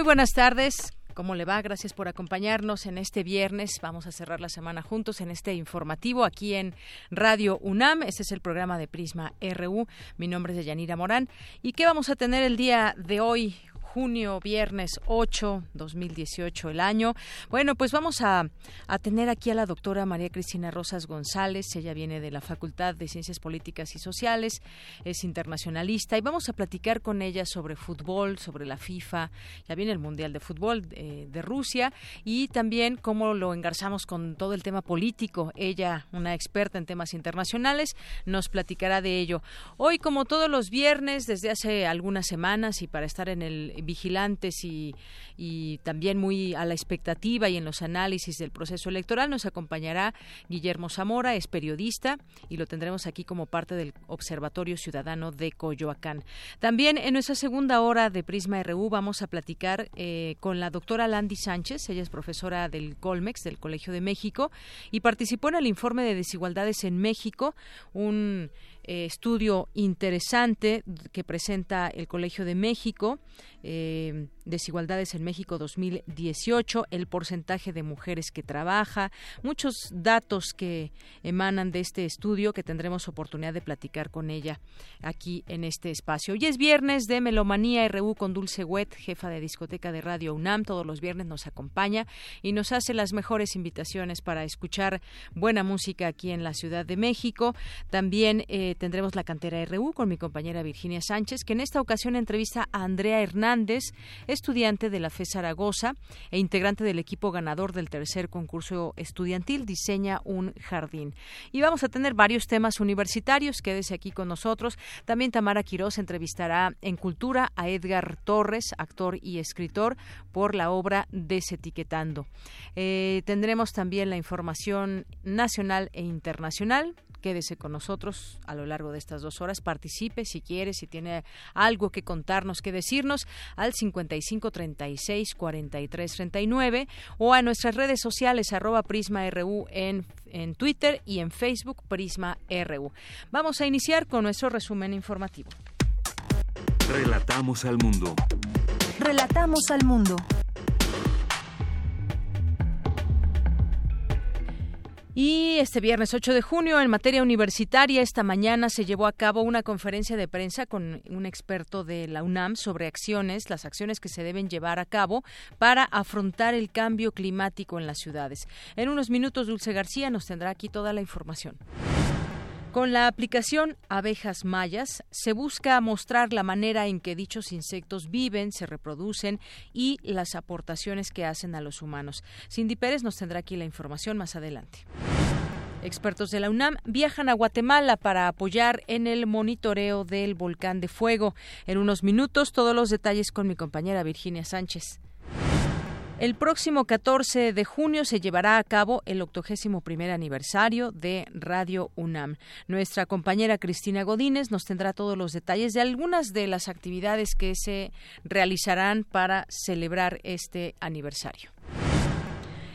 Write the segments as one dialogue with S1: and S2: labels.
S1: Muy buenas tardes. ¿Cómo le va? Gracias por acompañarnos en este viernes. Vamos a cerrar la semana juntos en este informativo aquí en Radio UNAM. Este es el programa de Prisma RU. Mi nombre es Deyanira Morán. ¿Y qué vamos a tener el día de hoy? Junio, viernes 8, 2018 el año. Bueno, pues vamos a, a, tener aquí a la doctora María Cristina Rosas González. Ella viene de la Facultad de Ciencias Políticas y Sociales, es internacionalista y vamos a platicar con ella sobre fútbol, sobre la FIFA, ya viene el Mundial de Fútbol eh, de Rusia y también cómo lo engarzamos con todo el tema político. Ella, una experta en temas internacionales, nos platicará de ello. Hoy, como todos los viernes, desde hace algunas semanas y para estar en el vigilantes y, y también muy a la expectativa y en los análisis del proceso electoral. Nos acompañará Guillermo Zamora, es periodista y lo tendremos aquí como parte del Observatorio Ciudadano de Coyoacán. También en nuestra segunda hora de Prisma RU vamos a platicar eh, con la doctora Landy Sánchez. Ella es profesora del Colmex, del Colegio de México, y participó en el informe de desigualdades en México, un eh, estudio interesante que presenta el Colegio de México, eh, Desigualdades en México 2018, el porcentaje de mujeres que trabaja, muchos datos que emanan de este estudio que tendremos oportunidad de platicar con ella aquí en este espacio. Hoy es viernes de Melomanía RU con Dulce Wet, jefa de discoteca de Radio UNAM, todos los viernes nos acompaña y nos hace las mejores invitaciones para escuchar buena música aquí en la Ciudad de México. También eh, tendremos la cantera RU con mi compañera Virginia Sánchez, que en esta ocasión entrevista a Andrea Hernández, estudiante de la FE Zaragoza e integrante del equipo ganador del tercer concurso estudiantil Diseña un Jardín. Y vamos a tener varios temas universitarios, quédese aquí con nosotros. También Tamara Quiroz entrevistará en Cultura a Edgar Torres, actor y escritor, por la obra Desetiquetando. Eh, tendremos también la información nacional e internacional quédese con nosotros a lo largo de estas dos horas. Participe si quiere, si tiene algo que contarnos, que decirnos, al 55 36 43 39 o a nuestras redes sociales, arroba Prisma RU en, en Twitter y en Facebook Prisma RU. Vamos a iniciar con nuestro resumen informativo.
S2: Relatamos al mundo.
S3: Relatamos al mundo.
S1: Y este viernes 8 de junio, en materia universitaria, esta mañana se llevó a cabo una conferencia de prensa con un experto de la UNAM sobre acciones, las acciones que se deben llevar a cabo para afrontar el cambio climático en las ciudades. En unos minutos, Dulce García nos tendrá aquí toda la información. Con la aplicación Abejas Mayas se busca mostrar la manera en que dichos insectos viven, se reproducen y las aportaciones que hacen a los humanos. Cindy Pérez nos tendrá aquí la información más adelante. Expertos de la UNAM viajan a Guatemala para apoyar en el monitoreo del volcán de fuego. En unos minutos, todos los detalles con mi compañera Virginia Sánchez. El próximo 14 de junio se llevará a cabo el 81 primer aniversario de Radio UNAM. Nuestra compañera Cristina Godínez nos tendrá todos los detalles de algunas de las actividades que se realizarán para celebrar este aniversario.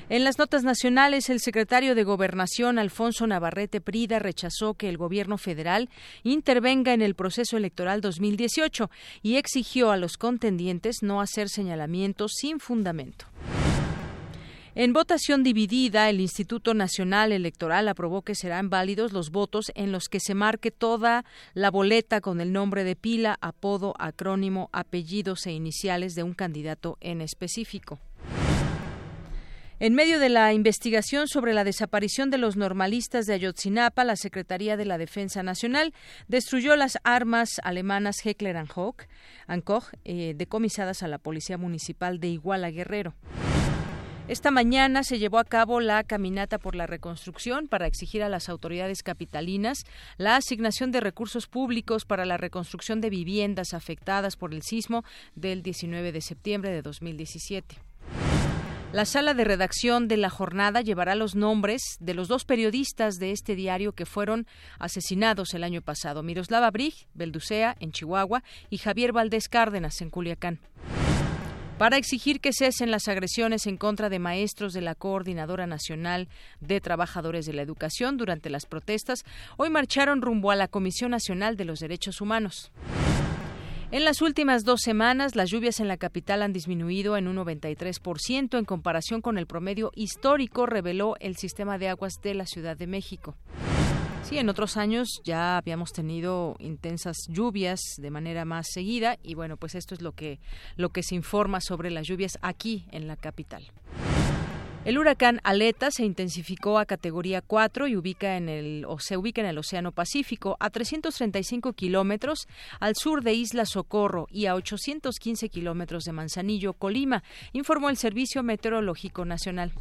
S1: En las notas nacionales, el secretario de Gobernación, Alfonso Navarrete Prida, rechazó que el gobierno federal intervenga en el proceso electoral 2018 y exigió a los contendientes no hacer señalamientos sin fundamento. En votación dividida, el Instituto Nacional Electoral aprobó que serán válidos los votos en los que se marque toda la boleta con el nombre de pila, apodo, acrónimo, apellidos e iniciales de un candidato en específico. En medio de la investigación sobre la desaparición de los normalistas de Ayotzinapa, la Secretaría de la Defensa Nacional destruyó las armas alemanas Heckler Koch, eh, decomisadas a la Policía Municipal de Iguala Guerrero. Esta mañana se llevó a cabo la caminata por la reconstrucción para exigir a las autoridades capitalinas la asignación de recursos públicos para la reconstrucción de viviendas afectadas por el sismo del 19 de septiembre de 2017. La sala de redacción de la jornada llevará los nombres de los dos periodistas de este diario que fueron asesinados el año pasado, Miroslava Brig, Belducea, en Chihuahua, y Javier Valdés Cárdenas, en Culiacán para exigir que cesen las agresiones en contra de maestros de la Coordinadora Nacional de Trabajadores de la Educación durante las protestas, hoy marcharon rumbo a la Comisión Nacional de los Derechos Humanos. En las últimas dos semanas, las lluvias en la capital han disminuido en un 93% en comparación con el promedio histórico, reveló el sistema de aguas de la Ciudad de México. Sí, en otros años ya habíamos tenido intensas lluvias de manera más seguida y bueno, pues esto es lo que lo que se informa sobre las lluvias aquí en la capital. El huracán Aleta se intensificó a categoría 4 y ubica en el, o se ubica en el Océano Pacífico a 335 kilómetros al sur de Isla Socorro y a 815 kilómetros de Manzanillo, Colima, informó el Servicio Meteorológico Nacional.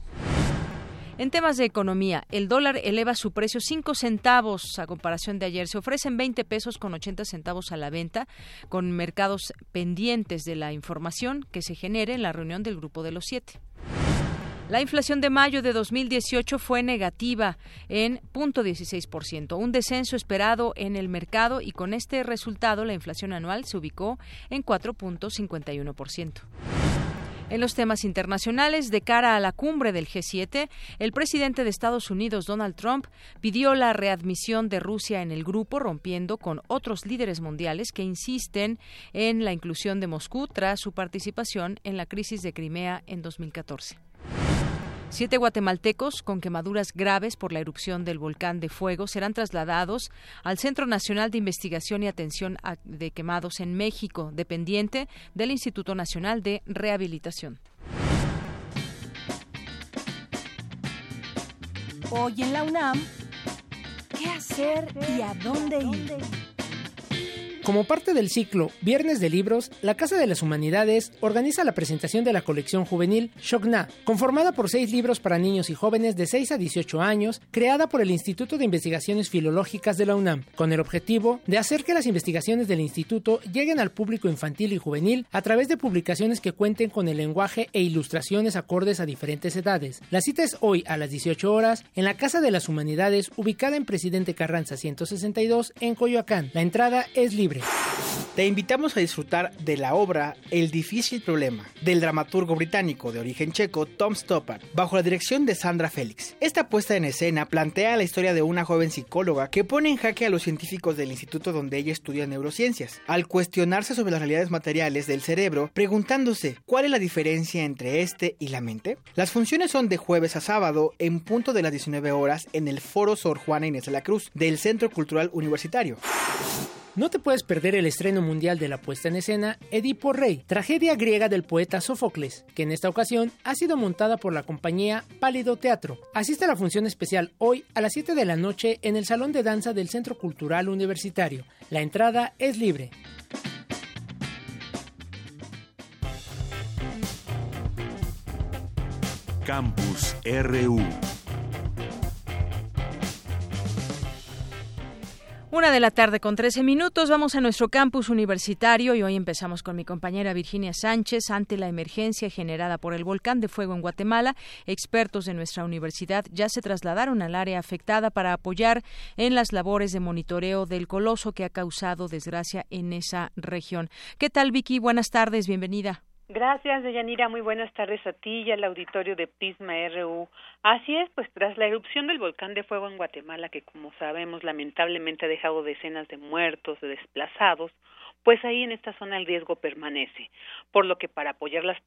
S1: En temas de economía, el dólar eleva su precio 5 centavos a comparación de ayer. Se ofrecen 20 pesos con 80 centavos a la venta, con mercados pendientes de la información que se genere en la reunión del Grupo de los Siete. La inflación de mayo de 2018 fue negativa en 0.16%, un descenso esperado en el mercado y con este resultado la inflación anual se ubicó en 4.51%. En los temas internacionales, de cara a la cumbre del G7, el presidente de Estados Unidos, Donald Trump, pidió la readmisión de Rusia en el grupo, rompiendo con otros líderes mundiales que insisten en la inclusión de Moscú tras su participación en la crisis de Crimea en 2014. Siete guatemaltecos con quemaduras graves por la erupción del volcán de fuego serán trasladados al Centro Nacional de Investigación y Atención de Quemados en México, dependiente del Instituto Nacional de Rehabilitación.
S3: Hoy en la UNAM, ¿qué hacer y a dónde ir?
S2: Como parte del ciclo Viernes de Libros, la Casa de las Humanidades organiza la presentación de la colección juvenil Shogna, conformada por seis libros para niños y jóvenes de 6 a 18 años, creada por el Instituto de Investigaciones Filológicas de la UNAM, con el objetivo de hacer que las investigaciones del instituto lleguen al público infantil y juvenil a través de publicaciones que cuenten con el lenguaje e ilustraciones acordes a diferentes edades. La cita es hoy a las 18 horas en la Casa de las Humanidades, ubicada en Presidente Carranza 162 en Coyoacán. La entrada es libre.
S4: Te invitamos a disfrutar de la obra El difícil problema del dramaturgo británico de origen checo Tom Stoppard, bajo la dirección de Sandra Félix. Esta puesta en escena plantea la historia de una joven psicóloga que pone en jaque a los científicos del instituto donde ella estudia neurociencias, al cuestionarse sobre las realidades materiales del cerebro, preguntándose cuál es la diferencia entre este y la mente. Las funciones son de jueves a sábado en punto de las 19 horas en el Foro Sor Juana Inés de la Cruz del Centro Cultural Universitario.
S2: No te puedes perder el estreno mundial de la puesta en escena Edipo Rey, tragedia griega del poeta Sófocles, que en esta ocasión ha sido montada por la compañía Pálido Teatro. Asiste a la función especial hoy a las 7 de la noche en el Salón de Danza del Centro Cultural Universitario. La entrada es libre.
S5: Campus RU
S1: Una de la tarde con 13 minutos. Vamos a nuestro campus universitario y hoy empezamos con mi compañera Virginia Sánchez. Ante la emergencia generada por el volcán de fuego en Guatemala, expertos de nuestra universidad ya se trasladaron al área afectada para apoyar en las labores de monitoreo del coloso que ha causado desgracia en esa región. ¿Qué tal, Vicky? Buenas tardes, bienvenida.
S6: Gracias, Deyanira. Muy buenas tardes a ti y al auditorio de Prisma RU. Así es, pues tras la erupción del volcán de fuego en Guatemala, que como sabemos lamentablemente ha dejado decenas de muertos, de desplazados, pues ahí en esta zona el riesgo permanece, por lo que para apoyar las,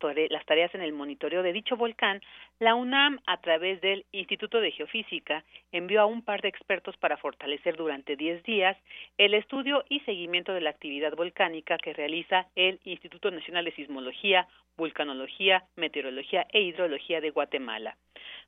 S6: tareas en el monitoreo de dicho volcán, la UNAM, a través del Instituto de Geofísica, envió a un par de expertos para fortalecer durante 10 días el estudio y seguimiento de la actividad volcánica que realiza el Instituto Nacional de Sismología, Vulcanología, Meteorología e Hidrología de Guatemala.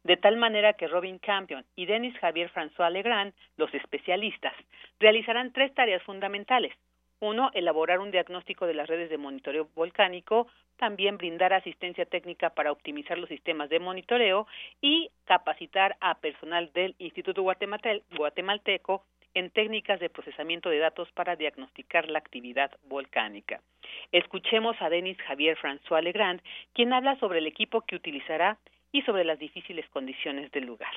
S6: De tal manera que Robin Campion y Denis Javier François Legrand, los especialistas, realizarán tres tareas fundamentales uno, elaborar un diagnóstico de las redes de monitoreo volcánico también brindar asistencia técnica para optimizar los sistemas de monitoreo y capacitar a personal del Instituto Guatemalteco en técnicas de procesamiento de datos para diagnosticar la actividad volcánica. Escuchemos a Denis Javier François Legrand, quien habla sobre el equipo que utilizará y sobre las difíciles condiciones del lugar.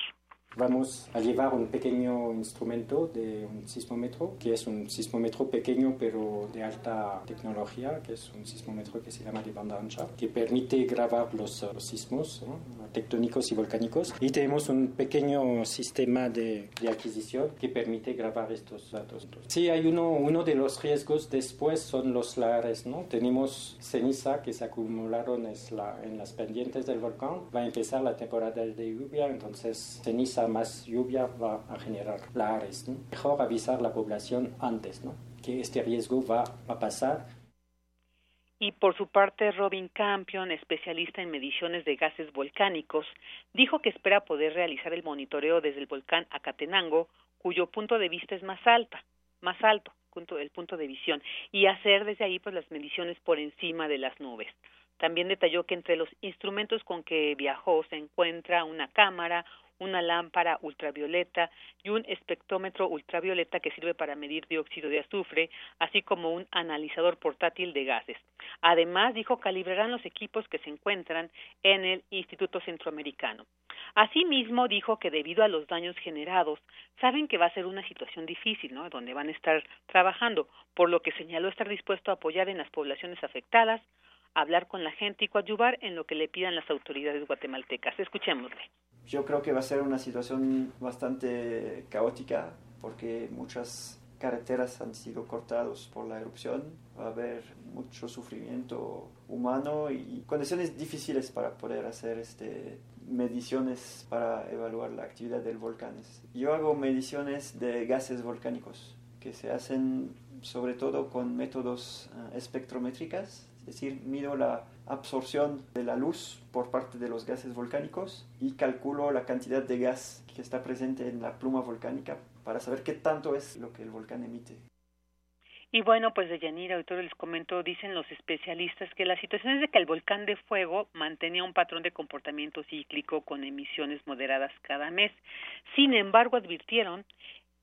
S7: Vamos a llevar un pequeño instrumento de un sismómetro, que es un sismómetro pequeño pero de alta tecnología, que es un sismómetro que se llama de banda ancha, que permite grabar los, sismos tectónicos y volcánicos. Y tenemos un pequeño sistema de, de, adquisición que permite grabar estos datos. Sí, hay uno, uno de los riesgos después son los lares, ¿no? Tenemos ceniza que se acumularon en las pendientes del volcán. Va a empezar la temporada de lluvia, entonces ceniza más lluvia va a generar lares. Mejor avisar la población antes ¿no? que este riesgo va a pasar.
S6: Y por su parte, Robin Campion, especialista en mediciones de gases volcánicos, dijo que espera poder realizar el monitoreo desde el volcán Acatenango, cuyo punto de vista es más alta, más alto, el punto de visión, y hacer desde ahí pues las mediciones por encima de las nubes. También detalló que entre los instrumentos con que viajó se encuentra una cámara, una lámpara ultravioleta y un espectrómetro ultravioleta que sirve para medir dióxido de azufre, así como un analizador portátil de gases. Además, dijo, calibrarán los equipos que se encuentran en el Instituto Centroamericano. Asimismo, dijo que debido a los daños generados, saben que va a ser una situación difícil, ¿no? Donde van a estar trabajando, por lo que señaló estar dispuesto a apoyar en las poblaciones afectadas, hablar con la gente y coadyuvar en lo que le pidan las autoridades guatemaltecas. Escuchémosle.
S8: Yo creo que va a ser una situación bastante caótica porque muchas carreteras han sido cortadas por la erupción, va a haber mucho sufrimiento humano y condiciones difíciles para poder hacer este, mediciones para evaluar la actividad del volcán. Yo hago mediciones de gases volcánicos que se hacen sobre todo con métodos uh, espectrométricas, es decir, mido la absorción de la luz por parte de los gases volcánicos y calculo la cantidad de gas que está presente en la pluma volcánica para saber qué tanto es lo que el volcán emite.
S6: Y bueno, pues de Yanira, ahorita les comento, dicen los especialistas que la situación es de que el volcán de fuego mantenía un patrón de comportamiento cíclico con emisiones moderadas cada mes. Sin embargo, advirtieron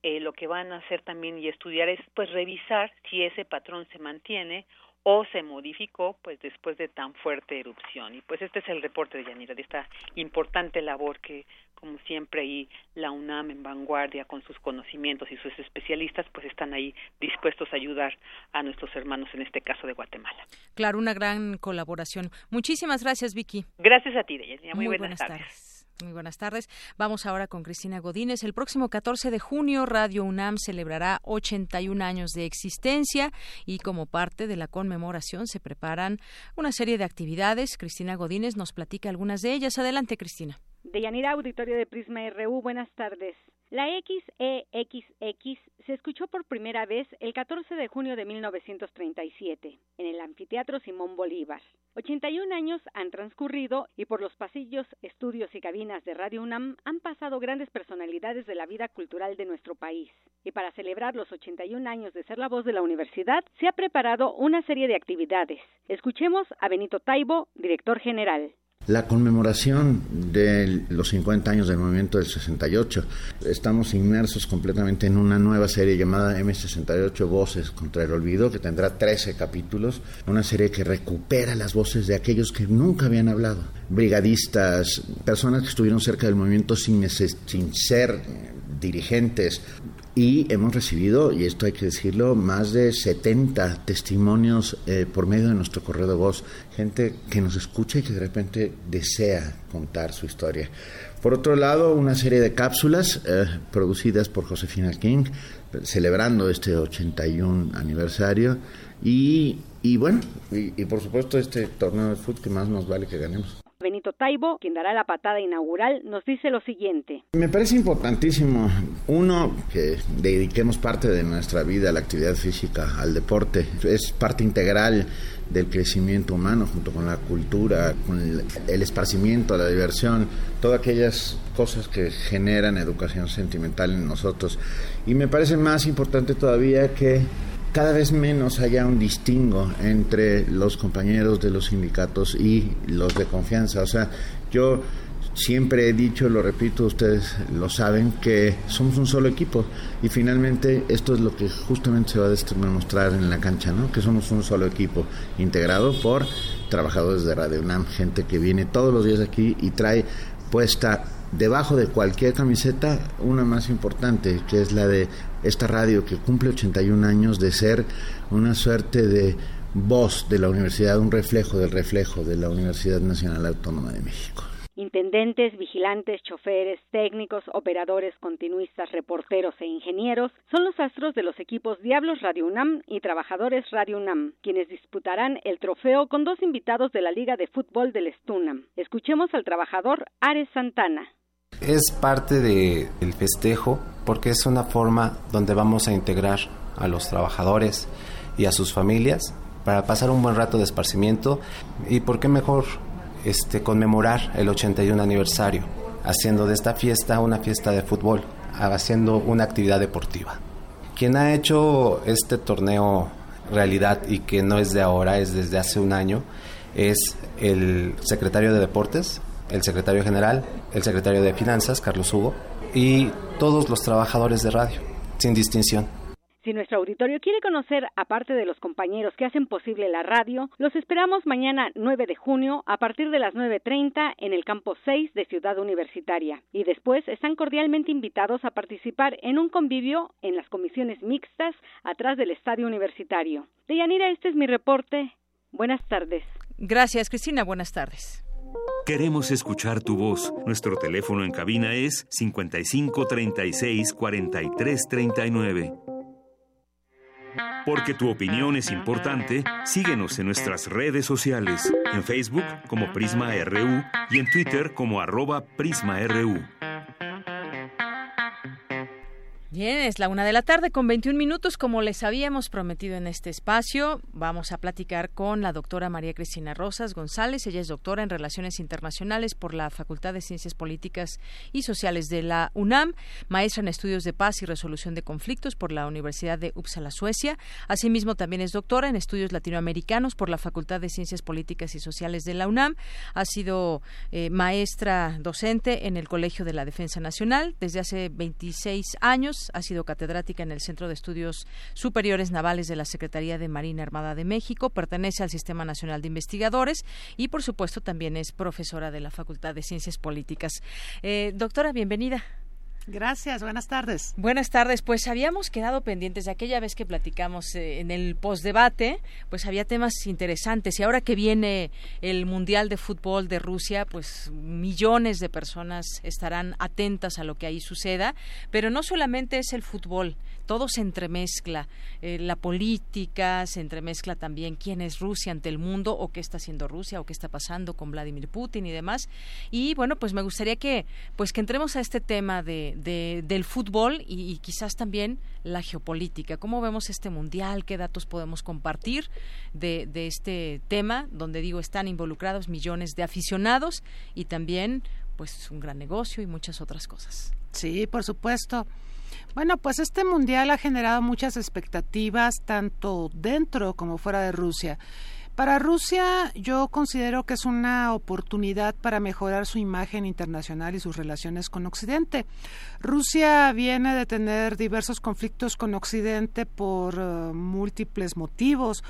S6: eh, lo que van a hacer también y estudiar es pues revisar si ese patrón se mantiene o se modificó pues después de tan fuerte erupción y pues este es el reporte de Yanira de esta importante labor que como siempre ahí la UNAM en vanguardia con sus conocimientos y sus especialistas pues están ahí dispuestos a ayudar a nuestros hermanos en este caso de Guatemala.
S1: Claro, una gran colaboración. Muchísimas gracias Vicky.
S6: Gracias a ti, Deyanira. Muy, buenas, tardes.
S1: Muy buenas tardes. Vamos ahora con Cristina Godínez. El próximo 14 de junio, Radio UNAM celebrará 81 años de existencia y como parte de la conmemoración se preparan una serie de actividades. Cristina Godínez nos platica algunas de ellas. Adelante, Cristina.
S9: De Yanira Auditorio de Prisma RU, buenas tardes. La XEXX se escuchó por primera vez el 14 de junio de 1937 en el Anfiteatro Simón Bolívar. 81 años han transcurrido y por los pasillos, estudios y cabinas de Radio UNAM han pasado grandes personalidades de la vida cultural de nuestro país. Y para celebrar los 81 años de ser la voz de la universidad, se ha preparado una serie de actividades. Escuchemos a Benito Taibo, director general.
S10: La conmemoración de los 50 años del movimiento del 68. Estamos inmersos completamente en una nueva serie llamada M68 Voces contra el Olvido, que tendrá 13 capítulos. Una serie que recupera las voces de aquellos que nunca habían hablado. Brigadistas, personas que estuvieron cerca del movimiento sin, sin ser dirigentes, y hemos recibido, y esto hay que decirlo, más de 70 testimonios eh, por medio de nuestro correo de voz, gente que nos escucha y que de repente desea contar su historia. Por otro lado, una serie de cápsulas eh, producidas por Josefina King, celebrando este 81 aniversario, y, y bueno, y, y por supuesto este torneo de fútbol que más nos vale que ganemos.
S9: Benito Taibo, quien dará la patada inaugural, nos dice lo siguiente.
S10: Me parece importantísimo, uno, que dediquemos parte de nuestra vida a la actividad física, al deporte. Es parte integral del crecimiento humano junto con la cultura, con el, esparcimiento, la diversión, todas aquellas cosas que generan educación sentimental en nosotros. Y me parece más importante todavía que cada vez menos haya un distingo entre los compañeros de los sindicatos y los de confianza. O sea, yo siempre he dicho, lo repito, ustedes lo saben, que somos un solo equipo y finalmente esto es lo que justamente se va a demostrar en la cancha, ¿no? que somos un solo equipo integrado por trabajadores de Radio UNAM, gente que viene todos los días aquí y trae puesta debajo de cualquier camiseta una más importante, que es la de esta radio que cumple 81 años de ser una suerte de voz de la universidad, un reflejo del reflejo de la Universidad Nacional Autónoma de México.
S9: Intendentes, vigilantes, choferes, técnicos, operadores, continuistas, reporteros e ingenieros son los astros de los equipos Diablos Radio UNAM y Trabajadores Radio UNAM, quienes disputarán el trofeo con dos invitados de la Liga de Fútbol del Stunam. Escuchemos al trabajador Ares Santana.
S11: Es parte del festejo porque es una forma donde vamos a integrar a los trabajadores y a sus familias para pasar un buen rato de esparcimiento y por qué mejor este, conmemorar el 81 aniversario, haciendo de esta fiesta una fiesta de fútbol, haciendo una actividad deportiva. Quien ha hecho este torneo realidad y que no es de ahora, es desde hace un año, es el secretario de Deportes, el secretario general, el secretario de Finanzas, Carlos Hugo, y todos los trabajadores de radio, sin distinción.
S9: Si nuestro auditorio quiere conocer, aparte de los compañeros que hacen posible la radio, los esperamos mañana 9 de junio a partir de las 9.30 en el campo 6 de Ciudad Universitaria. Y después están cordialmente invitados a participar en un convivio en las comisiones mixtas atrás del Estadio Universitario. Deyanira, este es mi reporte. Buenas tardes.
S1: Gracias, Cristina. Buenas tardes.
S5: Queremos escuchar tu voz. Nuestro teléfono en cabina es 55 36 43 39. Porque tu opinión es importante, síguenos en nuestras redes sociales, en Facebook como Prisma RU y en Twitter como arroba PrismaRU.
S1: Bien, es la una de la tarde con 21 minutos. Como les habíamos prometido en este espacio, vamos a platicar con la doctora María Cristina Rosas González. Ella es doctora en Relaciones Internacionales por la Facultad de Ciencias Políticas y Sociales de la UNAM, maestra en Estudios de Paz y Resolución de Conflictos por la Universidad de Uppsala, Suecia. Asimismo, también es doctora en Estudios Latinoamericanos por la Facultad de Ciencias Políticas y Sociales de la UNAM. Ha sido eh, maestra docente en el Colegio de la Defensa Nacional desde hace 26 años ha sido catedrática en el Centro de Estudios Superiores Navales de la Secretaría de Marina Armada de México, pertenece al Sistema Nacional de Investigadores y, por supuesto, también es profesora de la Facultad de Ciencias Políticas. Eh, doctora, bienvenida.
S12: Gracias, buenas tardes.
S1: Buenas tardes. Pues habíamos quedado pendientes de aquella vez que platicamos eh, en el postdebate, pues había temas interesantes y ahora que viene el Mundial de Fútbol de Rusia, pues millones de personas estarán atentas a lo que ahí suceda, pero no solamente es el fútbol, todo se entremezcla, eh, la política, se entremezcla también quién es Rusia ante el mundo o qué está haciendo Rusia o qué está pasando con Vladimir Putin y demás. Y bueno, pues me gustaría que pues que entremos a este tema de, del fútbol y, quizás también la geopolítica. ¿Cómo vemos este mundial? ¿Qué datos podemos compartir de, de este tema donde digo están involucrados millones de aficionados y también pues un gran negocio y muchas otras cosas?
S12: Sí, por supuesto. Bueno, pues este mundial ha generado muchas expectativas, tanto dentro como fuera de Rusia. Para Rusia yo considero que es una oportunidad para mejorar su imagen internacional y sus relaciones con Occidente. Rusia viene de tener diversos conflictos con Occidente por eh, múltiples motivos.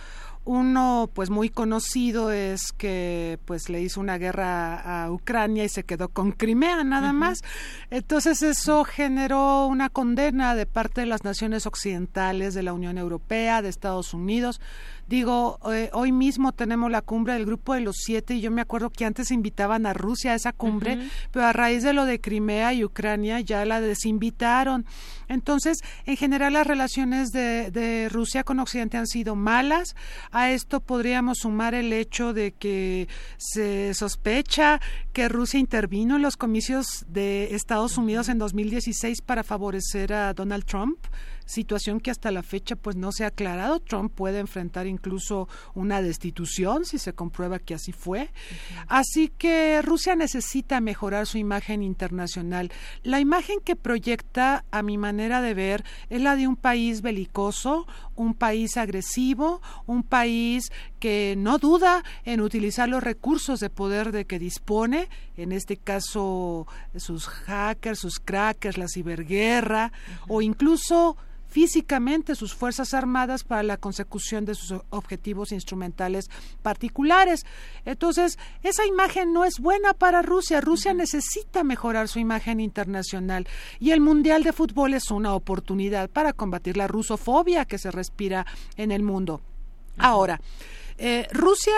S12: Uno, pues muy conocido, es que pues le hizo una guerra a Ucrania y se quedó con Crimea nada más. Entonces eso generó una condena de parte de las naciones occidentales, de la Unión Europea, de Estados Unidos, Digo, eh, hoy mismo tenemos la cumbre del Grupo de los Siete y yo me acuerdo que antes invitaban a Rusia a esa cumbre, pero a raíz de lo de Crimea y Ucrania ya la desinvitaron. Entonces, en general las relaciones de, de Rusia con Occidente han sido malas. A esto podríamos sumar el hecho de que se sospecha que Rusia intervino en los comicios de Estados Unidos en 2016 para favorecer a Donald Trump situación que hasta la fecha pues no se ha aclarado. Trump puede enfrentar incluso una destitución si se comprueba que así fue. Así que Rusia necesita mejorar su imagen internacional. La imagen que proyecta, a mi manera de ver, es la de un país belicoso, un país agresivo, un país que no duda en utilizar los recursos de poder de que dispone, en este caso sus hackers, sus crackers, la ciberguerra, o incluso físicamente sus Fuerzas Armadas para la consecución de sus objetivos instrumentales particulares. Entonces, esa imagen no es buena para Rusia. Rusia necesita mejorar su imagen internacional y el Mundial de Fútbol es una oportunidad para combatir la rusofobia que se respira en el mundo. Ahora, eh, Rusia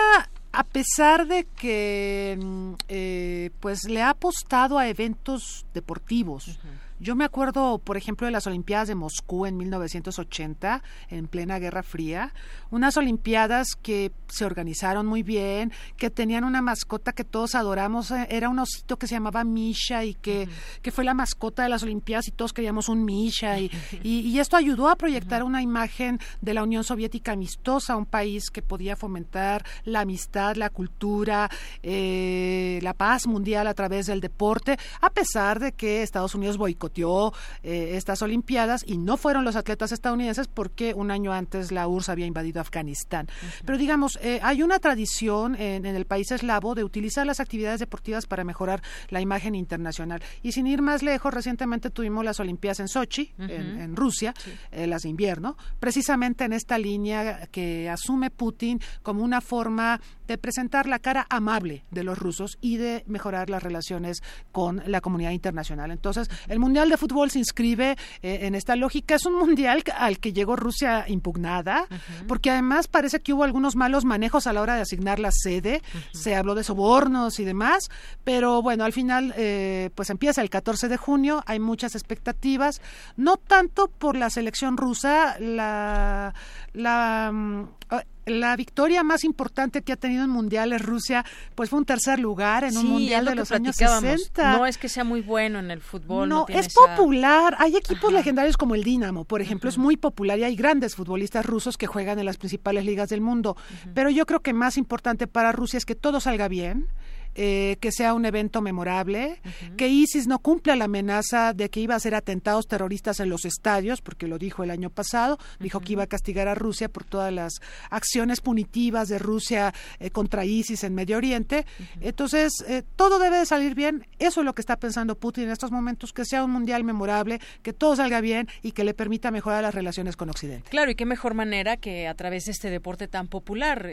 S12: a pesar de que mm, eh, pues le ha apostado a eventos deportivos, yo me acuerdo, por ejemplo, de las Olimpiadas de Moscú en 1980, en plena Guerra Fría, unas Olimpiadas que se organizaron muy bien, que tenían una mascota que todos adoramos, eh, era un osito que se llamaba Misha y que, que fue la mascota de las Olimpiadas y todos queríamos un Misha y, y, esto ayudó a proyectar una imagen de la Unión Soviética amistosa, un país que podía fomentar la amistad, la cultura, eh, la paz mundial a través del deporte, a pesar de que Estados Unidos eh, estas Olimpiadas y no fueron los atletas estadounidenses porque un año antes la URSS había invadido Afganistán. Pero digamos, eh, hay una tradición en, el país eslavo de utilizar las actividades deportivas para mejorar la imagen internacional. Y sin ir más lejos, recientemente tuvimos las Olimpiadas en Sochi, en, Rusia, eh, las de invierno, precisamente en esta línea que asume Putin como una forma de presentar la cara amable de los rusos y de mejorar las relaciones con la comunidad internacional. Entonces, el Mundial de Fútbol se inscribe eh, en esta lógica. Es un mundial al que llegó Rusia impugnada, porque además parece que hubo algunos malos manejos a la hora de asignar la sede. Se habló de sobornos y demás, pero bueno, al final, eh, pues empieza el 14 de junio. Hay muchas expectativas, no tanto por la selección rusa, la, la mm, la victoria más importante que ha tenido en mundiales Rusia, pues fue un tercer lugar en un mundial de los años 60.
S1: No es que sea muy bueno en el fútbol.
S12: No, es popular. Hay equipos legendarios como el Dinamo, por ejemplo, es muy popular y hay grandes futbolistas rusos que juegan en las principales ligas del mundo. Pero yo creo que más importante para Rusia es que todo salga bien eh, que sea un evento memorable, que ISIS no cumpla la amenaza de que iba a hacer atentados terroristas en los estadios, porque lo dijo el año pasado, dijo que iba a castigar a Rusia por todas las acciones punitivas de Rusia eh, contra ISIS en Medio Oriente. Entonces, eh, todo debe de salir bien. Eso es lo que está pensando Putin en estos momentos, que sea un mundial memorable, que todo salga bien y que le permita mejorar las relaciones con Occidente.
S1: Claro, y qué mejor manera que a través de este deporte tan popular.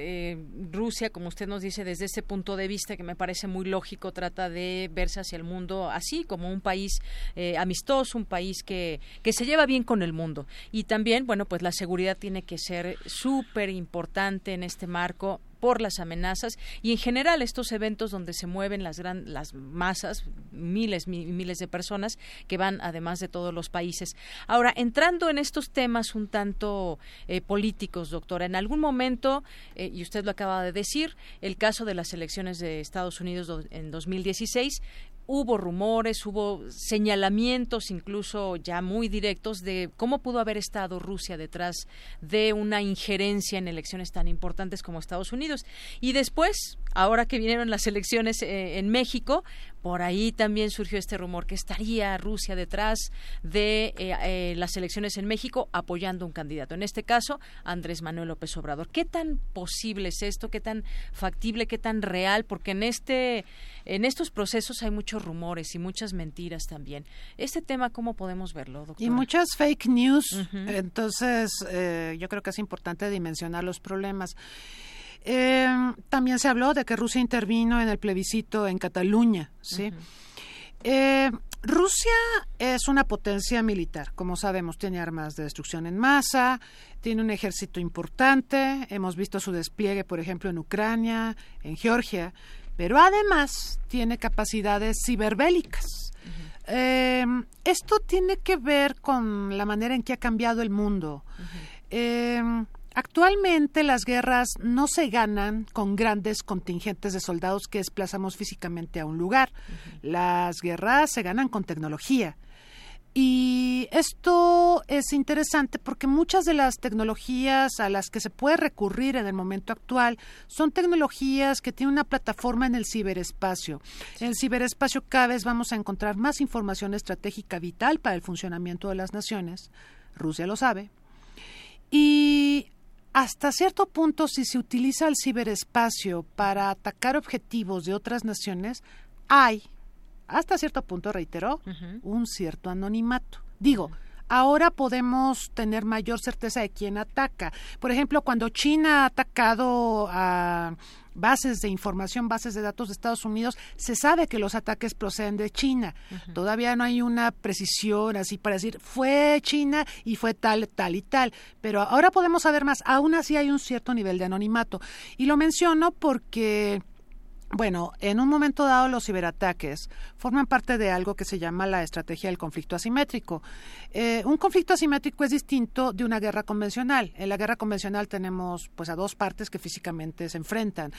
S1: Rusia, como usted nos dice, desde ese punto de vista que me parece parece muy lógico, trata de verse hacia el mundo así, como un país eh, amistoso, un país que, que se lleva bien con el mundo. Y también, bueno, pues la seguridad tiene que ser súper importante en este marco por las amenazas y en general estos eventos donde se mueven las gran, las masas, miles y miles de personas que van además de todos los países. Ahora, entrando en estos temas un tanto eh, políticos, doctora, en algún momento, eh, y usted lo acaba de decir, el caso de las elecciones de Estados Unidos en 2016, hubo rumores, hubo señalamientos incluso ya muy directos de cómo pudo haber estado Rusia detrás de una injerencia en elecciones tan importantes como Estados Unidos. Y después, ahora que vinieron las elecciones eh, en México, por ahí también surgió este rumor que estaría Rusia detrás de eh, eh, las elecciones en México apoyando un candidato. En este caso, Andrés Manuel López Obrador. ¿Qué tan posible es esto? ¿Qué tan factible? ¿Qué tan real? Porque en este, en estos procesos hay muchos rumores y muchas mentiras también. Este tema, ¿cómo podemos verlo, doctor?
S12: Y muchas fake news. Entonces, eh, yo creo que es importante dimensionar los problemas. Eh, también se habló de que Rusia intervino en el plebiscito en Cataluña, ¿sí? Eh, Rusia es una potencia militar, como sabemos, tiene armas de destrucción en masa, tiene un ejército importante, hemos visto su despliegue, por ejemplo, en Ucrania, en Georgia, pero además tiene capacidades ciberbélicas. Eh, esto tiene que ver con la manera en que ha cambiado el mundo. Actualmente las guerras no se ganan con grandes contingentes de soldados que desplazamos físicamente a un lugar. Las guerras se ganan con tecnología. Y esto es interesante porque muchas de las tecnologías a las que se puede recurrir en el momento actual son tecnologías que tienen una plataforma en el ciberespacio. En el ciberespacio cada vez vamos a encontrar más información estratégica vital para el funcionamiento de las naciones. Rusia lo sabe. Y hasta cierto punto, si se utiliza el ciberespacio para atacar objetivos de otras naciones, hay hasta cierto punto, reiteró, un cierto anonimato. Digo, ahora podemos tener mayor certeza de quién ataca. Por ejemplo, cuando China ha atacado a bases de información, bases de datos de Estados Unidos, se sabe que los ataques proceden de China. Todavía no hay una precisión así para decir fue China y fue tal, tal y tal. Pero ahora podemos saber más. Aún así hay un cierto nivel de anonimato. Y lo menciono porque bueno, en un momento dado los ciberataques forman parte de algo que se llama la estrategia del conflicto asimétrico. Eh, un conflicto asimétrico es distinto de una guerra convencional. En la guerra convencional tenemos pues a dos partes que físicamente se enfrentan.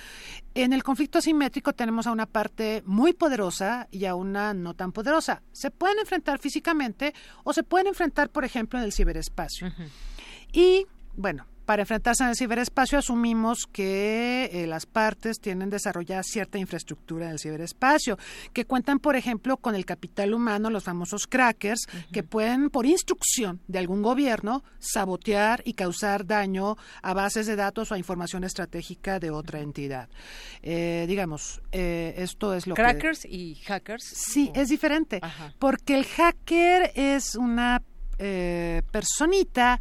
S12: En el conflicto asimétrico tenemos a una parte muy poderosa y a una no tan poderosa. Se pueden enfrentar físicamente o se pueden enfrentar, por ejemplo, en el ciberespacio. Y bueno, para enfrentarse en el ciberespacio asumimos que eh, las partes tienen desarrollada cierta infraestructura en el ciberespacio, que cuentan, por ejemplo, con el capital humano, los famosos crackers, que pueden, por instrucción de algún gobierno, sabotear y causar daño a bases de datos o a información estratégica de otra entidad. Eh, digamos, eh, esto es lo
S1: que... ¿Crackers y hackers?
S12: Sí, es diferente, porque el hacker es una personita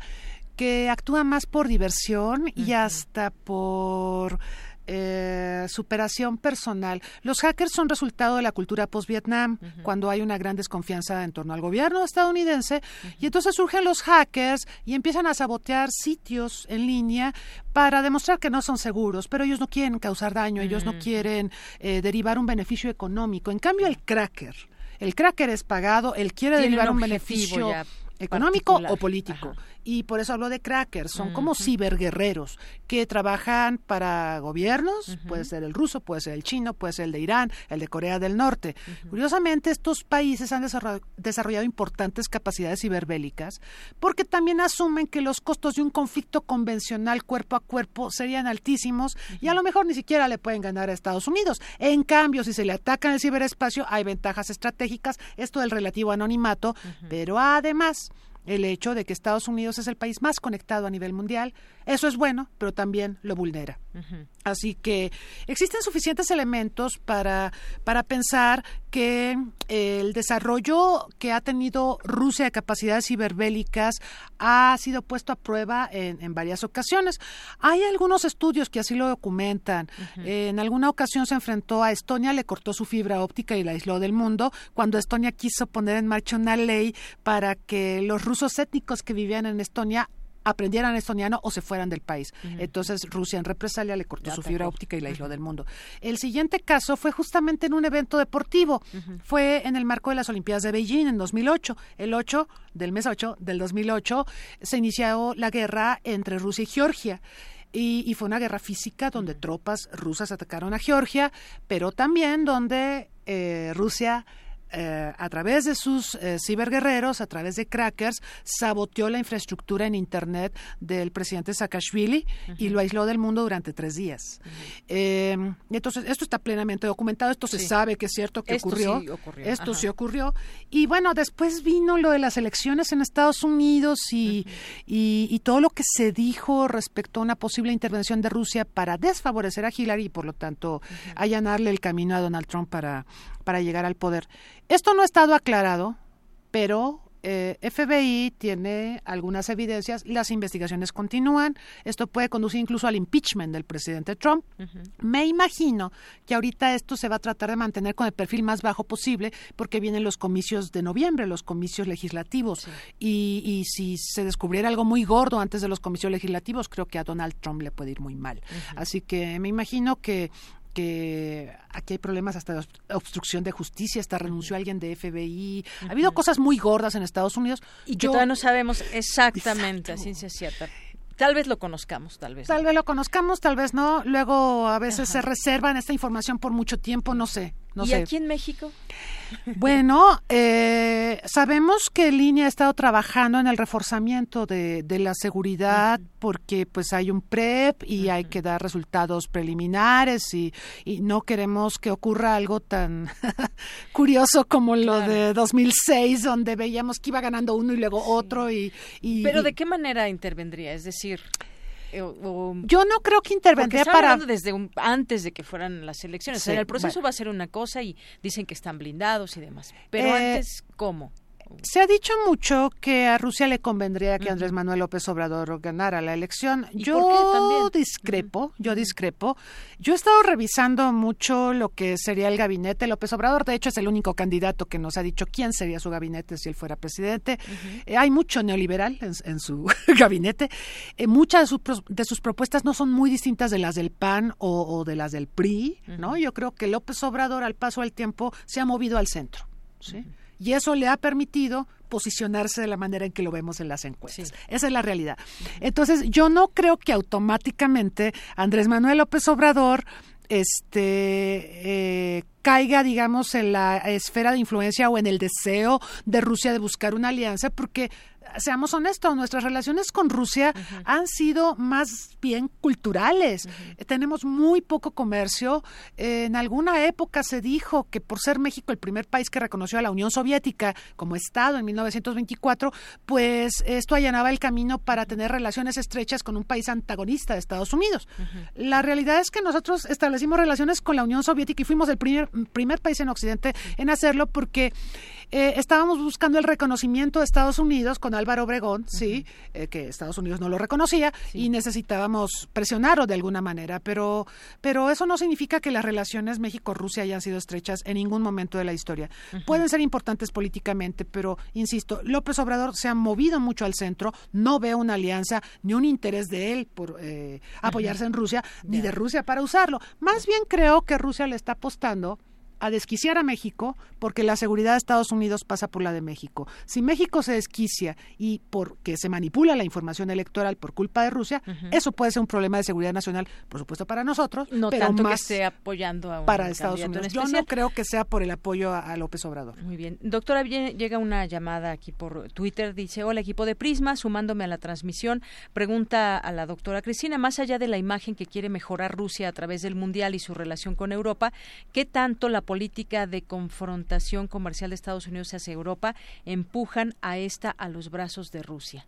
S12: que actúa más por diversión y hasta por eh, superación personal. Los hackers son resultado de la cultura post-Vietnam, cuando hay una gran desconfianza en torno al gobierno estadounidense, y entonces surgen los hackers y empiezan a sabotear sitios en línea para demostrar que no son seguros, pero ellos no quieren causar daño, ellos no quieren eh, derivar un beneficio económico. En cambio, el cracker, el cracker es pagado, él quiere derivar un beneficio económico o político. Y por eso hablo de crackers, son como ciberguerreros que trabajan para gobiernos, puede ser el ruso, puede ser el chino, puede ser el de Irán, el de Corea del Norte. Curiosamente, estos países han desarrollado importantes capacidades ciberbélicas porque también asumen que los costos de un conflicto convencional cuerpo a cuerpo serían altísimos y a lo mejor ni siquiera le pueden ganar a Estados Unidos. En cambio, si se le ataca en el ciberespacio, hay ventajas estratégicas, esto del relativo anonimato, pero además el hecho de que Estados Unidos es el país más conectado a nivel mundial. Eso es bueno, pero también lo vulnera. Así que existen suficientes elementos para, para pensar que el desarrollo que ha tenido Rusia de capacidades ciberbélicas ha sido puesto a prueba en, varias ocasiones. Hay algunos estudios que así lo documentan. En alguna ocasión se enfrentó a Estonia, le cortó su fibra óptica y la aisló del mundo, cuando Estonia quiso poner en marcha una ley para que los rusos étnicos que vivían en Estonia aprendieran estoniano o se fueran del país. Entonces Rusia en represalia le cortó su fibra óptica y la aisló del mundo. El siguiente caso fue justamente en un evento deportivo. Fue en el marco de las Olimpiadas de Beijing en 2008. El 8 del mes 8 del 2008 se inició la guerra entre Rusia y Georgia. Y, fue una guerra física donde tropas rusas atacaron a Georgia, pero también donde eh, Rusia eh, a través de sus eh, ciberguerreros, a través de crackers, saboteó la infraestructura en Internet del presidente Saakashvili y lo aisló del mundo durante tres días. Em, entonces, esto está plenamente documentado, esto se sabe que es cierto que ocurrió. Esto sí ocurrió. Y bueno, después vino lo de las elecciones en Estados Unidos y, y, todo lo que se dijo respecto a una posible intervención de Rusia para desfavorecer a Hillary y por lo tanto allanarle el camino a Donald Trump para para llegar al poder. Esto no ha estado aclarado, pero eh, FBI tiene algunas evidencias, las investigaciones continúan, esto puede conducir incluso al impeachment del presidente Trump. Me imagino que ahorita esto se va a tratar de mantener con el perfil más bajo posible porque vienen los comicios de noviembre, los comicios legislativos, y, si se descubriera algo muy gordo antes de los comicios legislativos, creo que a Donald Trump le puede ir muy mal. Así que me imagino que que aquí hay problemas hasta de obstrucción de justicia, hasta renunció alguien de FBI. Ha habido cosas muy gordas en Estados Unidos.
S1: Y que todavía no sabemos exactamente a ciencia cierta. Tal vez lo conozcamos, tal vez.
S12: Tal vez lo conozcamos, tal vez no. Luego a veces se reservan esta información por mucho tiempo, no sé. No
S1: ¿Y aquí en México?
S12: Bueno, eh, sabemos que Línea ha estado trabajando en el reforzamiento de, la seguridad porque pues hay un PREP y hay que dar resultados preliminares y, no queremos que ocurra algo tan curioso como lo de 2006 donde veíamos que iba ganando uno y luego otro y,
S1: Pero ¿de qué manera intervendría? Es decir...
S12: Eh, yo no creo que intervendría para
S1: desde antes de que fueran las elecciones. en el proceso va a ser una cosa y dicen que están blindados y demás. Pero eh, antes, ¿cómo?
S12: Se ha dicho mucho que a Rusia le convendría que Andrés Manuel López Obrador ganara la elección. Yo discrepo, yo discrepo. Yo he estado revisando mucho lo que sería el gabinete. López Obrador, de hecho, es el único candidato que nos ha dicho quién sería su gabinete si él fuera presidente. Eh, hay mucho neoliberal en, su gabinete. Eh, muchas de, sus propuestas no son muy distintas de las del PAN o, de las del PRI, ¿no? Yo creo que López Obrador, al paso del tiempo, se ha movido al centro, ¿sí? Y eso le ha permitido posicionarse de la manera en que lo vemos en las encuestas. Esa es la realidad. Entonces, yo no creo que automáticamente Andrés Manuel López Obrador este eh, caiga, digamos, en la esfera de influencia o en el deseo de Rusia de buscar una alianza, porque seamos honestos, nuestras relaciones con Rusia han sido más bien culturales. Tenemos muy poco comercio. en alguna época se dijo que por ser México el primer país que reconoció a la Unión Soviética como Estado en 1924, pues esto allanaba el camino para tener relaciones estrechas con un país antagonista de Estados Unidos. La realidad es que nosotros establecimos relaciones con la Unión Soviética y fuimos el primer, primer país en Occidente en hacerlo porque eh, estábamos buscando el reconocimiento de Estados Unidos con Álvaro Obregón, sí, eh, que Estados Unidos no lo reconocía y necesitábamos presionarlo de alguna manera, pero, pero eso no significa que las relaciones México-Rusia hayan sido estrechas en ningún momento de la historia. Pueden ser importantes políticamente, pero insisto, López Obrador se ha movido mucho al centro, no veo una alianza ni un interés de él por eh, apoyarse en Rusia, ni de Rusia para usarlo. Más bien creo que Rusia le está apostando a desquiciar a México porque la seguridad de Estados Unidos pasa por la de México. Si México se desquicia y porque se manipula la información electoral por culpa de Rusia, eso puede ser un problema de seguridad nacional, por supuesto para nosotros,
S1: no
S12: pero
S1: tanto
S12: más
S1: que esté apoyando a un
S12: para Estados Unidos. Yo no creo que sea por el apoyo a, López Obrador.
S1: Muy bien. Doctora, llega una llamada aquí por Twitter, dice, hola equipo de Prisma, sumándome a la transmisión, pregunta a la doctora Cristina, más allá de la imagen que quiere mejorar Rusia a través del Mundial y su relación con Europa, ¿qué tanto la política de confrontación comercial de Estados Unidos hacia Europa empujan a esta a los brazos de Rusia?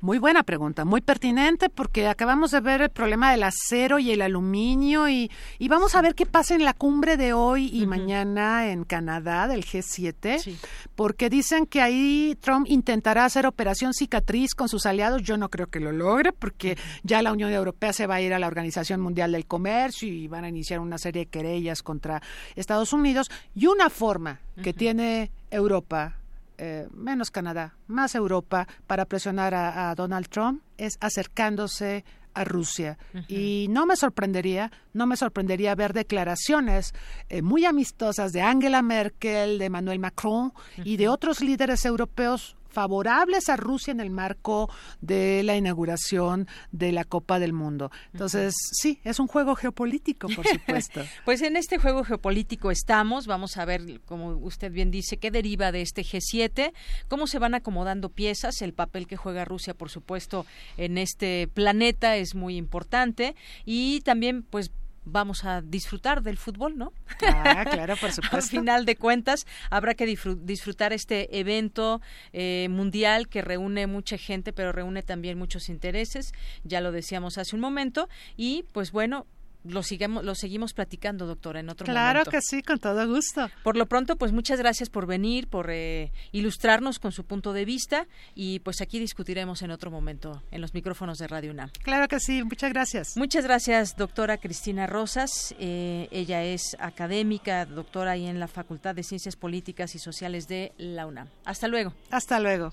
S12: Muy buena pregunta, muy pertinente porque acabamos de ver el problema del acero y el aluminio y, vamos a ver qué pasa en la cumbre de hoy y mañana en Canadá del G7, porque dicen que ahí Trump intentará hacer operación cicatriz con sus aliados. Yo no creo que lo logre porque ya la Unión Europea se va a ir a la Organización Mundial del Comercio y van a iniciar una serie de querellas contra Estados Unidos. Y una forma que tiene Europa eh, menos Canadá, más Europa, para presionar a, Donald Trump es acercándose a Rusia. Y no me sorprendería, no me sorprendería ver declaraciones eh, muy amistosas de Angela Merkel, de Emmanuel Macron y de otros líderes europeos favorables a Rusia en el marco de la inauguración de la Copa del Mundo. Entonces, sí, es un juego geopolítico, por supuesto.
S1: pues en este juego geopolítico estamos, vamos a ver, como usted bien dice, qué deriva de este G7, cómo se van acomodando piezas, el papel que juega Rusia, por supuesto, en este planeta es muy importante y también, pues, vamos a disfrutar del fútbol, ¿no?
S12: Ah, claro, por supuesto.
S1: Al final de cuentas, habrá que disfrutar este evento eh, mundial que reúne mucha gente, pero reúne también muchos intereses, ya lo decíamos hace un momento, y pues bueno, lo, sigamos, lo seguimos platicando, doctora, en otro
S12: claro momento. Claro que sí, con todo gusto.
S1: Por lo pronto, pues muchas gracias por venir, por eh, ilustrarnos con su punto de vista y pues aquí discutiremos en otro momento en los micrófonos de Radio UNAM.
S12: Claro que sí, muchas gracias.
S1: Muchas gracias, doctora Cristina Rosas. Eh, ella es académica, doctora ahí en la Facultad de Ciencias Políticas y Sociales de la UNAM. Hasta luego.
S12: Hasta luego.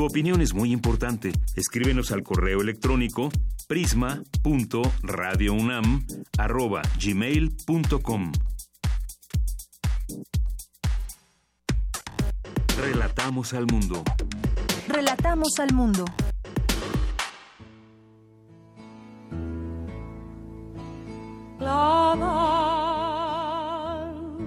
S5: Tu opinión es muy importante. Escríbenos al correo electrónico prisma.radiounam@gmail.com. Relatamos al mundo.
S3: Relatamos al mundo.
S13: La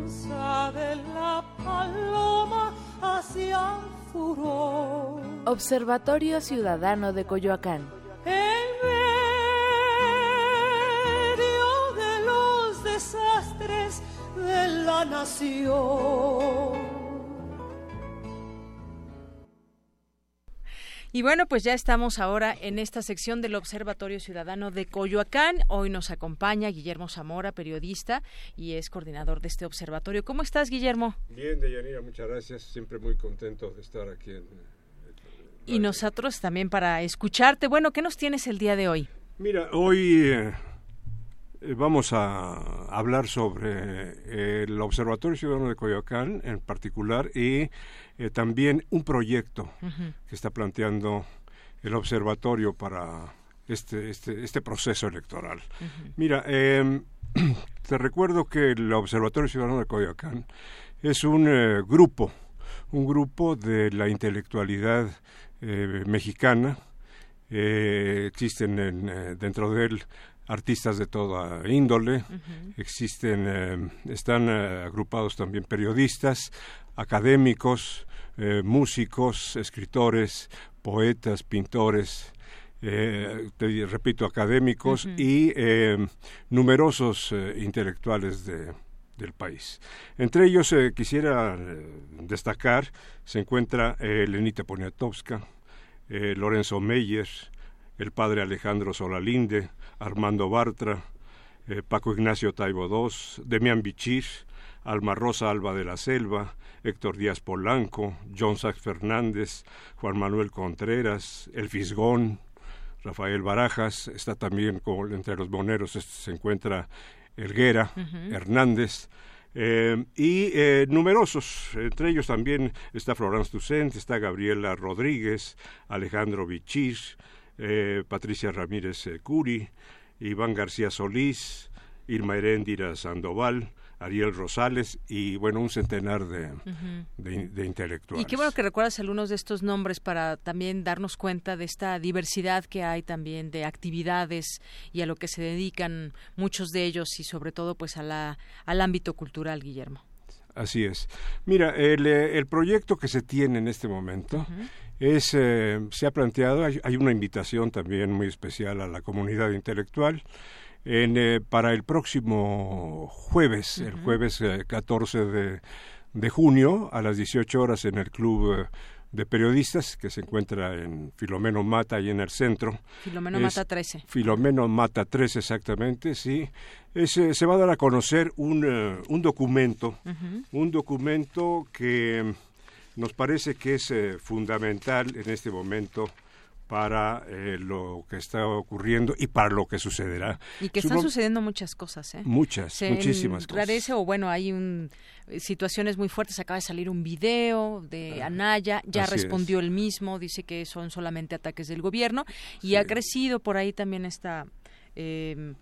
S13: danza de la paloma hacia el furor.
S14: Observatorio Ciudadano de Coyoacán.
S13: En medio de los desastres de la nación.
S1: Y bueno, pues ya estamos ahora en esta sección del Observatorio Ciudadano de Coyoacán. Hoy nos acompaña Guillermo Zamora, periodista y es coordinador de este observatorio. ¿Cómo estás, Guillermo?
S15: Bien, Deyanira, muchas gracias. Siempre muy contento de estar aquí. En,
S1: y nosotros también para escucharte. Bueno, ¿qué nos tienes el día de hoy?
S15: Mira, hoy eh, vamos a hablar sobre eh, el Observatorio Ciudadano de Coyoacán en particular y eh, también un proyecto uh -huh. que está planteando el observatorio para este, este, este proceso electoral. Uh -huh. Mira, eh, te recuerdo que el Observatorio Ciudadano de Coyoacán es un eh, grupo, un grupo de la intelectualidad eh, mexicana. existen en, dentro de él artistas de toda índole, uh -huh. existen, están agrupados también periodistas, académicos, eh, músicos, escritores, poetas, pintores, eh, te repito, académicos uh -huh. y eh, numerosos intelectuales de, del país. Entre ellos quisiera destacar, se encuentra Lenita Poniatowska, Lorenzo Meyer, el padre Alejandro Solalinde, Armando Bartra, Paco Ignacio Taibo II, Demián Bichir, Alma Rosa Alba de la Selva, Héctor Díaz Polanco, John Sax Fernández, Juan Manuel Contreras, El Fisgón, Rafael Barajas, está también entre los moneros se encuentra Elguera, uh -huh. Hernández, eh, y eh, numerosos, entre ellos también está Florence Tucent, está Gabriela Rodríguez, Alejandro Bichir, eh, Patricia Ramírez Curi, Iván García Solís, Irma Heréndira Sandoval, Ariel Rosales y bueno, un centenar de, uh -huh. de, de, intelectuales.
S1: Y qué bueno que recuerdas algunos de estos nombres para también darnos cuenta de esta diversidad que hay también de actividades y a lo que se dedican muchos de ellos y sobre todo pues a la, al ámbito cultural, Guillermo.
S15: Así es. Mira, el, el proyecto que se tiene en este momento uh -huh. es, eh, se ha planteado, hay, hay una invitación también muy especial a la comunidad intelectual, en, eh, para el próximo jueves, uh -huh. el jueves eh, 14 de, de, junio, a las 18 horas en el Club eh, de Periodistas, que se encuentra en Filomeno Mata, y en el centro.
S1: Filomeno es, Mata 13.
S15: Filomeno Mata 13, exactamente, sí. Es, se va a dar a conocer un, un documento, uh -huh. un documento que nos parece que es fundamental en este momento para eh, lo que está ocurriendo y para lo que sucederá.
S1: Y que están sucediendo muchas cosas, ¿eh?
S15: Muchas,
S1: Se
S15: muchísimas
S1: cosas. o bueno, hay un, situaciones muy fuertes. Acaba de salir un video de Anaya, ya respondió es. el mismo, dice que son solamente ataques del gobierno y sí. ha crecido por ahí también esta... Eh,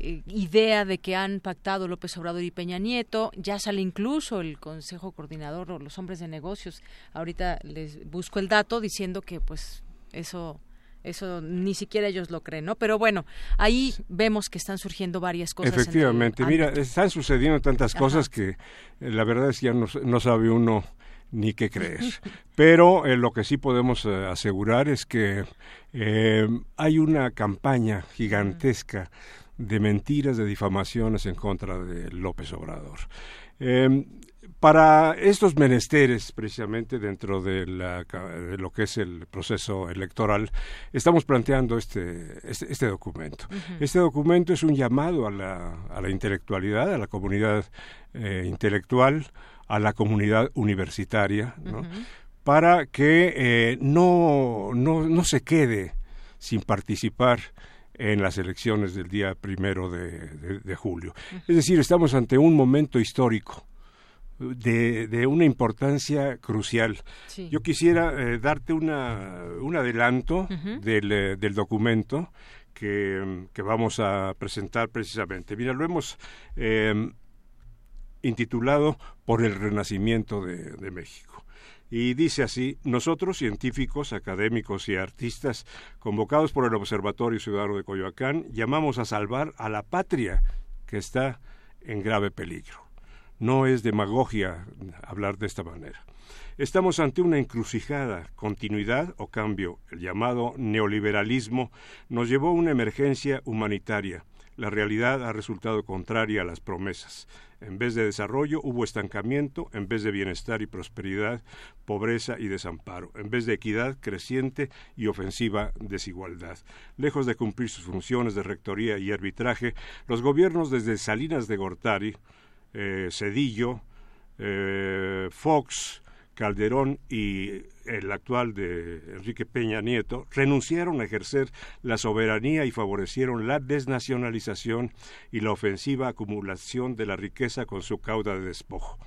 S1: idea de que han pactado López Obrador y Peña Nieto, ya sale incluso el Consejo Coordinador o los hombres de negocios, ahorita les busco el dato diciendo que pues eso eso ni siquiera ellos lo creen, ¿no? Pero bueno, ahí vemos que están surgiendo varias cosas.
S15: Efectivamente, mira, están sucediendo tantas Ajá. cosas que eh, la verdad es que ya no, no sabe uno ni qué creer. Pero eh, lo que sí podemos eh, asegurar es que hay una campaña gigantesca de mentiras, de difamaciones en contra de López Obrador. Para estos menesteres, precisamente dentro de, lo que es el proceso electoral, estamos planteando este, este, este documento. Este documento es un llamado a la, intelectualidad, a la comunidad eh, intelectual, a la comunidad universitaria, para que eh, no, no, se quede sin participar en las elecciones del día primero de, julio. Es decir, estamos ante un momento histórico de, una importancia crucial. Yo quisiera eh, darte una, un adelanto del, eh, del, documento que, que, vamos a presentar precisamente. Mira, lo hemos eh, intitulado Por el Renacimiento de, de México. Y dice así, nosotros, científicos, académicos y artistas, convocados por el Observatorio Ciudadano de Coyoacán, llamamos a salvar a la patria que está en grave peligro. No es demagogia hablar de esta manera. Estamos ante una encrucijada, continuidad o cambio. El llamado neoliberalismo nos llevó a una emergencia humanitaria. La realidad ha resultado contraria a las promesas. En vez de desarrollo hubo estancamiento, en vez de bienestar y prosperidad, pobreza y desamparo, en vez de equidad creciente y ofensiva desigualdad. Lejos de cumplir sus funciones de rectoría y arbitraje, los gobiernos desde Salinas de Gortari, eh, Cedillo, eh, Fox, Calderón y el actual de Enrique Peña Nieto renunciaron a ejercer la soberanía y favorecieron la desnacionalización y la ofensiva acumulación de la riqueza con su cauda de despojo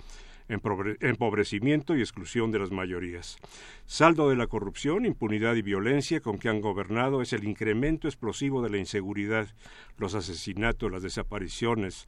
S15: empobrecimiento y exclusión de las mayorías. Saldo de la corrupción, impunidad y violencia con que han gobernado es el incremento explosivo de la inseguridad, los asesinatos, las desapariciones,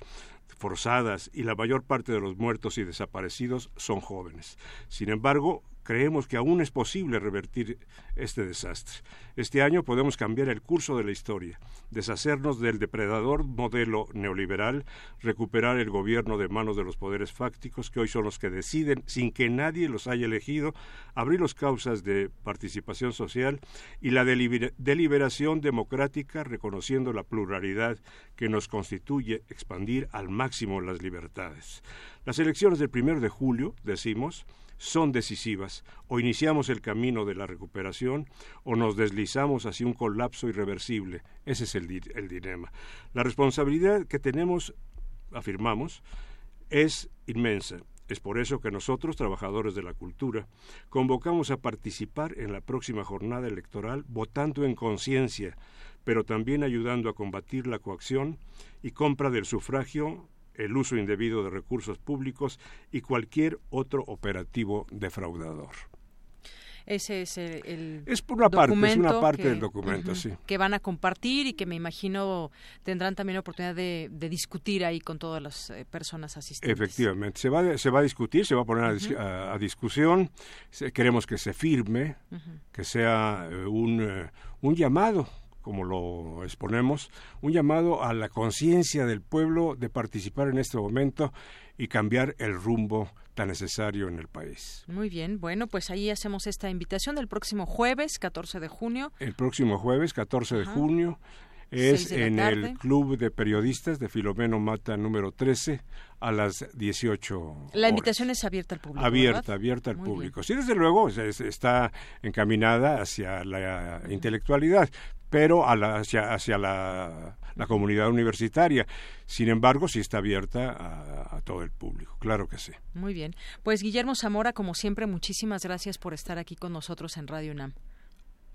S15: forzadas y la mayor parte de los muertos y desaparecidos son jóvenes. Sin embargo, creemos que aún es posible revertir este desastre. Este año podemos cambiar el curso de la historia, deshacernos del depredador modelo neoliberal, recuperar el gobierno de manos de los poderes fácticos que hoy son los que deciden, sin que nadie los haya elegido, abrir las causas de participación social y la deliberación democrática reconociendo la pluralidad que nos constituye, expandir al máximo las libertades. Las elecciones del primero de julio, decimos, son decisivas. O iniciamos el camino de la recuperación o nos deslizamos hacia un colapso irreversible. Ese es el, dilema. La responsabilidad que tenemos, afirmamos, es inmensa. Es por eso que nosotros, trabajadores de la cultura, convocamos a participar en la próxima jornada electoral votando en conciencia, pero también ayudando a combatir la coacción y compra del sufragio el uso indebido de recursos públicos y cualquier otro operativo defraudador.
S1: Ese es el,
S15: es una parte, es una parte del documento, sí.
S1: Que van a compartir y que me imagino tendrán también la oportunidad de, discutir ahí con todas las eh, personas asistentes.
S15: Efectivamente, se va, se va a discutir, se va a poner a, discusión. queremos que se firme, que sea eh, un, eh, un llamado como lo exponemos, un llamado a la conciencia del pueblo de participar en este momento y cambiar el rumbo tan necesario en el país.
S1: Muy bien, bueno, pues ahí hacemos esta invitación del próximo jueves, 14 de junio.
S15: El próximo jueves, 14 de junio, es en el Club de Periodistas de Filomeno Mata número 13 a las 18
S1: La invitación es abierta al público.
S15: Abierta, abierta al público. Sí, desde luego está encaminada hacia la intelectualidad, pero hacia, la, comunidad universitaria. Sin embargo, sí está abierta a, a, todo el público, claro que sí.
S1: Muy bien. Pues Guillermo Zamora, como siempre, muchísimas gracias por estar aquí con nosotros en Radio UNAM.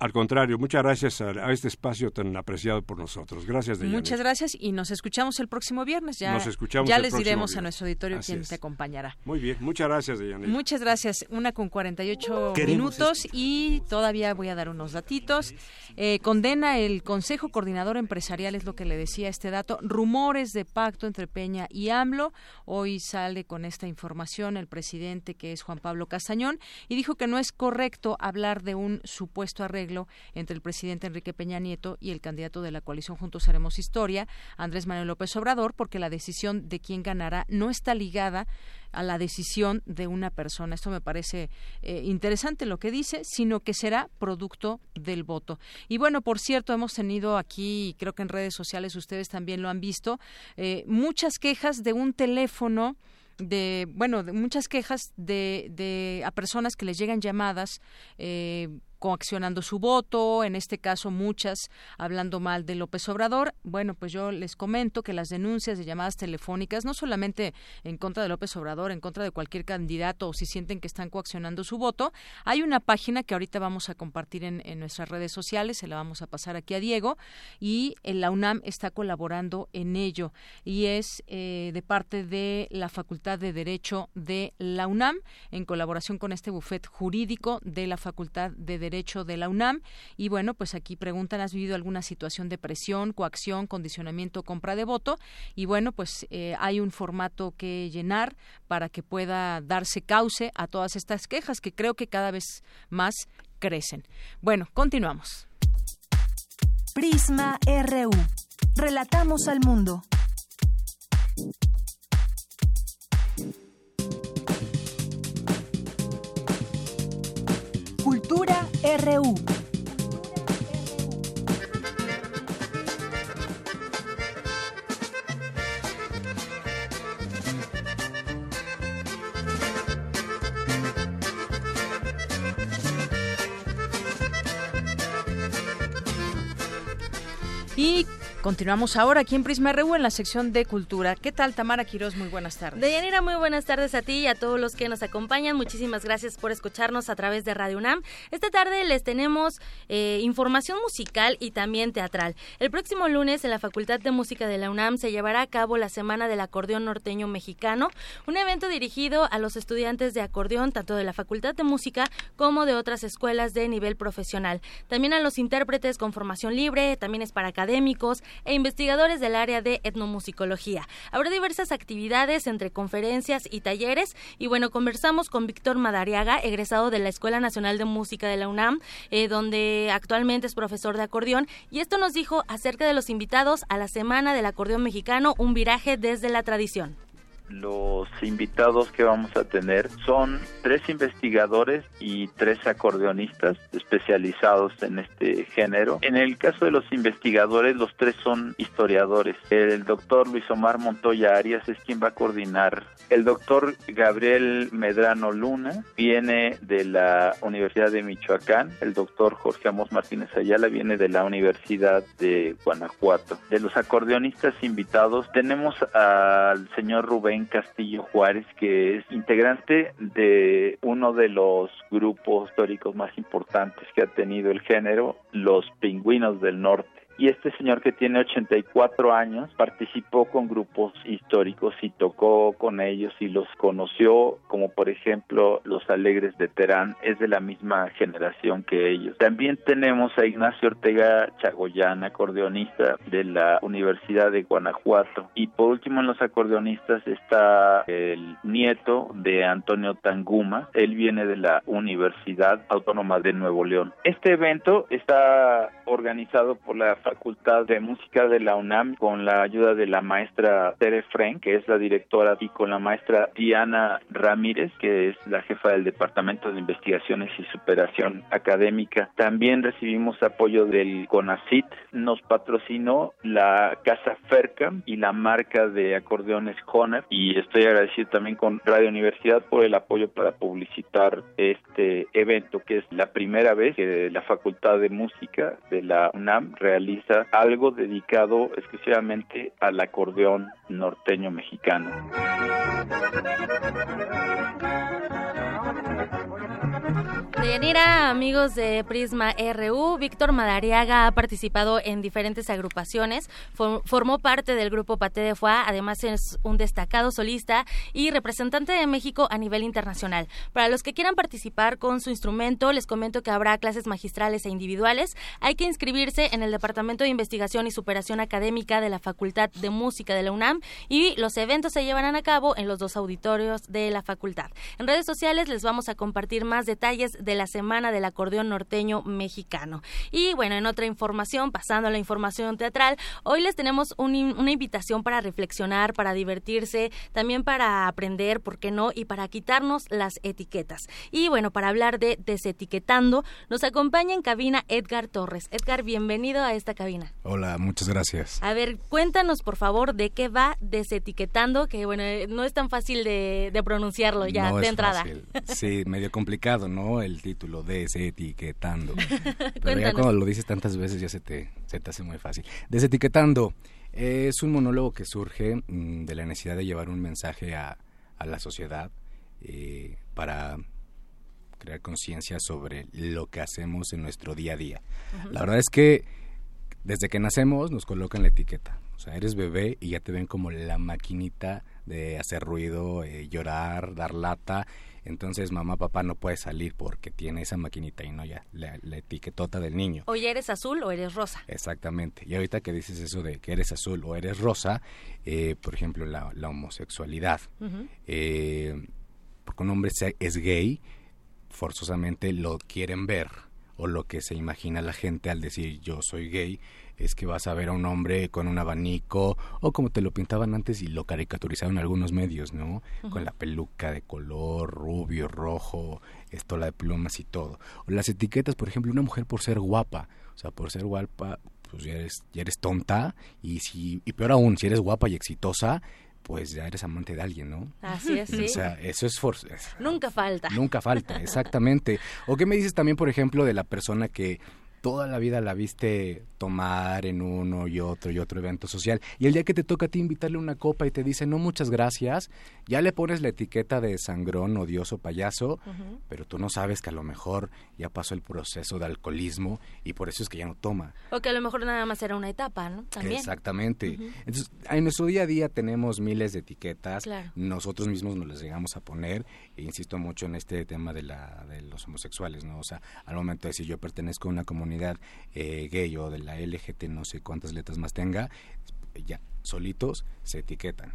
S15: Al contrario, muchas gracias a, este espacio tan apreciado por nosotros. Gracias, Deyanira.
S1: Muchas gracias y nos escuchamos el próximo viernes. Ya, ya les diremos a nuestro auditorio quién te acompañará.
S15: Muy bien, muchas gracias, Deyanira.
S1: Muchas gracias. Una con 48 minutos y todavía voy a dar unos datitos. Eh, condena el Consejo Coordinador Empresarial, es lo que le decía este dato, rumores de pacto entre Peña y AMLO. Hoy sale con esta información el presidente, que es Juan Pablo Castañón, y dijo que no es correcto hablar de un supuesto arreglo entre el presidente Enrique Peña Nieto y el candidato de la coalición Juntos Haremos Historia, Andrés Manuel López Obrador, porque la decisión de quién ganará no está ligada a la decisión de una persona. Esto me parece eh, interesante lo que dice, sino que será producto del voto. Y bueno, por cierto, hemos tenido aquí, creo que en redes sociales ustedes también lo han visto, eh, muchas quejas de un teléfono de bueno, de muchas quejas de, de a personas que les llegan llamadas eh, coaccionando su voto, en este caso muchas hablando mal de López Obrador. Bueno, pues yo les comento que las denuncias de llamadas telefónicas, no solamente en contra de López Obrador, en contra de cualquier candidato o si sienten que están coaccionando su voto, hay una página que ahorita vamos a compartir en, nuestras redes sociales, se la vamos a pasar aquí a Diego, y la UNAM está colaborando en ello y es eh, de parte de la Facultad de Derecho de la UNAM en colaboración con este bufet jurídico de la Facultad de Derecho Derecho de la UNAM. Y bueno, pues aquí preguntan, ¿has vivido alguna situación de presión, coacción, condicionamiento, compra de voto? Y bueno, pues eh, hay un formato que llenar para que pueda darse cauce a todas estas quejas que creo que cada vez más crecen. Bueno, continuamos.
S3: Prisma RU. Relatamos al mundo. Cultura RU.
S1: Y Continuamos ahora aquí en Prisma RU en la sección de Cultura. ¿Qué tal, Tamara Quiroz? Muy buenas tardes.
S16: Deyanira, muy buenas tardes a ti y a todos los que nos acompañan. Muchísimas gracias por escucharnos a través de Radio UNAM. Esta tarde les tenemos eh, información musical y también teatral. El próximo lunes en la Facultad de Música de la UNAM se llevará a cabo la Semana del Acordeón Norteño Mexicano, un evento dirigido a los estudiantes de acordeón tanto de la Facultad de Música como de otras escuelas de nivel profesional. También a los intérpretes con formación libre, también es para académicos, e investigadores del área de etnomusicología. Habrá diversas actividades entre conferencias y talleres y bueno, conversamos con Víctor Madariaga, egresado de la Escuela Nacional de Música de la UNAM, eh, donde actualmente es profesor de acordeón y esto nos dijo acerca de los invitados a la Semana del Acordeón Mexicano, un viraje desde la tradición.
S17: Los invitados que vamos a tener son tres investigadores y tres acordeonistas especializados en este género. En el caso de los investigadores, los tres son historiadores. El doctor Luis Omar Montoya Arias es quien va a coordinar. El doctor Gabriel Medrano Luna viene de la Universidad de Michoacán. El doctor Jorge Amos Martínez Ayala viene de la Universidad de Guanajuato. De los acordeonistas invitados tenemos al señor Rubén Castillo Juárez, que es integrante de uno de los grupos históricos más importantes que ha tenido el género, los Pingüinos del Norte y este señor que tiene 84 años participó con grupos históricos y tocó con ellos y los conoció, como por ejemplo los Alegres de Terán, es de la misma generación que ellos. También tenemos a Ignacio Ortega Chagoyán, acordeonista de la Universidad de Guanajuato. Y por último en los acordeonistas está el nieto de Antonio Tanguma, él viene de la Universidad Autónoma de Nuevo León. Este evento está organizado por la Facultad de Música de la UNAM con la ayuda de la maestra Tere Frank, que es la directora, y con la maestra Diana Ramírez, que es la jefa del Departamento de Investigaciones y Superación Académica. También recibimos apoyo del CONACIT, nos patrocinó la Casa Ferca y la marca de acordeones Honor y estoy agradecido también con Radio Universidad por el apoyo para publicitar este evento que es la primera vez que la Facultad de Música de la UNAM realiza algo dedicado exclusivamente al acordeón norteño mexicano.
S16: Deyanira, amigos de Prisma RU, Víctor Madariaga ha participado en diferentes agrupaciones, formó parte del grupo Paté de Foix, además es un destacado solista y representante de México a nivel internacional. Para los que quieran participar con su instrumento, les comento que habrá clases magistrales e individuales. Hay que inscribirse en el Departamento de Investigación y Superación Académica de la Facultad de Música de la UNAM y los eventos se llevarán a cabo en los dos auditorios de la facultad. En redes sociales les vamos a compartir más detalles de la Semana del Acordeón Norteño Mexicano. Y bueno, en otra información, pasando a la información teatral, hoy les tenemos una invitación para reflexionar, para divertirse, también para aprender, ¿por qué no? Y para quitarnos las etiquetas. Y bueno, para hablar de desetiquetando, nos acompaña en cabina Edgar Torres. Edgar, bienvenido a esta cabina.
S18: Hola, muchas gracias.
S16: A ver, cuéntanos por favor de qué va desetiquetando, que bueno, no es tan fácil de, pronunciarlo ya de entrada.
S18: Sí, medio complicado, ¿no? El título, desetiquetando. Pero ya cuando lo dices tantas veces ya se te, se te hace muy fácil. Desetiquetando es un monólogo que surge mm, de la necesidad de llevar un mensaje a, a la sociedad eh, para crear conciencia sobre lo que hacemos en nuestro día a día. La verdad es que desde que nacemos nos colocan la etiqueta. O sea, eres bebé y ya te ven como la maquinita de hacer ruido, eh, llorar, dar lata. Entonces mamá, papá no puede salir porque tiene esa maquinita y no ya, la, etiquetota del niño.
S16: O ya eres azul o eres rosa.
S18: Exactamente. Y ahorita que dices eso de que eres azul o eres rosa, eh, por ejemplo, la, homosexualidad. Eh, porque un hombre es gay, forzosamente lo quieren ver o lo que se imagina la gente al decir yo soy gay es que vas a ver a un hombre con un abanico o como te lo pintaban antes y lo caricaturizaron algunos medios, ¿no? Con la peluca de color rubio, rojo, estola de plumas y todo. O las etiquetas, por ejemplo, una mujer por ser guapa, o sea, por ser guapa, pues ya eres, ya eres tonta y si y peor aún, si eres guapa y exitosa, pues ya eres amante de alguien, ¿no?
S16: Así es, sí.
S18: O sea, eso es, for
S16: Nunca falta.
S18: Nunca falta, exactamente. ¿O qué me dices también, por ejemplo, de la persona que toda la vida la viste tomar en uno y otro y otro evento social y el día que te toca a ti invitarle una copa y te dice no muchas gracias, ya le pones la etiqueta de sangrón, odioso, payaso, pero tú no sabes que a lo mejor ya pasó el proceso de alcoholismo y por eso es que ya no toma.
S16: O que a lo mejor nada más era una etapa, ¿no? También.
S18: Exactamente. Entonces, en nuestro día a día tenemos miles de etiquetas, nosotros mismos nos las llegamos a poner, e insisto mucho en este tema de, la, de los homosexuales, ¿no? O sea, al momento de decir yo pertenezco a una comunidad eh, gay o de la LGT, no sé cuántas letras más tenga, ya solitos se etiquetan.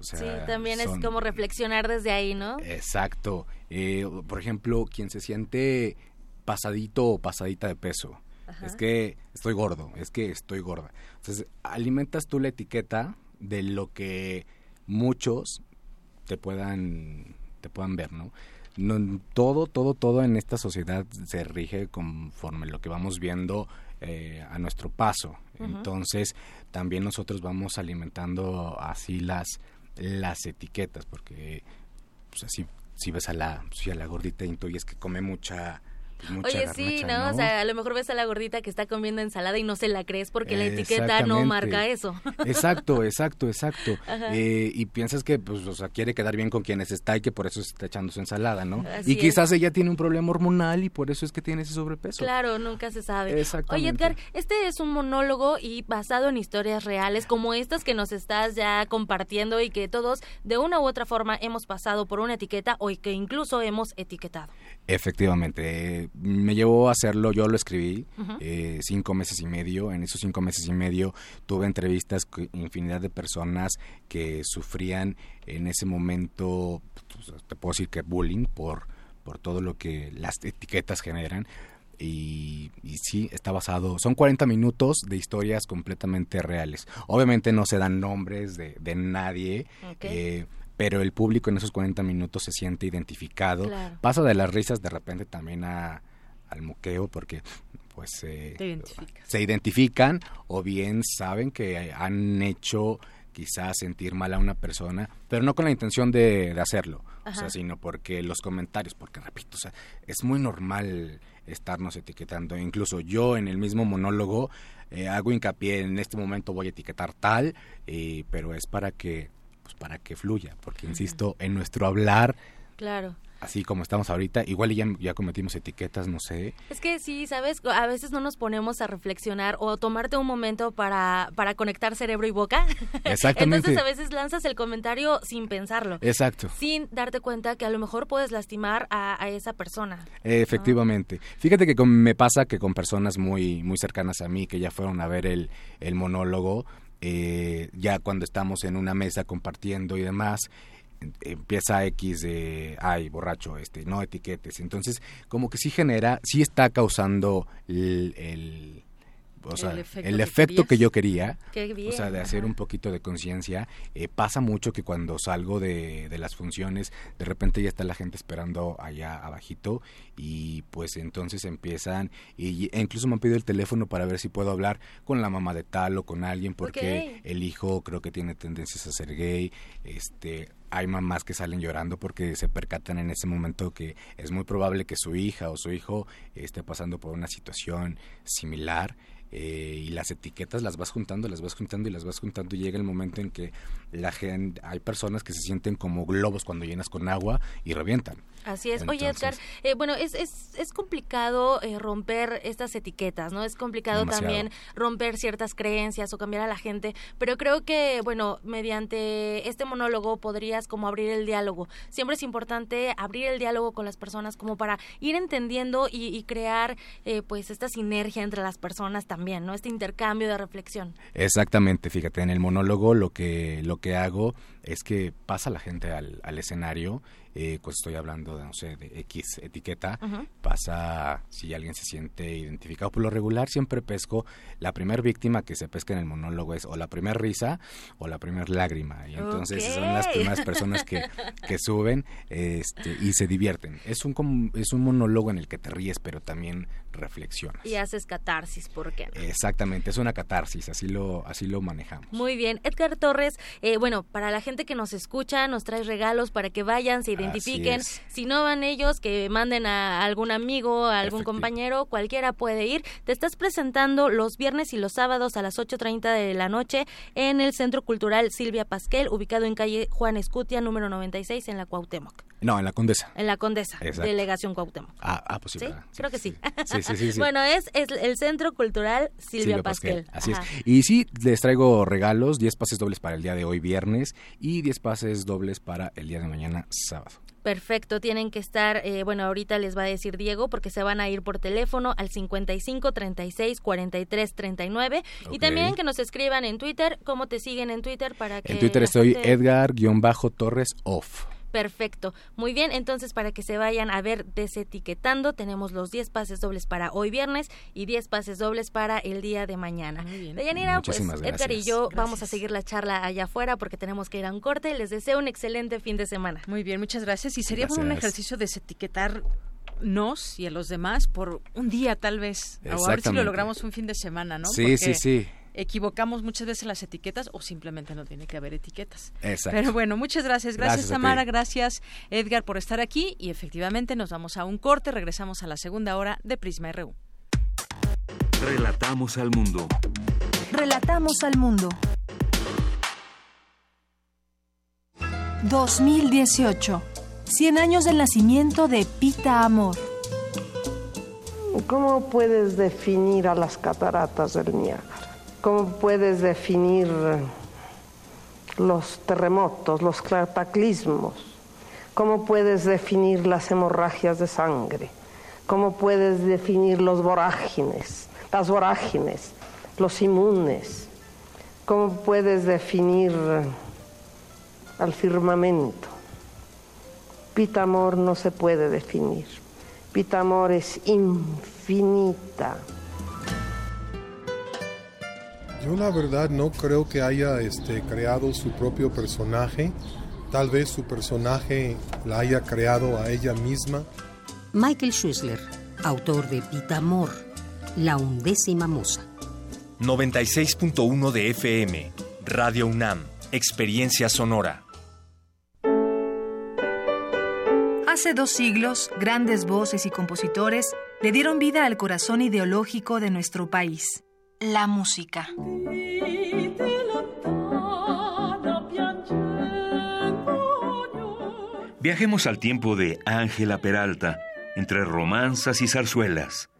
S16: sí, también es como reflexionar desde ahí, ¿no?
S18: Exacto. Eh, por ejemplo, quien se siente pasadito o pasadita de peso. Es que estoy gordo, es que estoy gorda. Entonces, alimentas tú la etiqueta de lo que muchos te puedan te puedan ver, ¿no? No, todo, todo, todo en esta sociedad se rige conforme lo que vamos viendo eh, a nuestro paso. Entonces, también nosotros vamos alimentando así las, las etiquetas, porque pues así, si ves a la, si a la gordita y es que come mucha
S16: Oye, sí, ¿no? O sea, a lo mejor ves a la gordita que está comiendo ensalada y no se la crees porque la etiqueta no marca eso.
S18: Exacto, exacto, exacto. Eh, y piensas que, pues, o sea, quiere quedar bien con quienes está y que por eso se está echando su ensalada, ¿no? y quizás ella tiene un problema hormonal y por eso es que tiene ese sobrepeso.
S16: Claro, nunca se sabe. Oye, Edgar, este es un monólogo y basado en historias reales como estas que nos estás ya compartiendo y que todos de una u otra forma hemos pasado por una etiqueta o que incluso hemos etiquetado.
S18: Efectivamente, me llevó a hacerlo, yo lo escribí eh, cinco meses y medio, en esos cinco meses y medio tuve entrevistas con infinidad de personas que sufrían en ese momento, pues, te puedo decir que bullying por, por todo lo que las etiquetas generan. Y, sí, está basado, son 40 minutos de historias completamente reales. Obviamente no se dan nombres de, de nadie, eh, pero el público en esos 40 minutos se siente identificado. Pasa de las risas de repente también a, al moqueo porque pues se identifican o bien saben que han hecho quizás sentir mal a una persona, pero no con la intención de, hacerlo, o sea, sino porque los comentarios, porque repito, o sea, es muy normal estarnos etiquetando, incluso yo en el mismo monólogo eh, hago hincapié en este momento voy a etiquetar tal, eh, pero es para que para que fluya, porque insisto, en nuestro hablar
S16: Claro
S18: así como estamos ahorita, igual ya, ya cometimos etiquetas, no sé.
S16: Es que sí, sabes, a veces no nos ponemos a reflexionar o tomarte un momento para, para conectar cerebro y boca.
S18: Exactamente.
S16: Entonces a veces lanzas el comentario sin pensarlo.
S18: Exacto.
S16: Sin darte cuenta que a lo mejor puedes lastimar a, esa persona.
S18: Efectivamente. Fíjate que me pasa que con personas muy, muy cercanas a mí, que ya fueron a ver el, el monólogo, eh, ya cuando estamos en una mesa compartiendo y demás, empieza X de, ay, borracho, este, no etiquetes. Entonces, como que sí genera, sí está causando el o sea, el efecto, que, yo quería, o sea, de hacer un poquito de conciencia, eh, pasa mucho que cuando salgo de, de, las funciones, de repente ya está la gente esperando allá abajito y pues entonces empiezan, y, e incluso me han pedido el teléfono para ver si puedo hablar con la mamá de tal o con alguien porque el hijo creo que tiene tendencias a ser gay, este, hay mamás que salen llorando porque se percatan en ese momento que es muy probable que su hija o su hijo esté pasando por una situación similar eh, y las etiquetas las vas juntando, las vas juntando y las vas juntando y llega el momento en que la gente, hay personas que se sienten como globos cuando llenas con agua y revientan.
S16: Así es. Oye, Edgar, eh, bueno, es, es, es complicado eh, romper estas etiquetas, ¿no? Es complicado también romper ciertas creencias o cambiar a la gente, pero creo que, bueno, mediante este monólogo podrías como abrir el diálogo. Siempre es importante abrir el diálogo con las personas como para ir entendiendo y, crear, eh, pues, esta sinergia entre las personas también, ¿no? Este intercambio de reflexión.
S18: Exactamente, fíjate, en el monólogo lo que, lo que hago es que pasa la gente al, al escenario eh, pues estoy hablando de, no sé, de X etiqueta, pasa si alguien se siente identificado. Por lo regular siempre pesco, la primera víctima que se pesca en el monólogo es o la primera risa o la primera lágrima. Y entonces son las primeras personas que, que suben este, y se divierten. Es un, es un monólogo en el que te ríes, pero también reflexionas.
S16: Y haces catarsis, ¿por qué
S18: Exactamente, es una catarsis, así lo, así lo manejamos.
S16: Muy bien. Edgar Torres, eh, bueno, para la gente que nos escucha, nos trae regalos para que vayan, se identifiquen. Si no van ellos, que manden a algún amigo, a algún compañero, cualquiera puede ir. Te estás presentando los viernes y los sábados a las 8.30 de la noche en el Centro Cultural Silvia Pasquel, ubicado en calle Juan Escutia, número 96, en la Cuauhtémoc.
S18: No, en la Condesa.
S16: En la Condesa, delegación Cuauhtémoc.
S18: Ah, ah pues
S16: sí, Creo que sí. Sí, sí, sí. bueno, es, el Centro Cultural Silvia, Pasquel.
S18: Así es. Y sí, les traigo regalos, 10 pases dobles para el día de hoy viernes y 10 pases dobles para el día de mañana sábado.
S16: Perfecto, tienen que estar, eh, bueno, ahorita les va a decir Diego porque se van a ir por teléfono al 55 36 43 39 y también que nos escriban en Twitter, cómo te siguen en Twitter para que...
S18: En Twitter estoy Edgar-Torres Off.
S16: Perfecto. Muy bien, entonces para que se vayan a ver desetiquetando, tenemos los 10 pases dobles para hoy viernes y 10 pases dobles para el día de mañana. Muy Deyanira, pues Edgar y yo vamos a seguir la charla allá afuera porque tenemos que ir a un corte. Les deseo un excelente fin de semana.
S1: Muy bien, muchas gracias. Y sería un ejercicio desetiquetar nos y a los demás por un día tal vez. O a ver si lo logramos un fin de semana, ¿no?
S18: Sí, sí, sí
S1: equivocamos muchas veces las etiquetas o simplemente no tiene que haber etiquetas. Exacto. Pero bueno, muchas gracias. Gracias, Tamara. Gracias, Edgar, por estar aquí. Y efectivamente nos vamos a un corte. Regresamos a la segunda hora de Prisma RU.
S5: Relatamos al mundo.
S3: Relatamos al mundo. 2018. 100 años del nacimiento de Pita Amor.
S19: ¿Cómo puedes definir a las cataratas del Niágara? ¿Cómo puedes definir los terremotos, los cataclismos? ¿Cómo puedes definir las hemorragias de sangre? ¿Cómo puedes definir los vorágines, las vorágines, los inmunes? ¿Cómo puedes definir al firmamento? Pitamor no se puede definir. Pitamor es infinita.
S20: Yo la verdad no creo que haya este, creado su propio personaje. Tal vez su personaje la haya creado a ella misma.
S21: Michael Schuessler, autor de Pitamor, La undécima moza.
S22: 96.1 de FM, Radio UNAM, Experiencia Sonora.
S3: Hace dos siglos, grandes voces y compositores le dieron vida al corazón ideológico de nuestro país la música.
S5: Viajemos al tiempo de Ángela Peralta, entre romanzas y zarzuelas.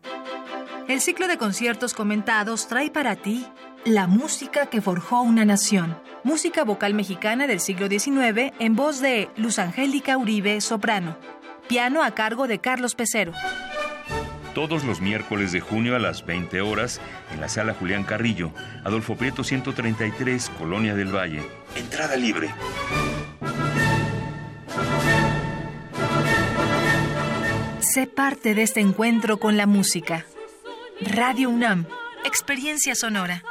S3: El ciclo de conciertos comentados trae para ti la música que forjó una nación. Música vocal mexicana del siglo XIX en voz de Luz Angélica Uribe, soprano. Piano a cargo de Carlos Pecero
S5: todos los miércoles de junio a las 20 horas en la sala Julián Carrillo, Adolfo Prieto 133, Colonia del Valle. Entrada libre.
S3: Sé parte de este encuentro con la música. Radio UNAM, Experiencia Sonora.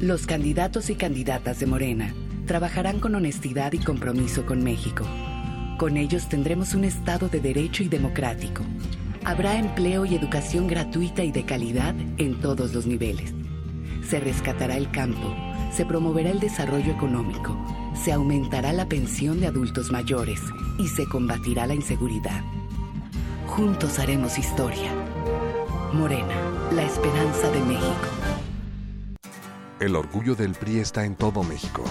S23: Los candidatos y candidatas de Morena trabajarán con honestidad y compromiso con México con ellos tendremos un Estado de derecho y democrático. Habrá empleo y educación gratuita y de calidad en todos los niveles. Se rescatará el campo, se promoverá el desarrollo económico, se aumentará la pensión de adultos mayores y se combatirá la inseguridad. Juntos haremos historia. Morena, la esperanza de México.
S24: El orgullo del PRI está en todo
S13: México.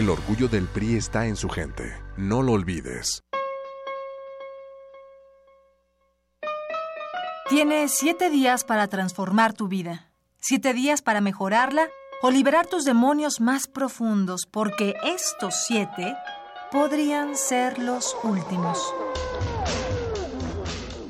S24: El orgullo del PRI está en su gente. No lo olvides.
S3: Tienes siete días para transformar tu vida, siete días para mejorarla o liberar tus demonios más profundos, porque estos siete podrían ser los últimos.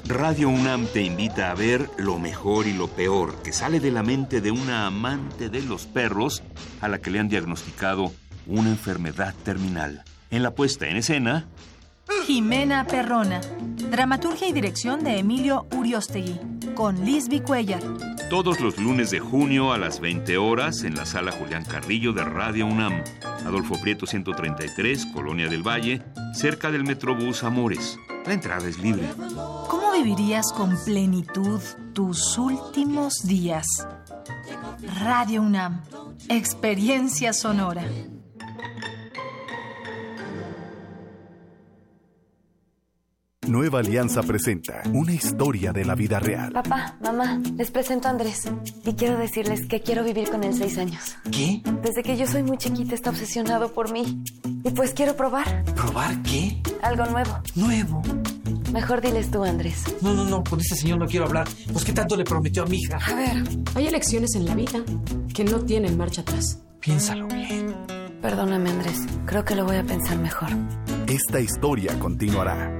S5: Radio UNAM te invita a ver lo mejor y lo peor que sale de la mente de una amante de los perros a la que le han diagnosticado una enfermedad terminal. En la puesta en escena,
S3: Jimena Perrona, dramaturgia y dirección de Emilio Uriostegui, con Lisby Cuellar.
S5: todos los lunes de junio a las 20 horas en la sala Julián Carrillo de Radio UNAM, Adolfo Prieto 133, Colonia del Valle, cerca del Metrobús Amores. La entrada es libre.
S3: ¿Cómo vivirías con plenitud tus últimos días? Radio UNAM, experiencia sonora.
S25: Nueva Alianza presenta una historia de la vida real.
S26: Papá, mamá, les presento a Andrés. Y quiero decirles que quiero vivir con él seis años.
S27: ¿Qué?
S26: Desde que yo soy muy chiquita está obsesionado por mí. Y pues quiero probar.
S27: ¿Probar qué?
S26: Algo nuevo.
S27: ¿Nuevo?
S26: Mejor diles tú, Andrés.
S27: No, no, no, con ese señor no quiero hablar. Pues qué tanto le prometió a mi hija.
S26: A ver,
S28: Hay elecciones en la vida que no tienen marcha atrás.
S27: Piénsalo bien.
S26: perdóname, Andrés. Creo que lo voy a pensar mejor.
S25: Esta historia continuará.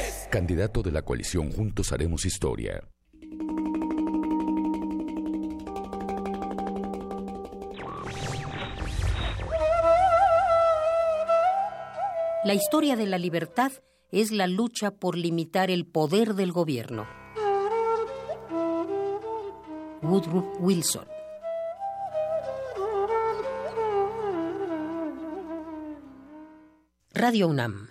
S29: Candidato de la coalición Juntos Haremos Historia.
S21: La historia de la libertad es la lucha por limitar el poder del gobierno. Woodrow Wilson. Radio UNAM.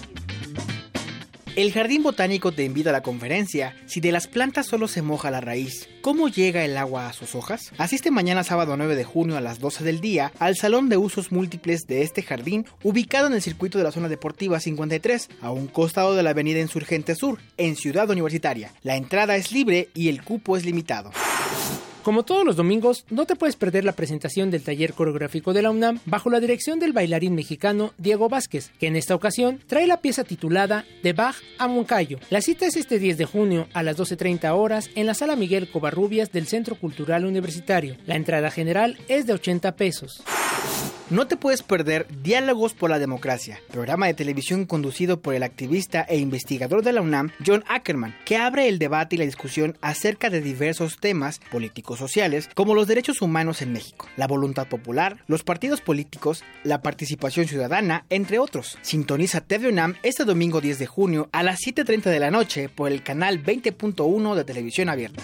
S30: El Jardín Botánico te invita a la conferencia Si de las plantas solo se moja la raíz, ¿cómo llega el agua a sus hojas? Asiste mañana sábado 9 de junio a las 12 del día al Salón de Usos Múltiples de este jardín, ubicado en el circuito de la zona deportiva 53, a un costado de la avenida Insurgente Sur, en Ciudad Universitaria. La entrada es libre y el cupo es limitado.
S31: Como todos los domingos, no te puedes perder la presentación del taller coreográfico de la UNAM bajo la dirección del bailarín mexicano Diego Vázquez, que en esta ocasión trae la pieza titulada De Bach a Moncayo. La cita es este 10 de junio a las 12.30 horas en la sala Miguel Covarrubias del Centro Cultural Universitario. La entrada general es de 80 pesos.
S30: No te puedes perder Diálogos por la Democracia, programa de televisión conducido por el activista e investigador de la UNAM, John Ackerman, que abre el debate y la discusión acerca de diversos temas políticos sociales, como los derechos humanos en México, la voluntad popular, los partidos políticos, la participación ciudadana, entre otros. Sintoniza TV UNAM este domingo 10 de junio a las 7.30 de la noche por el canal 20.1 de televisión abierta.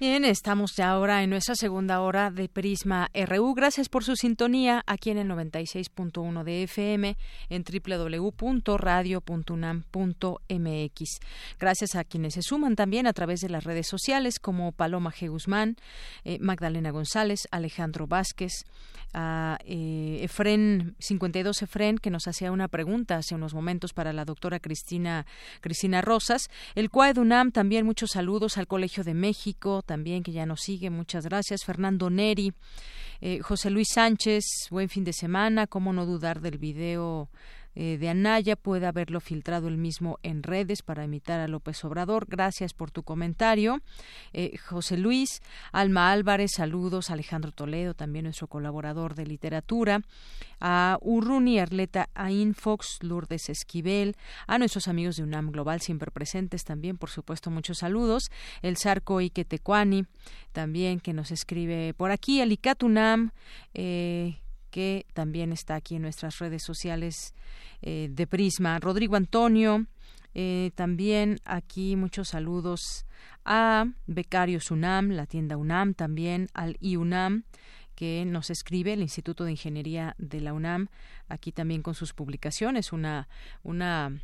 S1: Bien, estamos ya ahora en nuestra segunda hora de Prisma RU. Gracias por su sintonía aquí en el 96.1 de FM en www.radio.unam.mx. Gracias a quienes se suman también a través de las redes sociales como Paloma G. Guzmán, eh, Magdalena González, Alejandro Vázquez, a eh, Efren 52 Efren que nos hacía una pregunta hace unos momentos para la doctora Cristina Cristina Rosas, el CUAED UNAM también muchos saludos al Colegio de México también que ya nos sigue, muchas gracias. Fernando Neri, eh, José Luis Sánchez, buen fin de semana, cómo no dudar del video eh, de Anaya puede haberlo filtrado el mismo en redes para imitar a López Obrador. Gracias por tu comentario. Eh, José Luis, Alma Álvarez, saludos. Alejandro Toledo, también nuestro colaborador de literatura. A Urruni Arleta, a Infox, Lourdes Esquivel, a nuestros amigos de UNAM Global siempre presentes también, por supuesto, muchos saludos. El Sarco Iquetecuani, también que nos escribe por aquí. El Icatunam, eh, que también está aquí en nuestras redes sociales eh, de Prisma. Rodrigo Antonio, eh, también aquí muchos saludos a Becarios UNAM, la tienda UNAM, también al IUNAM que nos escribe el Instituto de Ingeniería de la UNAM, aquí también con sus publicaciones, una, una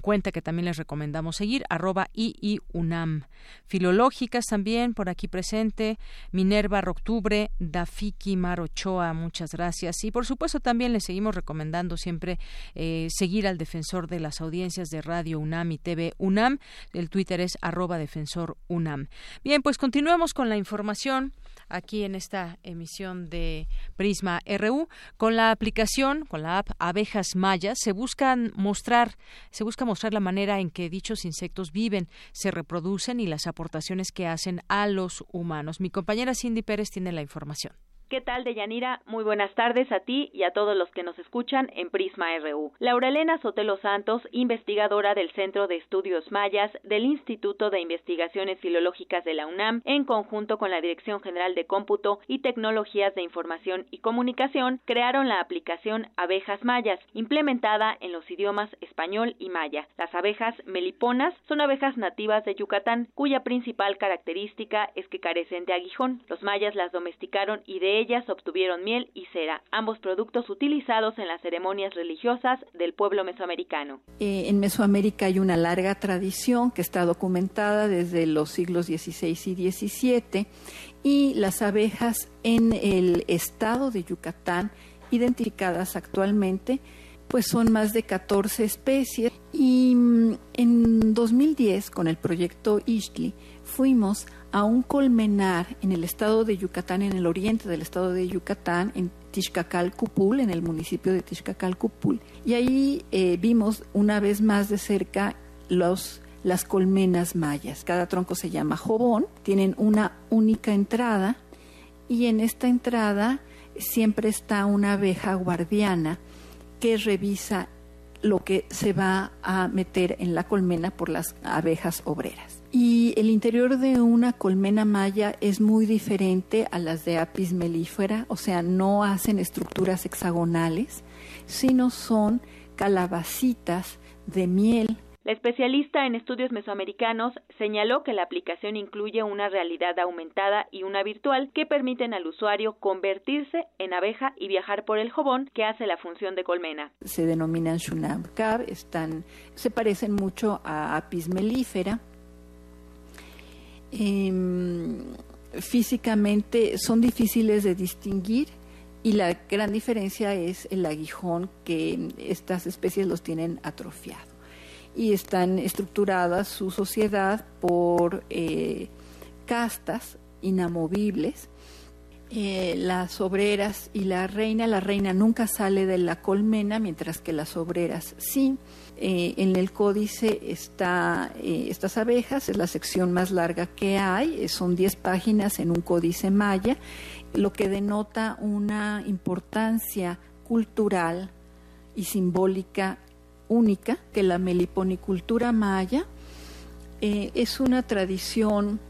S1: cuenta que también les recomendamos seguir, arroba IIUNAM. Filológicas también por aquí presente, Minerva Roctubre, Dafiki Marochoa, muchas gracias. Y por supuesto también les seguimos recomendando siempre eh, seguir al defensor de las audiencias de Radio UNAM y TV UNAM. El Twitter es arroba defensor UNAM. Bien, pues continuemos con la información aquí en esta emisión de Prisma RU. Con la aplicación, con la app Abejas Mayas, se buscan mostrar, se busca mostrar la manera en que dichos insectos viven, se reproducen y las aportaciones que hacen a los humanos. Mi compañera Cindy Pérez tiene la información.
S32: ¿Qué tal, Deyanira? Muy buenas tardes a ti y a todos los que nos escuchan en Prisma RU. Laurelena Sotelo Santos, investigadora del Centro de Estudios Mayas del Instituto de Investigaciones Filológicas de la UNAM, en conjunto con la Dirección General de Cómputo y Tecnologías de Información y Comunicación, crearon la aplicación Abejas Mayas, implementada en los idiomas español y maya. Las abejas meliponas son abejas nativas de Yucatán, cuya principal característica es que carecen de aguijón. Los mayas las domesticaron y de ellas obtuvieron miel y cera, ambos productos utilizados en las ceremonias religiosas del pueblo mesoamericano.
S33: Eh, en Mesoamérica hay una larga tradición que está documentada desde los siglos XVI y XVII y las abejas en el estado de Yucatán, identificadas actualmente, pues son más de 14 especies y mm, en 2010 con el proyecto Ishli fuimos a un colmenar en el estado de Yucatán, en el oriente del estado de Yucatán, en Tixcacalcupul, en el municipio de Tixcacalcupul. Y ahí eh, vimos una vez más de cerca los, las colmenas mayas. Cada tronco se llama jobón, tienen una única entrada y en esta entrada siempre está una abeja guardiana que revisa lo que se va a meter en la colmena por las abejas obreras. Y el interior de una colmena maya es muy diferente a las de Apis mellifera, o sea, no hacen estructuras hexagonales, sino son calabacitas de miel.
S32: La especialista en estudios mesoamericanos señaló que la aplicación incluye una realidad aumentada y una virtual que permiten al usuario convertirse en abeja y viajar por el jobón que hace la función de colmena.
S33: Se denominan Shunab están, se parecen mucho a Apis mellifera, eh, físicamente son difíciles de distinguir y la gran diferencia es el aguijón que estas especies los tienen atrofiado y están estructuradas su sociedad por eh, castas inamovibles eh, las obreras y la reina. La reina nunca sale de la colmena, mientras que las obreras sí. Eh, en el códice está eh, estas abejas, es la sección más larga que hay, son 10 páginas en un códice maya, lo que denota una importancia cultural y simbólica única, que la meliponicultura maya es una tradición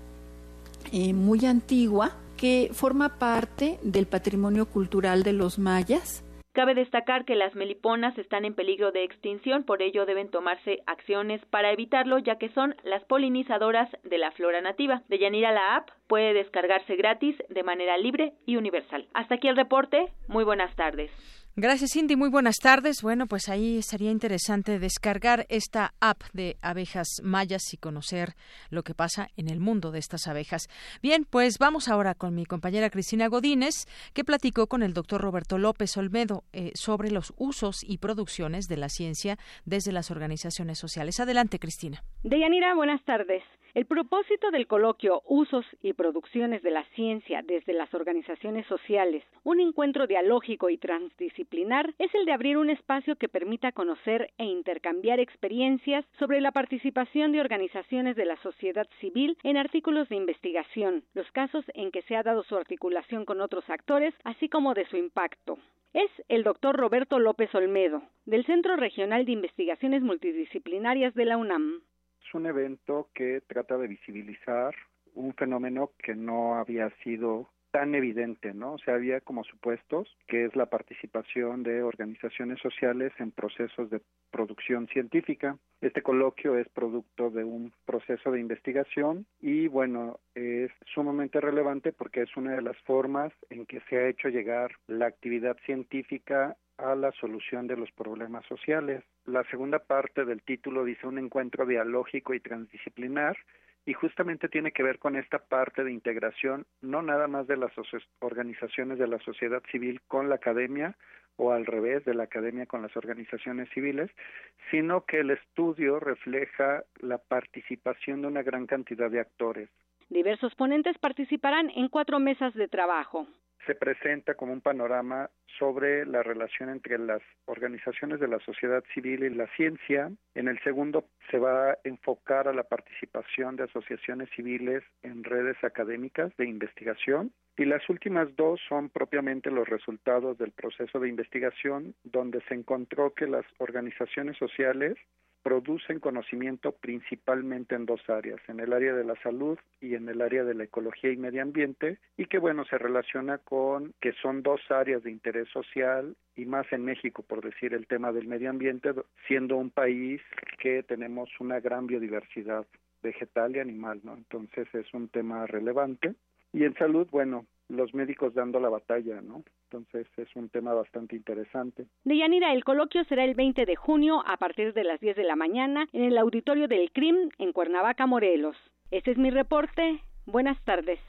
S33: muy antigua, que forma parte del patrimonio cultural de los mayas.
S32: Cabe destacar que las meliponas están en peligro de extinción, por ello deben tomarse acciones para evitarlo, ya que son las polinizadoras de la flora nativa. De Yanira la app puede descargarse gratis de manera libre y universal. Hasta aquí el reporte. Muy buenas tardes.
S1: Gracias, Cindy. Muy buenas tardes. Bueno, pues ahí sería interesante descargar esta app de abejas mayas y conocer lo que pasa en el mundo de estas abejas. Bien, pues vamos ahora con mi compañera Cristina Godínez, que platicó con el doctor Roberto López Olmedo eh, sobre los usos y producciones de la ciencia desde las organizaciones sociales. Adelante, Cristina.
S34: Deyanira, buenas tardes. El propósito del coloquio Usos y Producciones de la Ciencia desde las Organizaciones Sociales, un encuentro dialógico y es el de abrir un espacio que permita conocer e intercambiar experiencias sobre la participación de organizaciones de la sociedad civil en artículos de investigación, los casos en que se ha dado su articulación con otros actores, así como de su impacto. Es el doctor Roberto López Olmedo, del Centro Regional de Investigaciones Multidisciplinarias de la UNAM.
S35: Un evento que trata de visibilizar un fenómeno que no había sido tan evidente, ¿no? O sea, había como supuestos que es la participación de organizaciones sociales en procesos de producción científica. Este coloquio es producto de un proceso de investigación y bueno, es sumamente relevante porque es una de las formas en que se ha hecho llegar la actividad científica a la solución de los problemas sociales. La segunda parte del título dice un encuentro dialógico y transdisciplinar y justamente tiene que ver con esta parte de integración, no nada más de las organizaciones de la sociedad civil con la academia o al revés de la academia con las organizaciones civiles, sino que el estudio refleja la participación de una gran cantidad de actores.
S34: Diversos ponentes participarán en cuatro mesas de trabajo
S35: se presenta como un panorama sobre la relación entre las organizaciones de la sociedad civil y la ciencia. En el segundo se va a enfocar a la participación de asociaciones civiles en redes académicas de investigación. Y las últimas dos son propiamente los resultados del proceso de investigación, donde se encontró que las organizaciones sociales producen conocimiento principalmente en dos áreas, en el área de la salud y en el área de la ecología y medio ambiente, y que bueno, se relaciona con que son dos áreas de interés social y más en México, por decir el tema del medio ambiente, siendo un país que tenemos una gran biodiversidad vegetal y animal, ¿no? Entonces es un tema relevante. Y en salud, bueno, los médicos dando la batalla, ¿no? Entonces es un tema bastante interesante.
S34: Deyanira, el coloquio será el 20 de junio a partir de las 10 de la mañana en el auditorio del CRIM en Cuernavaca, Morelos. Este es mi reporte. Buenas tardes.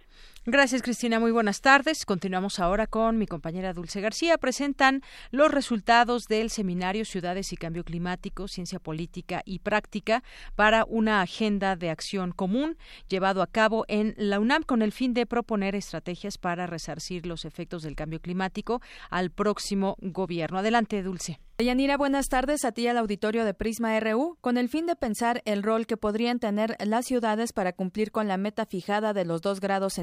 S1: Gracias, Cristina. Muy buenas tardes. Continuamos ahora con mi compañera Dulce García. Presentan los resultados del seminario Ciudades y Cambio Climático, Ciencia Política y Práctica para una agenda de acción común llevado a cabo en la UNAM con el fin de proponer estrategias para resarcir los efectos del cambio climático al próximo gobierno. Adelante, Dulce.
S36: Yanira, buenas tardes a ti al auditorio de Prisma RU. Con el fin de pensar el rol que podrían tener las ciudades para cumplir con la meta fijada de los dos grados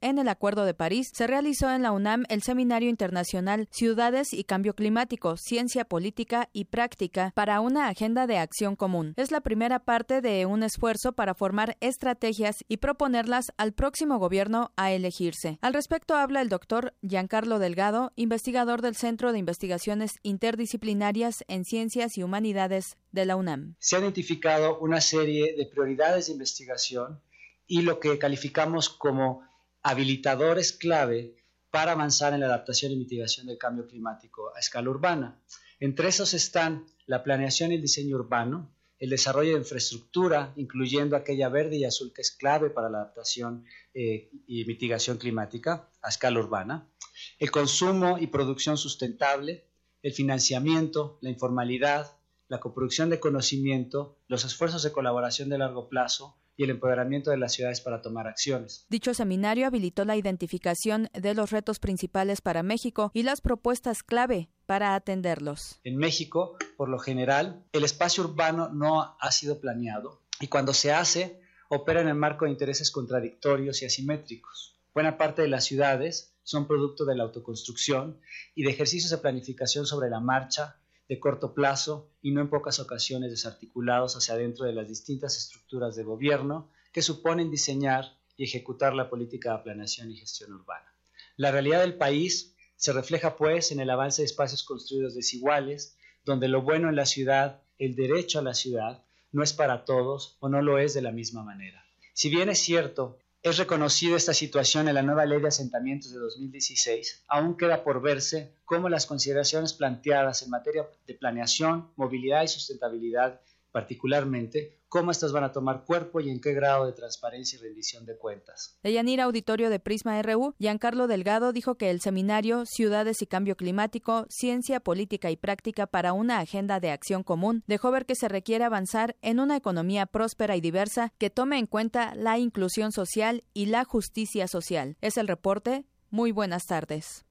S36: en el Acuerdo de París, se realizó en la UNAM el Seminario Internacional Ciudades y Cambio Climático, Ciencia Política y Práctica para una agenda de acción común. Es la primera parte de un esfuerzo para formar estrategias y proponerlas al próximo gobierno a elegirse. Al respecto habla el doctor Giancarlo Delgado, investigador del Centro de Investigaciones Interdisciplinarias disciplinarias en Ciencias y Humanidades de la UNAM.
S37: Se han identificado una serie de prioridades de investigación y lo que calificamos como habilitadores clave para avanzar en la adaptación y mitigación del cambio climático a escala urbana. Entre esos están la planeación y el diseño urbano, el desarrollo de infraestructura, incluyendo aquella verde y azul que es clave para la adaptación eh, y mitigación climática a escala urbana, el consumo y producción sustentable, el financiamiento, la informalidad, la coproducción de conocimiento, los esfuerzos de colaboración de largo plazo y el empoderamiento de las ciudades para tomar acciones.
S36: Dicho seminario habilitó la identificación de los retos principales para México y las propuestas clave para atenderlos.
S37: En México, por lo general, el espacio urbano no ha sido planeado y cuando se hace, opera en el marco de intereses contradictorios y asimétricos. Buena parte de las ciudades son producto de la autoconstrucción y de ejercicios de planificación sobre la marcha, de corto plazo y no en pocas ocasiones desarticulados hacia adentro de las distintas estructuras de gobierno que suponen diseñar y ejecutar la política de planeación y gestión urbana. La realidad del país se refleja pues en el avance de espacios construidos desiguales, donde lo bueno en la ciudad, el derecho a la ciudad, no es para todos o no lo es de la misma manera. Si bien es cierto es reconocida esta situación en la nueva ley de asentamientos de 2016, aún queda por verse cómo las consideraciones planteadas en materia de planeación, movilidad y sustentabilidad particularmente, cómo estas van a tomar cuerpo y en qué grado de transparencia y rendición de cuentas.
S36: De Yanira Auditorio de Prisma RU, Giancarlo Delgado dijo que el seminario Ciudades y Cambio Climático, Ciencia, Política y Práctica para una Agenda de Acción Común dejó ver que se requiere avanzar en una economía próspera y diversa que tome en cuenta la inclusión social y la justicia social. Es el reporte. Muy buenas tardes.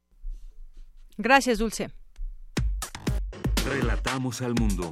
S1: Gracias, Dulce.
S5: Relatamos al mundo.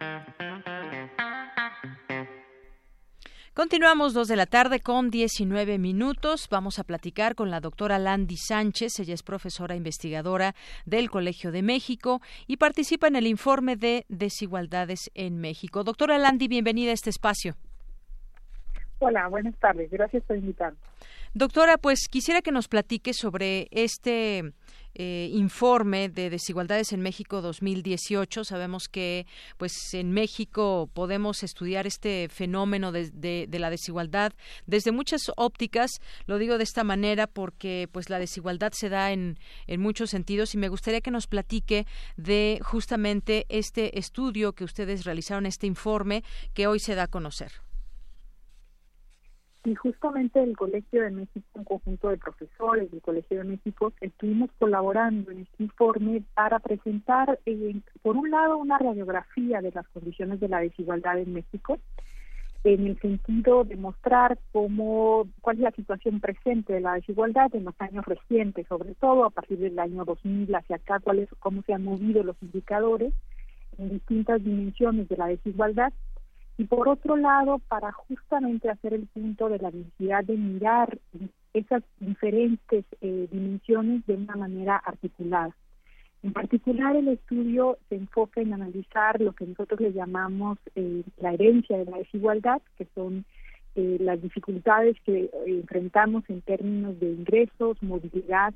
S1: Continuamos dos de la tarde con 19 minutos. Vamos a platicar con la doctora Landy Sánchez. Ella es profesora investigadora del Colegio de México y participa en el informe de desigualdades en México. Doctora Landy, bienvenida a este espacio.
S38: Hola, buenas tardes. Gracias por invitarme.
S1: Doctora, pues quisiera que nos platique sobre este eh, informe de desigualdades en México 2018. Sabemos que, pues, en México podemos estudiar este fenómeno de, de, de, la desigualdad desde muchas ópticas. Lo digo de esta manera porque, pues, la desigualdad se da en, en muchos sentidos y me gustaría que nos platique de justamente este estudio que ustedes realizaron, este informe que hoy se da a conocer.
S38: Y justamente el Colegio de México, un conjunto de profesores del Colegio de México, estuvimos colaborando en este informe para presentar, eh, por un lado, una radiografía de las condiciones de la desigualdad en México, en el sentido de mostrar cómo, cuál es la situación presente de la desigualdad en los años recientes, sobre todo a partir del año 2000 hacia acá, cuál es, cómo se han movido los indicadores en distintas dimensiones de la desigualdad y por otro lado, para justamente hacer el punto de la necesidad de mirar esas diferentes eh, dimensiones de una manera articulada. En particular, el estudio se enfoca en analizar lo que nosotros le llamamos eh, la herencia de la desigualdad, que son eh, las dificultades que enfrentamos en términos de ingresos, movilidad,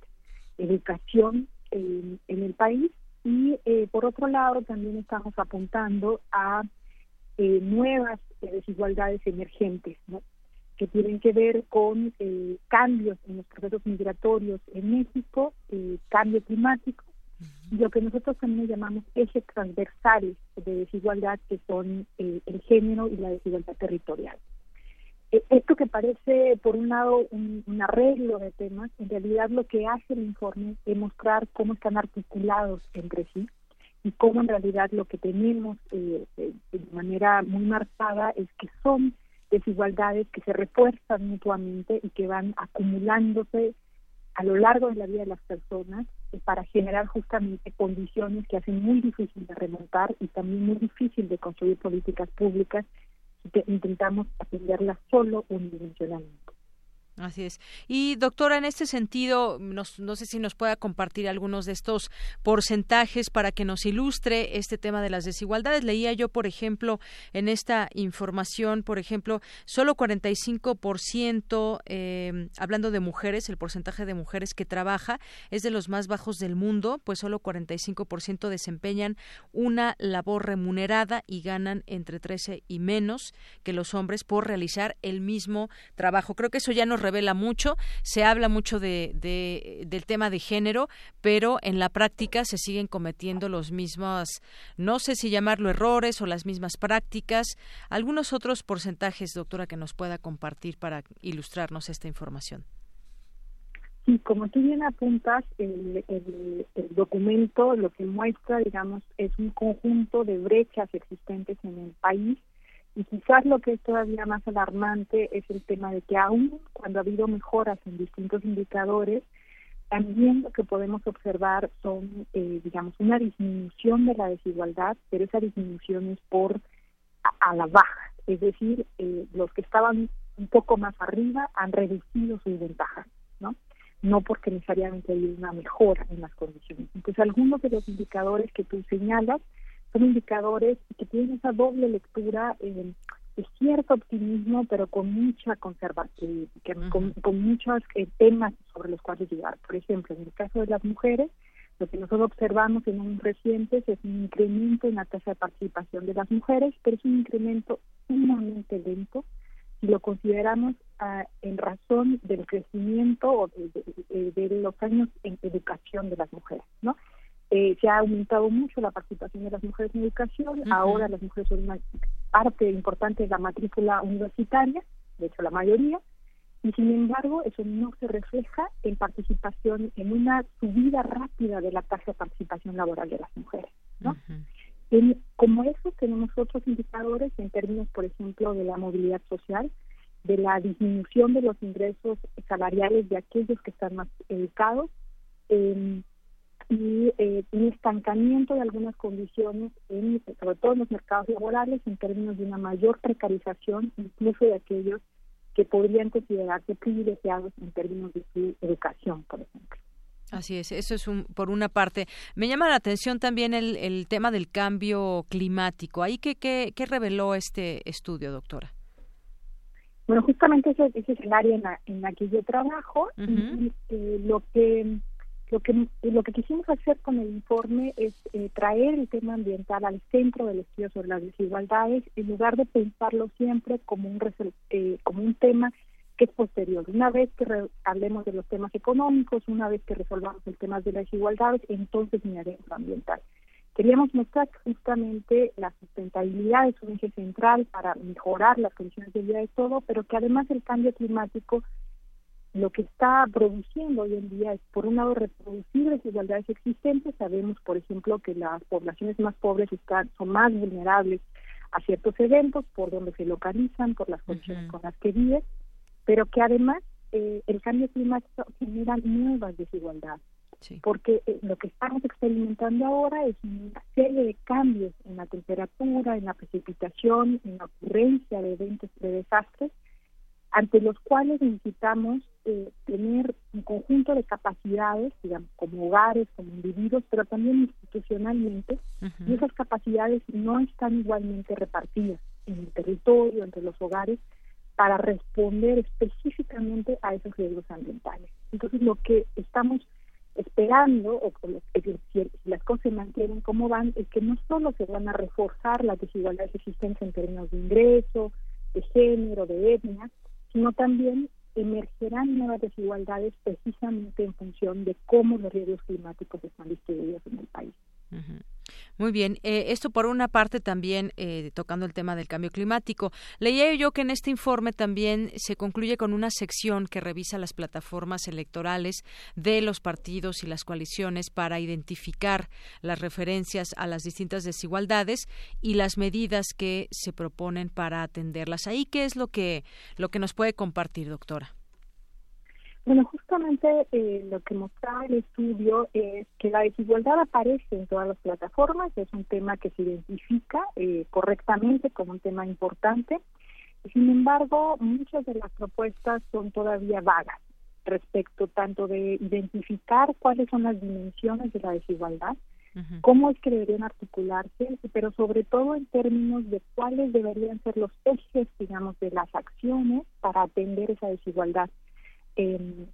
S38: educación en el país. Y por otro lado, también estamos apuntando a eh, nuevas eh, desigualdades emergentes, ¿no? que tienen que ver con eh, cambios en los procesos migratorios en México, eh, cambio climático, y lo que nosotros también llamamos ejes transversales de desigualdad, que son el género y la desigualdad territorial. Esto que parece, por un lado, un, un, arreglo de temas, en realidad lo que hace el informe es mostrar cómo están articulados entre sí y cómo en realidad lo que tenemos eh, de, de manera muy marcada es que son desigualdades que se refuerzan mutuamente y que van acumulándose a lo largo de la vida de las personas eh, para generar justamente condiciones que hacen muy difícil de remontar y también muy difícil de construir políticas públicas que intentamos atenderlas solo unidimensionalmente.
S1: Así es. Y doctora, en este sentido, nos, no sé si nos pueda compartir algunos de estos porcentajes para que nos ilustre este tema de las desigualdades. Leía yo, por ejemplo, en esta información, por ejemplo, solo 45%, eh, hablando de mujeres, el porcentaje de mujeres que trabaja es de los más bajos del mundo, pues solo 45% desempeñan una labor remunerada y ganan entre 13 y menos que los hombres por realizar el mismo trabajo. Creo que eso ya nos revela mucho, se habla mucho de, del tema de género, pero en la práctica se siguen cometiendo los mismos, no sé si llamarlo errores o las mismas prácticas. Algunos otros porcentajes, doctora, que nos pueda compartir para ilustrarnos esta información.
S38: Sí, como tú bien apuntas, el, el, documento lo que muestra, digamos, es un conjunto de brechas existentes en el país y quizás lo que es todavía más alarmante es el tema de que aún cuando ha habido mejoras en distintos indicadores, también lo que podemos observar son, eh, digamos, una disminución de la desigualdad, pero esa disminución es por a, la baja, es decir, eh, los que estaban un poco más arriba han reducido sus ventajas, ¿no? no porque necesariamente hay una mejora en las condiciones. Entonces, algunos de los indicadores que tú señalas son indicadores que tienen esa doble lectura eh, de cierto optimismo, pero con mucha conservación, con, muchos eh, temas sobre los cuales llegar. Por ejemplo, en el caso de las mujeres, lo que nosotros observamos en un recientes es un incremento en la tasa de participación de las mujeres, pero es un incremento sumamente lento si lo consideramos ah, en razón del crecimiento o de, los años en educación de las mujeres, ¿no? Eh, se ha aumentado mucho la participación de las mujeres en educación, ahora las mujeres son una parte importante de la matrícula universitaria, de hecho la mayoría, y sin embargo eso no se refleja en participación, en una subida rápida de la tasa de participación laboral de las mujeres, ¿no? como eso tenemos otros indicadores en términos, por ejemplo, de la movilidad social, de la disminución de los ingresos salariales de aquellos que están más educados y eh, un estancamiento de algunas condiciones, en, sobre todo en los mercados laborales, en términos de una mayor precarización, incluso de aquellos que podrían considerarse privilegiados en términos de su educación, por ejemplo.
S1: Así es, eso es un, por una parte. Me llama la atención también el, el tema del cambio climático. ¿Ahí qué, qué, qué reveló este estudio, doctora?
S38: Bueno, justamente ese, ese es el área en la, en la que yo trabajo y eh, lo que lo que lo que quisimos hacer con el informe es eh, traer el tema ambiental al centro del estudio sobre las desigualdades en lugar de pensarlo siempre como un eh, como un tema que es posterior. Una vez que hablemos de los temas económicos, una vez que resolvamos el tema de las desigualdades, entonces miraremos lo ambiental. Queríamos mostrar que justamente la sustentabilidad es un eje central para mejorar las condiciones de vida de todo, pero que además el cambio climático lo que está produciendo hoy en día es, por un lado, reproducir desigualdades existentes. Sabemos, por ejemplo, que las poblaciones más pobres están, son más vulnerables a ciertos eventos por donde se localizan, por las condiciones con las que viven pero que además eh, el cambio climático genera nuevas desigualdades. Porque eh, lo que estamos experimentando ahora es una serie de cambios en la temperatura, en la precipitación, en la ocurrencia de eventos de desastres, ante los cuales necesitamos eh, tener un conjunto de capacidades, digamos, como hogares, como individuos, pero también institucionalmente, y esas capacidades no están igualmente repartidas en el territorio, entre los hogares, para responder específicamente a esos riesgos ambientales. Entonces, lo que estamos esperando, o, si las cosas se mantienen como van, es que no solo se van a reforzar las desigualdades existentes en términos de ingreso, de género, de etnia, sino también emergerán nuevas desigualdades precisamente en función de cómo los riesgos climáticos están distribuidos en el país.
S1: Muy bien, eh, esto por una parte también eh, tocando el tema del cambio climático. Leía yo que en este informe también se concluye con una sección que revisa las plataformas electorales de los partidos y las coaliciones para identificar las referencias a las distintas desigualdades y las medidas que se proponen para atenderlas. Ahí, ¿qué es lo que, lo que nos puede compartir, doctora?
S38: Bueno, justamente eh, lo que mostraba el estudio es que la desigualdad aparece en todas las plataformas, es un tema que se identifica eh, correctamente como un tema importante. Sin embargo, muchas de las propuestas son todavía vagas respecto tanto de identificar cuáles son las dimensiones de la desigualdad, cómo es que deberían articularse, pero sobre todo en términos de cuáles deberían ser los ejes, digamos, de las acciones para atender esa desigualdad en,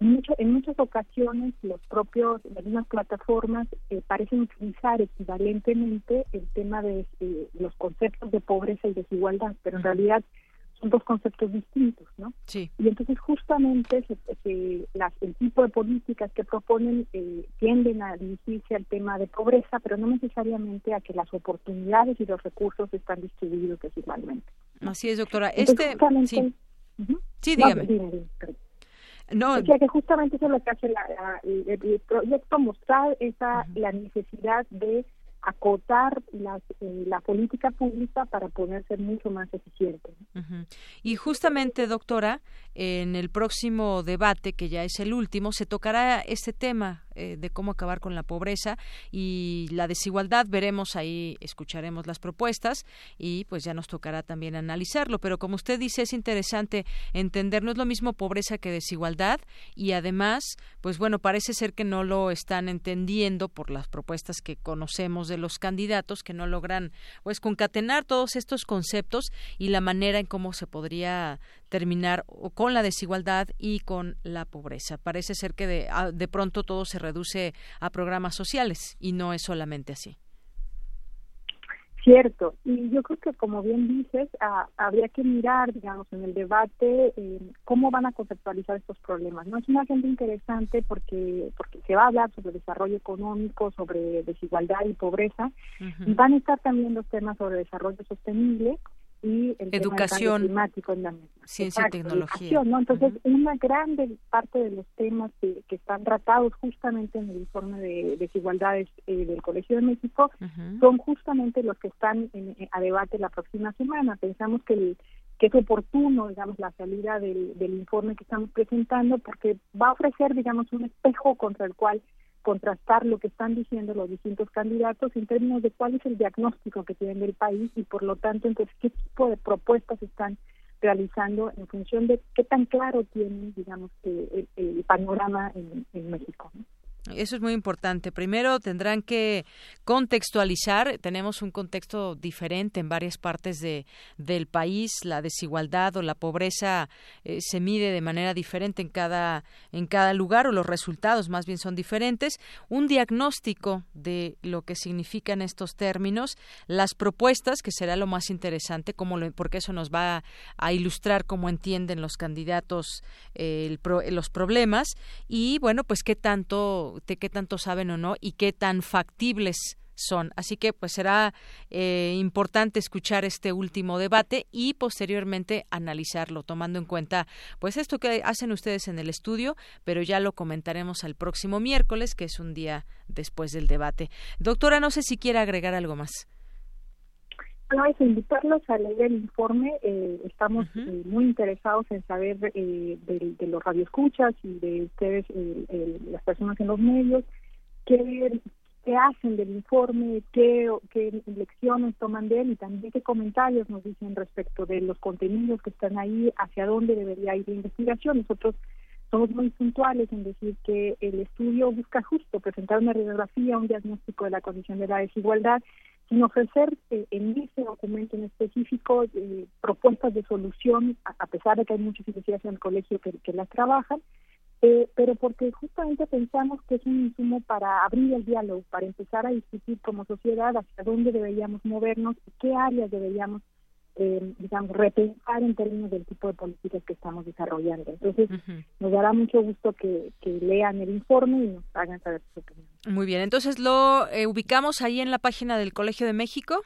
S38: mucho, en muchas ocasiones los propios, las mismas plataformas eh, parecen utilizar equivalentemente el tema de los conceptos de pobreza y desigualdad, pero en realidad son dos conceptos distintos, ¿no?
S1: Sí.
S38: Y entonces justamente las, el tipo de políticas que proponen eh, tienden a dirigirse al tema de pobreza, pero no necesariamente a que las oportunidades y los recursos están distribuidos desigualmente.
S1: Así es, doctora. este, sí, sí dígame.
S38: No, O sea que justamente eso es lo que hace el, proyecto, mostrar esa la necesidad de acotar eh, la política pública para poder ser mucho más eficiente.
S1: Y justamente, doctora, en el próximo debate, que ya es el último, se tocará este tema eh, de cómo acabar con la pobreza y la desigualdad. Veremos ahí, escucharemos las propuestas y pues ya nos tocará también analizarlo. Pero como usted dice, es interesante entender, no es lo mismo pobreza que desigualdad y además, pues bueno, parece ser que no lo están entendiendo por las propuestas que conocemos de los candidatos, que no logran pues concatenar todos estos conceptos y la manera en cómo se podría terminar con la desigualdad y con la pobreza. Parece ser que de, de pronto todo se reduce a programas sociales y no es solamente así.
S38: Cierto, y yo creo que como bien dices, habría que mirar, digamos, en el debate eh, cómo van a conceptualizar estos problemas. No es una agenda interesante porque porque se va a hablar sobre desarrollo económico, sobre desigualdad y pobreza, y van a estar también los temas sobre desarrollo sostenible y el
S1: educación,
S38: climático
S1: en la ciencia y tecnología.
S38: ¿no? Entonces, una gran parte de los temas que, están tratados justamente en el informe de desigualdades eh, del Colegio de México son justamente los que están en, a debate la próxima semana. Pensamos que que es oportuno, digamos, la salida del, del informe que estamos presentando porque va a ofrecer, digamos, un espejo contra el cual contrastar lo que están diciendo los distintos candidatos en términos de cuál es el diagnóstico que tienen del país y por lo tanto entonces qué tipo de propuestas están realizando en función de qué tan claro tienen digamos el, el panorama en, en México. ¿no?
S1: Eso es muy importante. Primero tendrán que contextualizar. Tenemos un contexto diferente en varias partes de, del país. La desigualdad o la pobreza eh, se mide de manera diferente en cada, en cada lugar o los resultados más bien son diferentes. Un diagnóstico de lo que significan estos términos, las propuestas, que será lo más interesante, como porque eso nos va a, ilustrar cómo entienden los candidatos eh, los problemas y, bueno, pues qué tanto de qué tanto saben o no y qué tan factibles son. Así que pues será eh, importante escuchar este último debate y posteriormente analizarlo, tomando en cuenta pues esto que hacen ustedes en el estudio, pero ya lo comentaremos el próximo miércoles, que es un día después del debate. Doctora, no sé si quiere agregar algo más.
S38: No, es invitarlos a leer el informe. Eh, estamos eh, muy interesados en saber eh, de, los radioescuchas y de ustedes, las personas en los medios, qué, qué hacen del informe, qué, qué lecciones toman de él y también qué comentarios nos dicen respecto de los contenidos que están ahí, hacia dónde debería ir la investigación. Nosotros somos muy puntuales en decir que el estudio busca justo presentar una radiografía, un diagnóstico de la condición de la desigualdad sin ofrecer eh, en ese documento en específico eh, propuestas de solución, a, pesar de que hay muchas investigaciones en el colegio que, las trabajan, eh, pero porque justamente pensamos que es un insumo para abrir el diálogo, para empezar a discutir como sociedad hacia dónde deberíamos movernos y qué áreas deberíamos eh, digamos, repensar en términos del tipo de políticas que estamos desarrollando. Entonces, nos dará mucho gusto que, lean el informe y nos hagan saber su opinión.
S1: Muy bien, entonces lo eh, ubicamos ahí en la página del Colegio de México.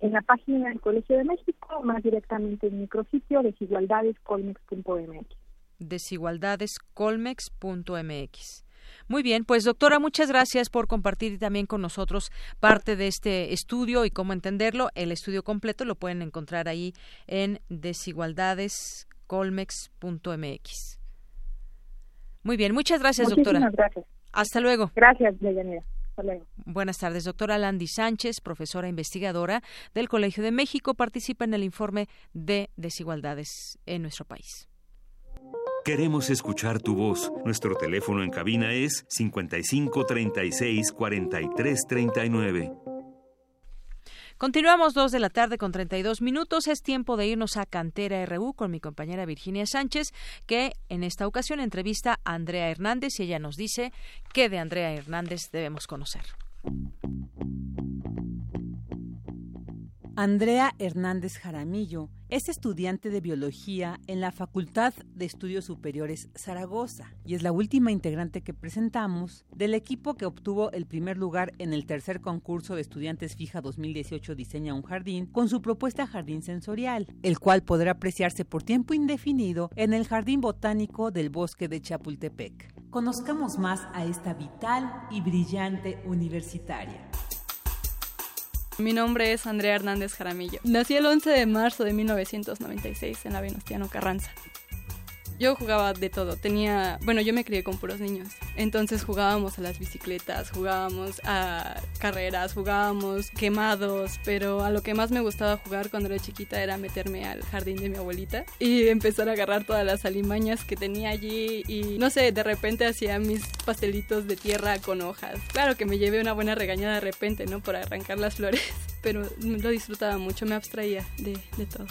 S38: En la página del Colegio de México, más directamente en micrositio desigualdadescolmex.mx.
S1: Desigualdadescolmex.mx. Muy bien, pues doctora, muchas gracias por compartir también con nosotros parte de este estudio y cómo entenderlo. El estudio completo lo pueden encontrar ahí en desigualdadescolmex.mx. Muy bien, muchas gracias, doctora.
S38: gracias.
S1: Hasta luego.
S38: Gracias, Deyanira. Hasta luego.
S1: Buenas tardes, doctora Landy Sánchez, profesora investigadora del Colegio de México, participa en el informe de desigualdades en nuestro país.
S5: Queremos escuchar tu voz. Nuestro teléfono en cabina es 55 36 43 39.
S1: Continuamos dos de la tarde con 32 minutos. Es tiempo de irnos a Cantera RU con mi compañera Virginia Sánchez, que en esta ocasión entrevista a Andrea Hernández y ella nos dice qué de Andrea Hernández debemos conocer.
S39: Andrea Hernández Jaramillo es estudiante de biología en la Facultad de Estudios Superiores Zaragoza y es la última integrante que presentamos del equipo que obtuvo el primer lugar en el tercer concurso de estudiantes fija 2018 Diseña un jardín con su propuesta Jardín Sensorial, el cual podrá apreciarse por tiempo indefinido en el Jardín Botánico del Bosque de Chapultepec. Conozcamos más a esta vital y brillante universitaria.
S40: Mi nombre es Andrea Hernández Jaramillo. Nací el 11 de marzo de 1996 en la Venustiano Carranza. Yo jugaba de todo, tenía, bueno, yo me crié con puros niños, entonces jugábamos a las bicicletas, jugábamos a carreras, jugábamos quemados, pero a lo que más me gustaba jugar cuando era chiquita era meterme al jardín de mi abuelita y empezar a agarrar todas las alimañas que tenía allí y no sé, de repente hacía mis pastelitos de tierra con hojas. Claro que me llevé una buena regañada de repente, ¿no? Por arrancar las flores, pero lo disfrutaba mucho, me abstraía de, de todo.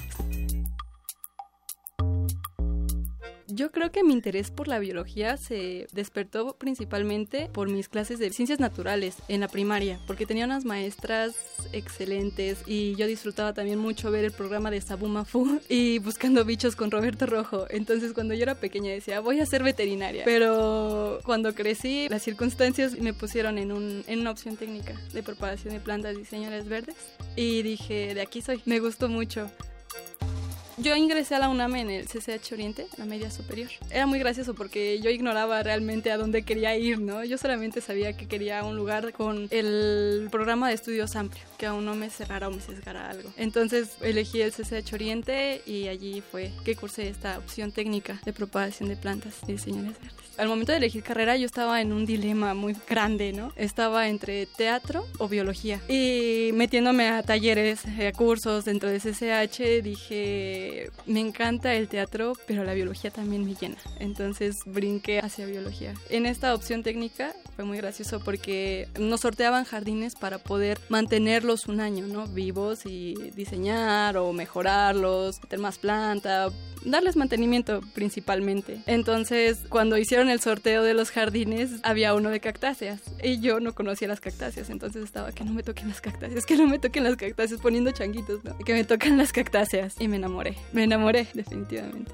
S40: Yo creo que mi interés por la biología se despertó principalmente por mis clases de ciencias naturales en la primaria, porque tenía unas maestras excelentes y yo disfrutaba también mucho ver el programa de Sabuma Fu y buscando bichos con Roberto Rojo. Entonces cuando yo era pequeña decía, voy a ser veterinaria. Pero cuando crecí, las circunstancias me pusieron en, un, en una opción técnica de propagación de plantas y señales verdes y dije, de aquí soy. Me gustó mucho. Yo ingresé a la UNAM en el CCH Oriente, la media superior. Era muy gracioso porque yo ignoraba realmente a dónde quería ir, ¿no? Yo solamente sabía que quería un lugar con el programa de estudios amplio, que aún no me cerrara o me sesgara algo. Entonces elegí el CCH Oriente y allí fue que cursé esta opción técnica de propagación de plantas y señales verdes. Al momento de elegir carrera yo estaba en un dilema muy grande, ¿no? Estaba entre teatro o biología. Y metiéndome a talleres, a cursos dentro de CCH, dije me encanta el teatro, pero la biología también me llena. Entonces brinqué hacia biología. En esta opción técnica fue muy gracioso porque nos sorteaban jardines para poder mantenerlos un año, ¿no? Vivos y diseñar o mejorarlos, meter más planta, darles mantenimiento principalmente. Entonces, cuando hicieron el sorteo de los jardines, había uno de cactáceas y yo no conocía las cactáceas, entonces estaba que no me toquen las cactáceas, que no me toquen las cactáceas, poniendo changuitos. Que me tocan las cactáceas y me enamoré, me enamoré definitivamente.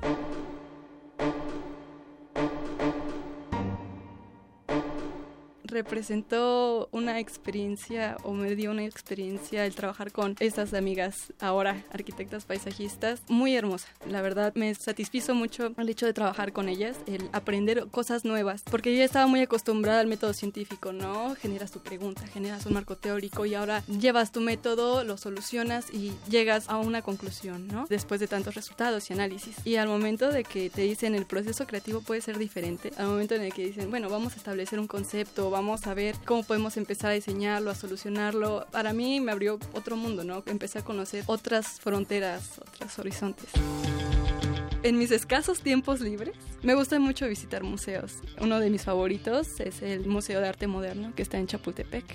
S40: Representó una experiencia o me dio una experiencia el trabajar con estas amigas ahora arquitectas paisajistas muy hermosa. La verdad me satisfizo mucho el hecho de trabajar con ellas, el aprender cosas nuevas, porque yo estaba muy acostumbrada al método científico, ¿no? Generas tu pregunta, generas un marco teórico y ahora llevas tu método, lo solucionas y llegas a una conclusión, ¿no? Después de tantos resultados y análisis. Y al momento de que te dicen el proceso creativo puede ser diferente, al momento en el que dicen, bueno, vamos a establecer un concepto, vamos a ver cómo podemos empezar a diseñarlo, a solucionarlo. Para mí me abrió otro mundo, ¿no? Empecé a conocer otras fronteras, otros horizontes. En mis escasos tiempos libres, me gusta mucho visitar museos. Uno de mis favoritos es el Museo de Arte Moderno, que está en Chapultepec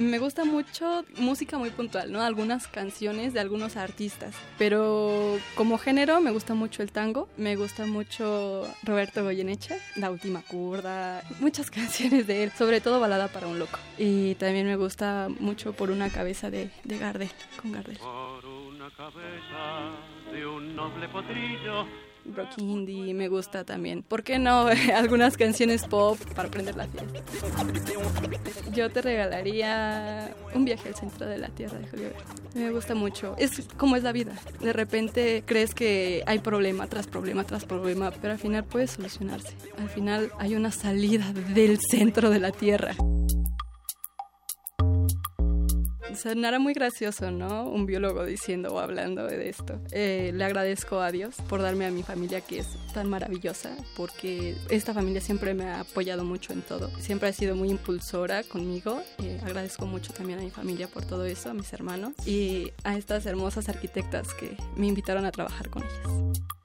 S40: me gusta mucho música muy puntual, ¿no? Algunas canciones de algunos artistas, pero como género me gusta mucho el tango, me gusta mucho Roberto Goyeneche, La Última Curda, muchas canciones de él, sobre todo Balada para un Loco. Y también me gusta mucho Por una cabeza de, de Gardel, con Gardel. Por una cabeza de un noble potrillo rock indie me gusta también. ¿Por qué no algunas canciones pop para aprender la fiesta? Yo te regalaría un viaje al centro de la Tierra de Julio. Me gusta mucho. Es como es la vida. De repente crees que hay problema tras problema tras problema, pero al final puede solucionarse. Al final hay una salida del centro de la Tierra. Sonará muy gracioso, ¿no? Un biólogo diciendo o hablando de esto. Eh, le agradezco a Dios por darme a mi familia que es tan maravillosa, porque esta familia siempre me ha apoyado mucho en todo. Siempre ha sido muy impulsora conmigo. Eh, agradezco mucho también a mi familia por todo eso, a mis hermanos y a estas hermosas arquitectas que me invitaron a trabajar con ellas.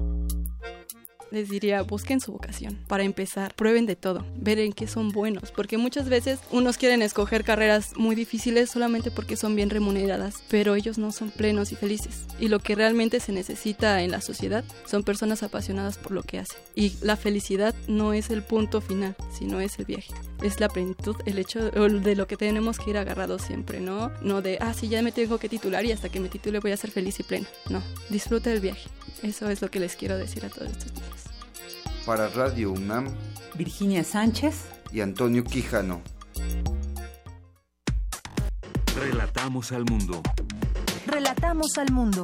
S40: Les diría, busquen su vocación. Para empezar, prueben de todo, ver en qué son buenos, porque muchas veces unos quieren escoger carreras muy difíciles solamente porque son bien remuneradas, pero ellos no son plenos y felices. Y lo que realmente se necesita en la sociedad son personas apasionadas por lo que hacen. Y la felicidad no es el punto final, sino es el viaje. Es la plenitud, el hecho de lo que tenemos que ir agarrados siempre, ¿no? No de, ah, sí, ya me tengo que titular y hasta que me titule voy a ser feliz y pleno. No, disfruta el viaje. Eso es lo que les quiero decir a todos estos días.
S41: Para Radio UNAM,
S39: Virginia Sánchez
S41: y Antonio Quijano.
S5: Relatamos al mundo.
S3: Relatamos al mundo.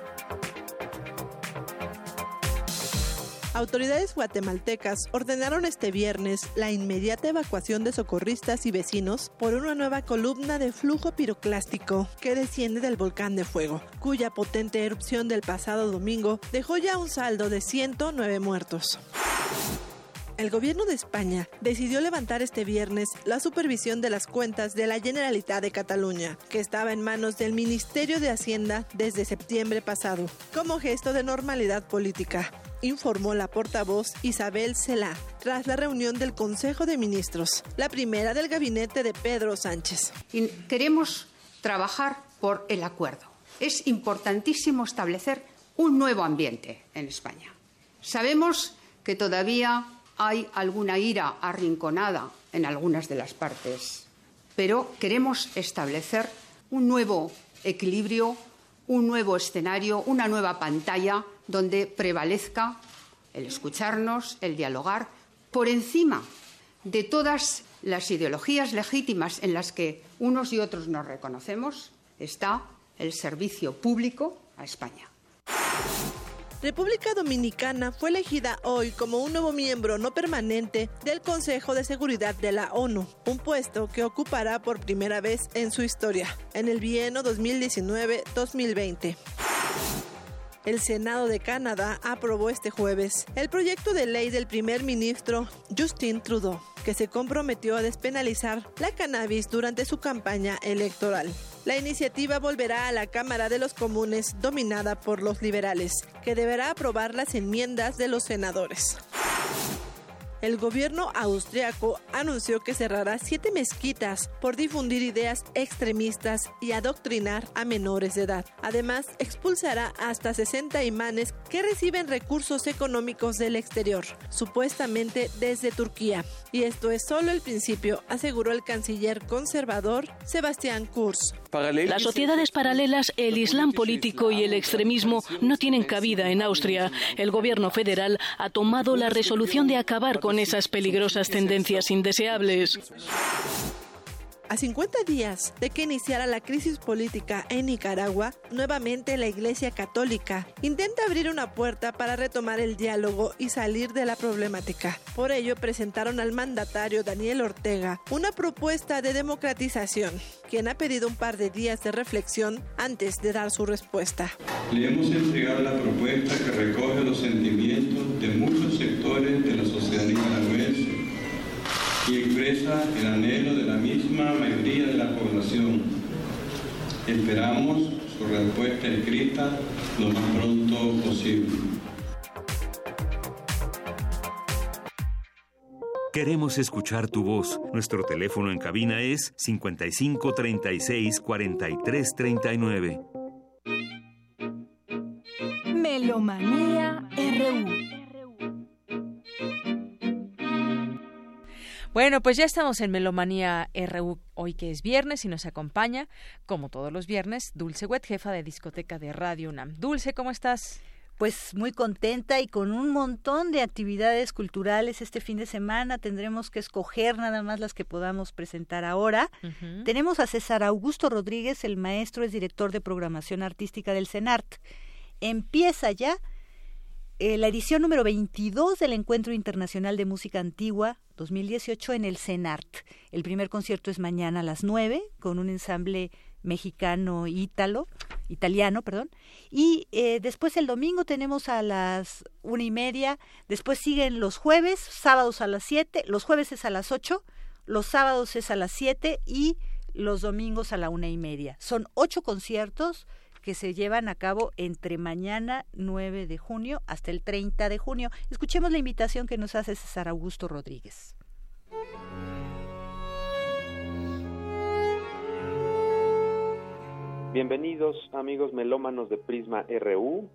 S42: Autoridades guatemaltecas ordenaron este viernes la inmediata evacuación de socorristas y vecinos por una nueva columna de flujo piroclástico que desciende del volcán de fuego, cuya potente erupción del pasado domingo dejó ya un saldo de 109 muertos. El gobierno de España decidió levantar este viernes la supervisión de las cuentas de la Generalitat de Cataluña, que estaba en manos del Ministerio de Hacienda desde septiembre pasado, como gesto de normalidad política informó la portavoz Isabel Celá tras la reunión del Consejo de Ministros, la primera del gabinete de Pedro Sánchez.
S43: Queremos trabajar por el acuerdo. Es importantísimo establecer un nuevo ambiente en España. Sabemos que todavía hay alguna ira arrinconada en algunas de las partes, pero queremos establecer un nuevo equilibrio, un nuevo escenario, una nueva pantalla donde prevalezca el escucharnos, el dialogar, por encima de todas las ideologías legítimas en las que unos y otros nos reconocemos, está el servicio público a España.
S42: República Dominicana fue elegida hoy como un nuevo miembro no permanente del Consejo de Seguridad de la ONU, un puesto que ocupará por primera vez en su historia, en el bienio 2019-2020. El Senado de Canadá aprobó este jueves el proyecto de ley del primer ministro Justin Trudeau, que se comprometió a despenalizar la cannabis durante su campaña electoral. La iniciativa volverá a la Cámara de los Comunes dominada por los liberales, que deberá aprobar las enmiendas de los senadores el gobierno austriaco anunció que cerrará siete mezquitas por difundir ideas extremistas y adoctrinar a menores de edad. Además, expulsará hasta 60 imanes que reciben recursos económicos del exterior, supuestamente desde Turquía. Y esto es solo el principio, aseguró el canciller conservador Sebastián Kurz.
S44: Las sociedades paralelas, el Islam político y el extremismo no tienen cabida en Austria. El gobierno federal ha tomado la resolución de acabar con esas peligrosas tendencias indeseables.
S42: A 50 días de que iniciara la crisis política en Nicaragua, nuevamente la Iglesia Católica intenta abrir una puerta para retomar el diálogo y salir de la problemática. Por ello presentaron al mandatario Daniel Ortega una propuesta de democratización, quien ha pedido un par de días de reflexión antes de dar su respuesta.
S45: Le hemos entregado la propuesta que recoge los sentimientos de muchos sectores de la sociedad nicaragüense expresa el anhelo de la misma mayoría de la población. Esperamos su respuesta escrita lo más pronto posible.
S5: Queremos escuchar tu voz. Nuestro teléfono en cabina es 55 36 43 39.
S3: Melomanía RU.
S1: Bueno, pues ya estamos en Melomanía RU hoy que es viernes y nos acompaña, como todos los viernes, Dulce Wet, jefa de discoteca de Radio UNAM. Dulce, ¿cómo estás?
S46: Pues muy contenta y con un montón de actividades culturales este fin de semana. Tendremos que escoger nada más las que podamos presentar ahora. Tenemos a César Augusto Rodríguez, el maestro es director de programación artística del CENART. Empieza ya eh, la edición número 22 del Encuentro Internacional de Música Antigua 2018 en el CENART. El primer concierto es mañana a las 9 con un ensamble mexicano-ítalo, italiano, perdón. Y eh, después el domingo tenemos a las una y media, después siguen los jueves, sábados a las siete, los jueves es a las ocho, los sábados es a las siete y los domingos a la una y media. Son ocho conciertos que se llevan a cabo entre mañana 9 de junio hasta el 30 de junio. Escuchemos la invitación que nos hace César Augusto Rodríguez.
S47: Bienvenidos amigos melómanos de Prisma RU.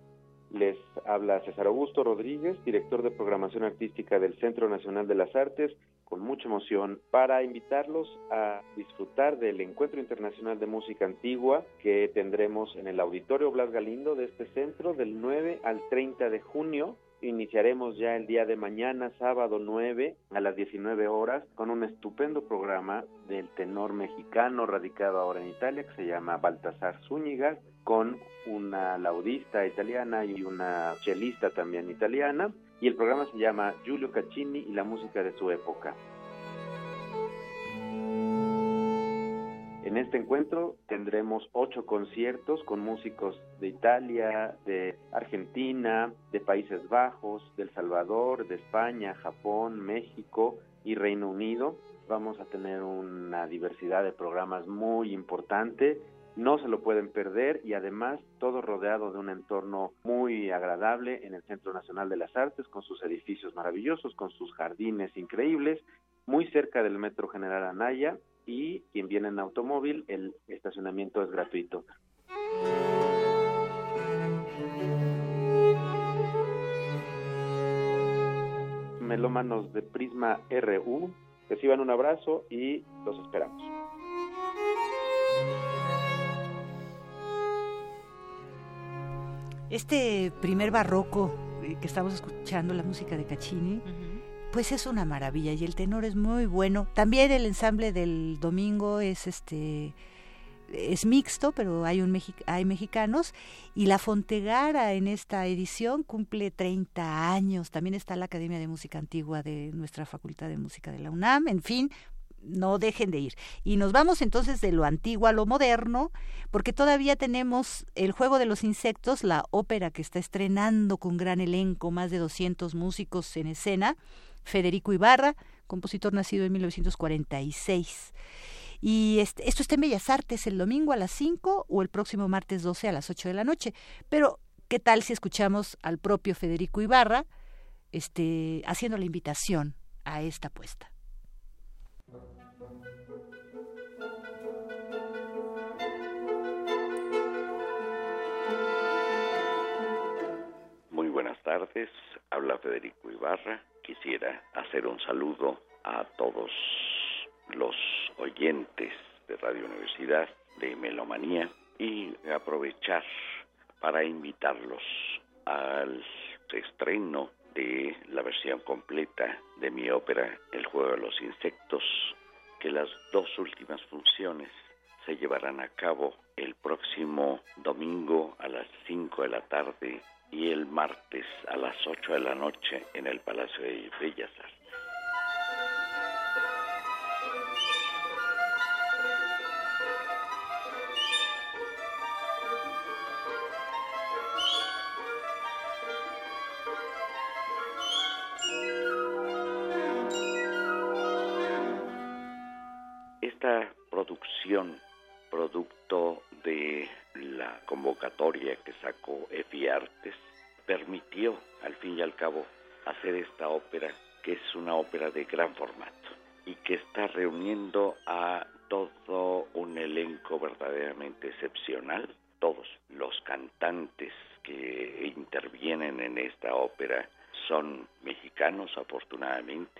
S47: Les habla César Augusto Rodríguez, director de programación artística del Centro Nacional de las Artes, con mucha emoción para invitarlos a disfrutar del Encuentro Internacional de Música Antigua que tendremos en el Auditorio Blas Galindo de este centro del 9 al 30 de junio Iniciaremos ya el día de mañana, sábado 9 a las 19 horas, con un estupendo programa del tenor mexicano radicado ahora en Italia que se llama Baltasar Zúñiga, con una laudista italiana y una chelista también italiana. Y el programa se llama Giulio Caccini y la música de su época. En este encuentro tendremos ocho conciertos con músicos de Italia, de Argentina, de Países Bajos, de El Salvador, de España, Japón, México y Reino Unido. Vamos a tener una diversidad de programas muy importante no se lo pueden perder y además todo rodeado de un entorno muy agradable en el Centro Nacional de las Artes con sus edificios maravillosos, con sus jardines increíbles, muy cerca del Metro General Anaya y quien viene en automóvil, el estacionamiento es gratuito. Melómanos de Prisma RU, reciban un abrazo y los esperamos.
S46: Este primer barroco eh, que estamos escuchando, la música de Caccini, pues es una maravilla y el tenor es muy bueno. También el ensamble del domingo es este es mixto, pero hay un hay mexicanos y la Fontegara en esta edición cumple 30 años. También está la Academia de Música Antigua de nuestra Facultad de Música de la UNAM, en fin, no dejen de ir. Y nos vamos entonces de lo antiguo a lo moderno, porque todavía tenemos El juego de los insectos, la ópera que está estrenando con gran elenco, más de 200 músicos en escena, Federico Ibarra, compositor nacido en 1946. Y este, esto está en Bellas Artes el domingo a las 5 o el próximo martes 12 a las 8 de la noche. Pero, ¿qué tal si escuchamos al propio Federico Ibarra este, haciendo la invitación a esta apuesta?
S48: Muy buenas tardes, habla Federico Ibarra. Quisiera hacer un saludo a todos los oyentes de Radio Universidad de Melomanía y aprovechar para invitarlos al estreno de la versión completa de mi ópera El juego de los insectos, que las dos últimas funciones se llevarán a cabo el próximo domingo a las 5 de la tarde y el martes a las 8 de la noche en el Palacio de Bellas Artes. Cabo hacer esta ópera que es una ópera de gran formato y que está reuniendo a todo un elenco verdaderamente excepcional. Todos los cantantes que intervienen en esta ópera son mexicanos afortunadamente.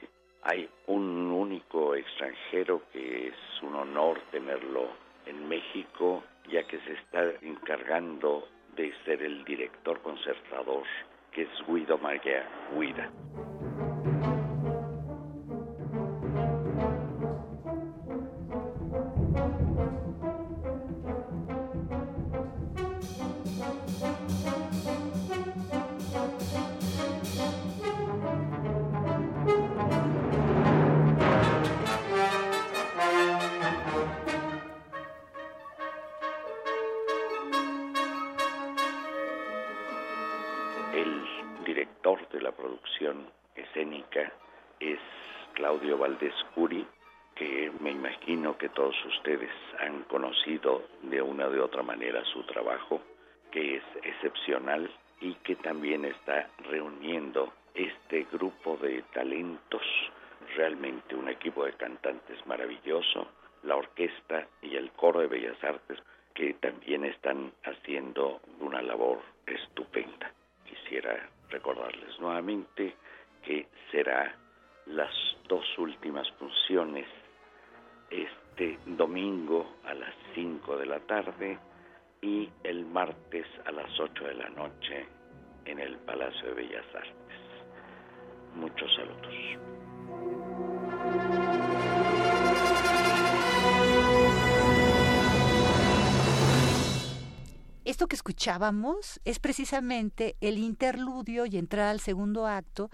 S48: Es
S46: precisamente el interludio y entrada al segundo acto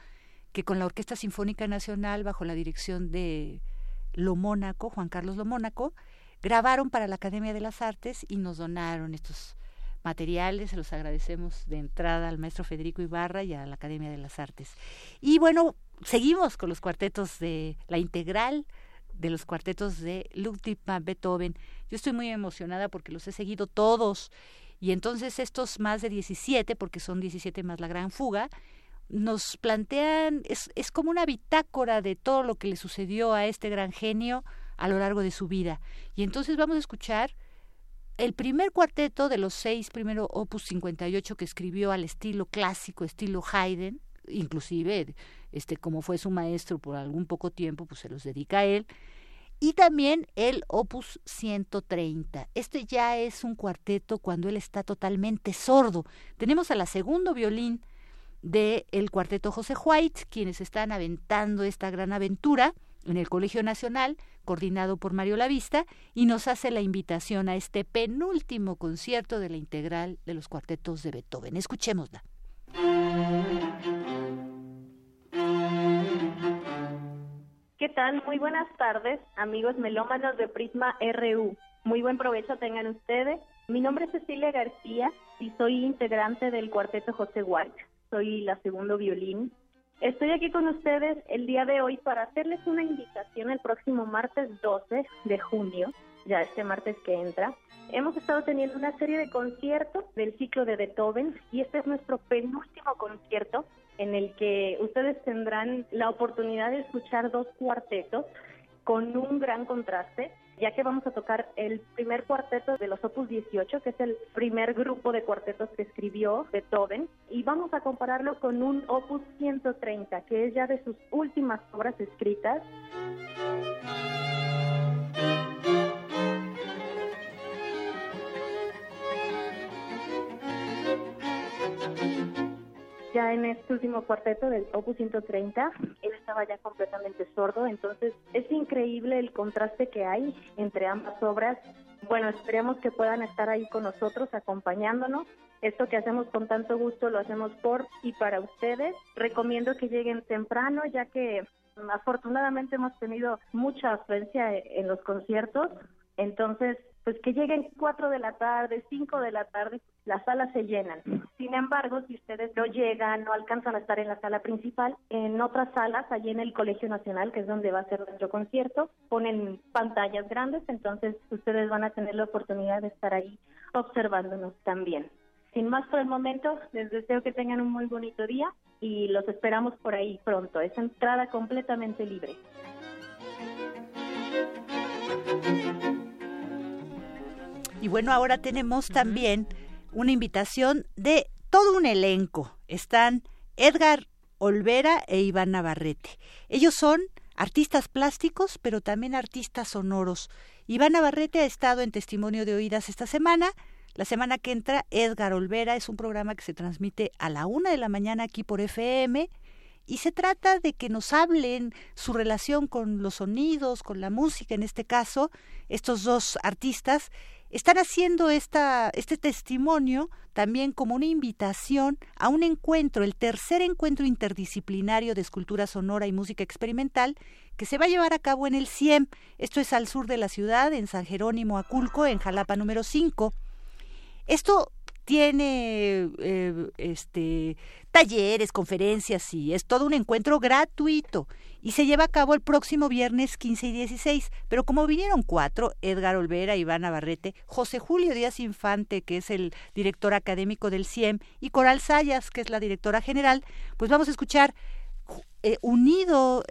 S46: que con la Orquesta Sinfónica Nacional, bajo la dirección de Lomónaco, Juan Carlos Lomónaco, grabaron para la Academia de las Artes y nos donaron estos materiales. Se los agradecemos de entrada al maestro Federico Ibarra y a la Academia de las Artes. Y bueno, seguimos con los cuartetos de la integral de los cuartetos de Ludwig van Beethoven. Yo estoy muy emocionada porque los he seguido todos. Y entonces estos más de 17, porque son 17 más la gran fuga, nos plantean, es, es como una bitácora de todo lo que le sucedió a este gran genio a lo largo de su vida. Y entonces vamos a escuchar el primer cuarteto de los seis primero opus 58 que escribió al estilo clásico, estilo Haydn, inclusive este como fue su maestro por algún poco tiempo, pues se los dedica a él. Y también el opus 130. Este ya es un cuarteto cuando él está totalmente sordo. Tenemos a la segundo violín del el cuarteto José White, quienes están aventando esta gran aventura en el Colegio Nacional, coordinado por Mario Lavista, y nos hace la invitación a este penúltimo concierto de la integral de los cuartetos de Beethoven. Escuchémosla.
S49: Tal? Muy buenas tardes, amigos melómanos de Prisma RU. Muy buen provecho tengan ustedes. Mi nombre es Cecilia García y soy integrante del cuarteto José White soy la segundo violín. Estoy aquí con ustedes el día de hoy para hacerles una invitación el próximo martes 12 de junio, ya este martes que entra. Hemos estado teniendo una serie de conciertos del ciclo de Beethoven y este es nuestro penúltimo concierto en el que ustedes tendrán la oportunidad de escuchar dos cuartetos con un gran contraste ya que vamos a tocar el primer cuarteto de los Opus 18, que es el primer grupo de cuartetos que escribió Beethoven, y vamos a compararlo con un Opus 130, que es ya de sus últimas obras escritas. Ya en este último cuarteto del Opus 130, él estaba ya completamente sordo, entonces es increíble el contraste que hay entre ambas obras. Bueno, esperemos que puedan estar ahí con nosotros, acompañándonos. Esto que hacemos con tanto gusto lo hacemos por y para ustedes. Recomiendo que lleguen temprano, ya que afortunadamente hemos tenido mucha afluencia en los conciertos. Entonces, pues que lleguen 4 de la tarde, 5 de la tarde, las salas se llenan. Sin embargo, si ustedes no llegan, no alcanzan a estar en la sala principal, en otras salas, allí en el Colegio Nacional, que es donde va a ser nuestro concierto, ponen pantallas grandes, entonces ustedes van a tener la oportunidad de estar ahí observándonos también. Sin más por el momento, les deseo que tengan un muy bonito día y los esperamos por ahí pronto. Es entrada completamente libre.
S46: Y bueno, ahora tenemos también una invitación de todo un elenco. Están Edgar Olvera e Iván Navarrete. Ellos son artistas plásticos, pero también artistas sonoros. Iván Navarrete ha estado en testimonio de oídas esta semana. La semana que entra, Edgar Olvera es un programa que se transmite a la una de la mañana aquí por FM y se trata de que nos hablen su relación con los sonidos, con la música en este caso, estos dos artistas están haciendo esta, este testimonio también como una invitación a un encuentro, el tercer encuentro interdisciplinario de escultura sonora y música experimental, que se va a llevar a cabo en el CIEM. Esto es al sur de la ciudad, en San Jerónimo Aculco, en Jalapa número 5. Esto tiene eh, este talleres, conferencias y es todo un encuentro gratuito y se lleva a cabo el próximo viernes 15 y 16. Pero como vinieron cuatro, Edgar Olvera, Iván Navarrete, José Julio Díaz Infante, que es el director académico del CIEM, y Coral Sayas, que es la directora general, pues vamos a escuchar eh, unido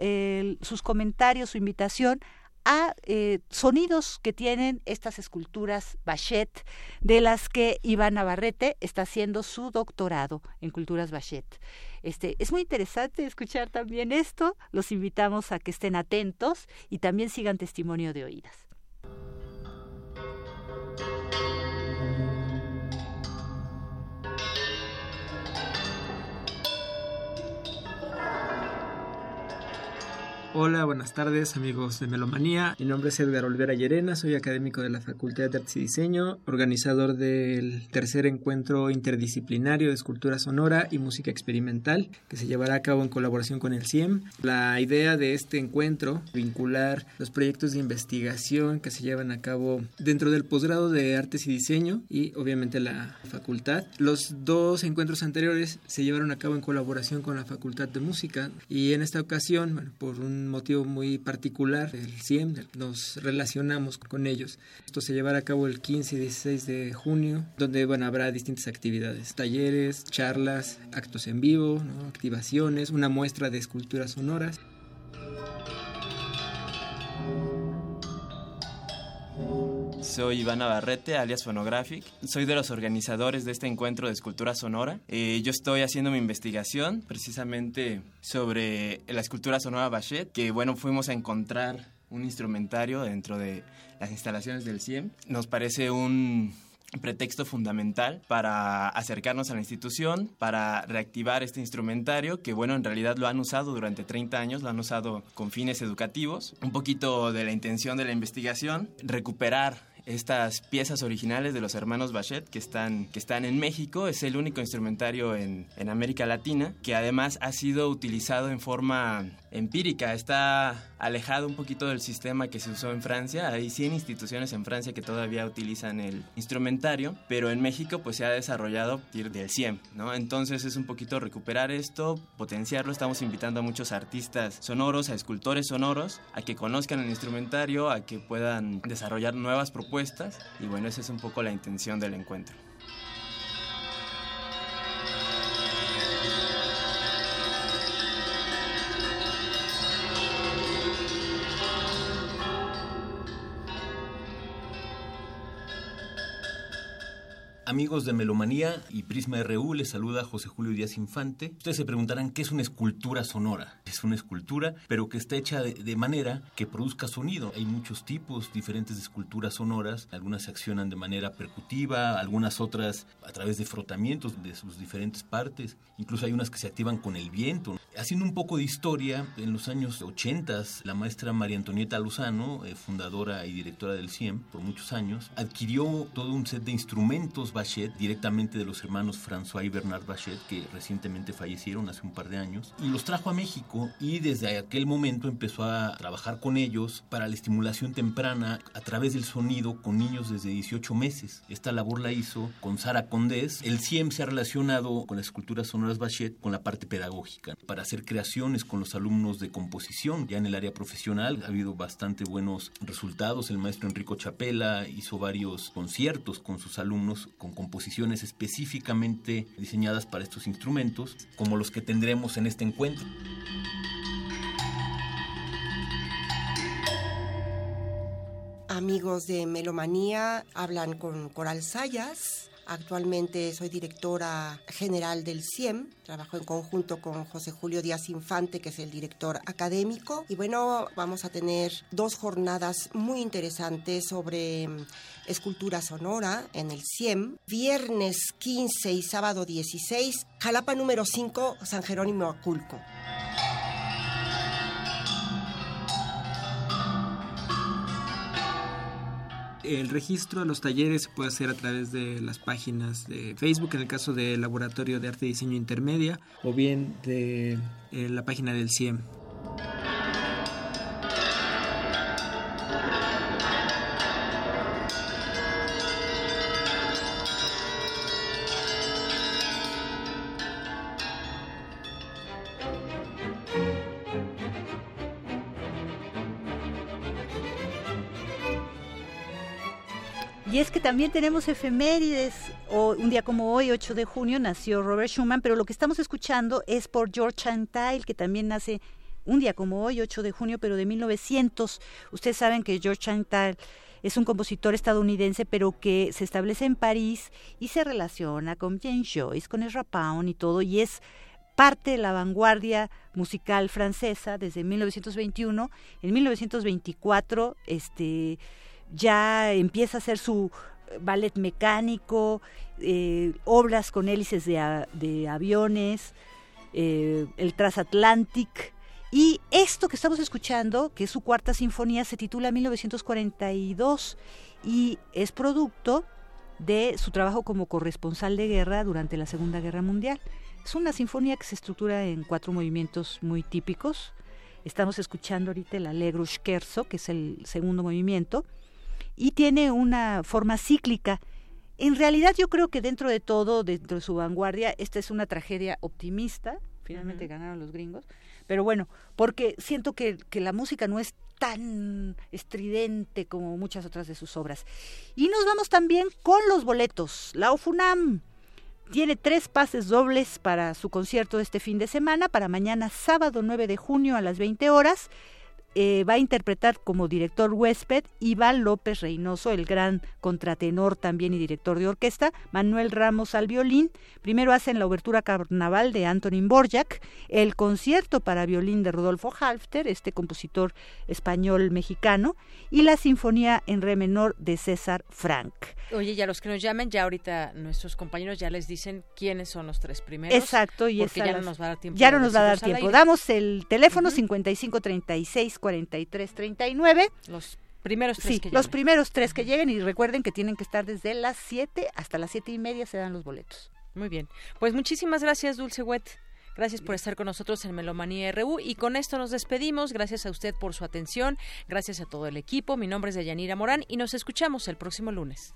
S46: sus comentarios, su invitación a eh, sonidos que tienen estas esculturas Bachet, de las que Iván Navarrete está haciendo su doctorado en culturas Bachet. Este, es muy interesante escuchar también esto. Los invitamos a que estén atentos y también sigan testimonio de oídas.
S50: Hola, buenas tardes amigos de Melomanía. Mi nombre es Edgar Olvera Llerena, soy académico de la Facultad de Artes y Diseño, organizador del tercer encuentro interdisciplinario de escultura sonora y música experimental que se llevará a cabo en colaboración con el CIEM. La idea de este encuentro, vincular los proyectos de investigación que se llevan a cabo dentro del posgrado de Artes y Diseño y obviamente la facultad. Los dos encuentros anteriores se llevaron a cabo en colaboración con la Facultad de Música y en esta ocasión, por un motivo muy particular, el CIEM, nos relacionamos con ellos. Esto se llevará a cabo el 15 y 16 de junio, donde bueno, habrá distintas actividades, talleres, charlas, actos en vivo, activaciones, una muestra de esculturas sonoras.
S51: Soy Iván Navarrete, alias Phonographic. Soy de los organizadores de este encuentro de escultura sonora. Eh, yo estoy haciendo mi investigación precisamente sobre la escultura sonora Bachet, que bueno, fuimos a encontrar un instrumentario dentro de las instalaciones del CIEM. Nos parece un pretexto fundamental para acercarnos a la institución, para reactivar este instrumentario que, bueno, en realidad lo han usado durante 30 años, lo han usado con fines educativos. Un poquito de la intención de la investigación, recuperar estas piezas originales de los hermanos Bachet que están, que están en México. Es el único instrumentario en, en América Latina que además ha sido utilizado en forma empírica, está alejado un poquito del sistema que se usó en Francia. Hay 100 instituciones en Francia que todavía utilizan el instrumentario, pero en México pues se ha desarrollado a partir del 100, ¿no? Entonces es un poquito recuperar esto, potenciarlo. Estamos invitando a muchos artistas sonoros, a escultores sonoros, a que conozcan el instrumentario, a que puedan desarrollar nuevas propuestas y bueno, esa es un poco la intención del encuentro.
S52: Amigos de Melomanía y Prisma RU, les saluda José Julio Díaz Infante. Ustedes se preguntarán qué es una escultura sonora. Es una escultura, pero que está hecha de, manera que produzca sonido. Hay muchos tipos diferentes de esculturas sonoras. Algunas se accionan de manera percutiva, algunas otras a través de frotamientos de sus diferentes partes. Incluso hay unas que se activan con el viento. Haciendo un poco de historia, en los años 80, la maestra María Antonieta Lozano, eh, fundadora y directora del CIEM por muchos años, adquirió todo un set de instrumentos directamente de los hermanos François y Bernard Bachet, que recientemente fallecieron hace un par de años, y los trajo a México y desde aquel momento empezó a trabajar con ellos para la estimulación temprana a través del sonido con niños desde 18 meses. Esta labor la hizo con Sara Condés. El CIEM se ha relacionado con las esculturas sonoras Bachet con la parte pedagógica, para hacer creaciones con los alumnos de composición. Ya en el área profesional ha habido bastante buenos resultados. El maestro Enrico Chapela hizo varios conciertos con sus alumnos con composiciones específicamente diseñadas para estos instrumentos, como los que tendremos en este encuentro.
S53: Amigos de Melomanía, hablan con Coral Sayas. Actualmente soy directora general del CIEM, trabajo en conjunto con José Julio Díaz Infante, que es el director académico. Y bueno, vamos a tener dos jornadas muy interesantes sobre escultura sonora en el CIEM. Viernes 15 y sábado 16, Jalapa número 5, San Jerónimo Aculco.
S50: El registro de los talleres se puede hacer a través de las páginas de Facebook, en el caso del Laboratorio de Arte y Diseño Intermedia, o bien de eh, la página del CIEM.
S46: También tenemos efemérides. O, un día como hoy, 8 de junio, nació Robert Schumann, pero lo que estamos escuchando es por George Chantal, que también nace un día como hoy, 8 de junio, pero de 1900. Ustedes saben que George Chantal es un compositor estadounidense, pero que se establece en París y se relaciona con James Joyce, con Ezra Pound y todo, y es parte de la vanguardia musical francesa desde 1921. En 1924 este, ya empieza a hacer su ballet mecánico, eh, obras con hélices de, aviones, eh, el Transatlantic. Y esto que estamos escuchando, que es su cuarta sinfonía, se titula 1942 y es producto de su trabajo como corresponsal de guerra durante la Segunda Guerra Mundial. Es una sinfonía que se estructura en cuatro movimientos muy típicos. Estamos escuchando ahorita el Allegro Scherzo, que es el segundo movimiento, y tiene una forma cíclica. En realidad yo creo que dentro de todo, dentro de su vanguardia, esta es una tragedia optimista. Finalmente ganaron los gringos. Pero bueno, porque siento que, que la música no es tan estridente como muchas otras de sus obras. Y nos vamos también con los boletos. La OFUNAM tiene tres pases dobles para su concierto este fin de semana, para mañana sábado 9 de junio a las 20 horas. Eh, va a interpretar como director huésped Iván López Reynoso, el gran contratenor también y director de orquesta, Manuel Ramos al violín. Primero hacen la obertura carnaval de Antonín Borjak, el concierto para violín de Rodolfo Halfter, este compositor español mexicano, y la sinfonía en re menor de César Frank.
S1: Oye, ya los que nos llamen, ya ahorita nuestros compañeros ya les dicen quiénes son los tres primeros.
S46: Exacto,
S1: y porque ya no nos va a dar tiempo.
S46: Ya no nos va a dar tiempo. Damos el teléfono 5536 4339.
S1: Los primeros tres
S46: sí, los primeros tres que lleguen y recuerden que tienen que estar desde las 7 hasta las siete y media se dan los boletos.
S1: Muy bien. Pues muchísimas gracias, Dulce Wet. Gracias por estar con nosotros en Melomanía RU y con esto nos despedimos. Gracias a usted por su atención, gracias a todo el equipo. Mi nombre es Deyanira Morán y nos escuchamos el próximo lunes.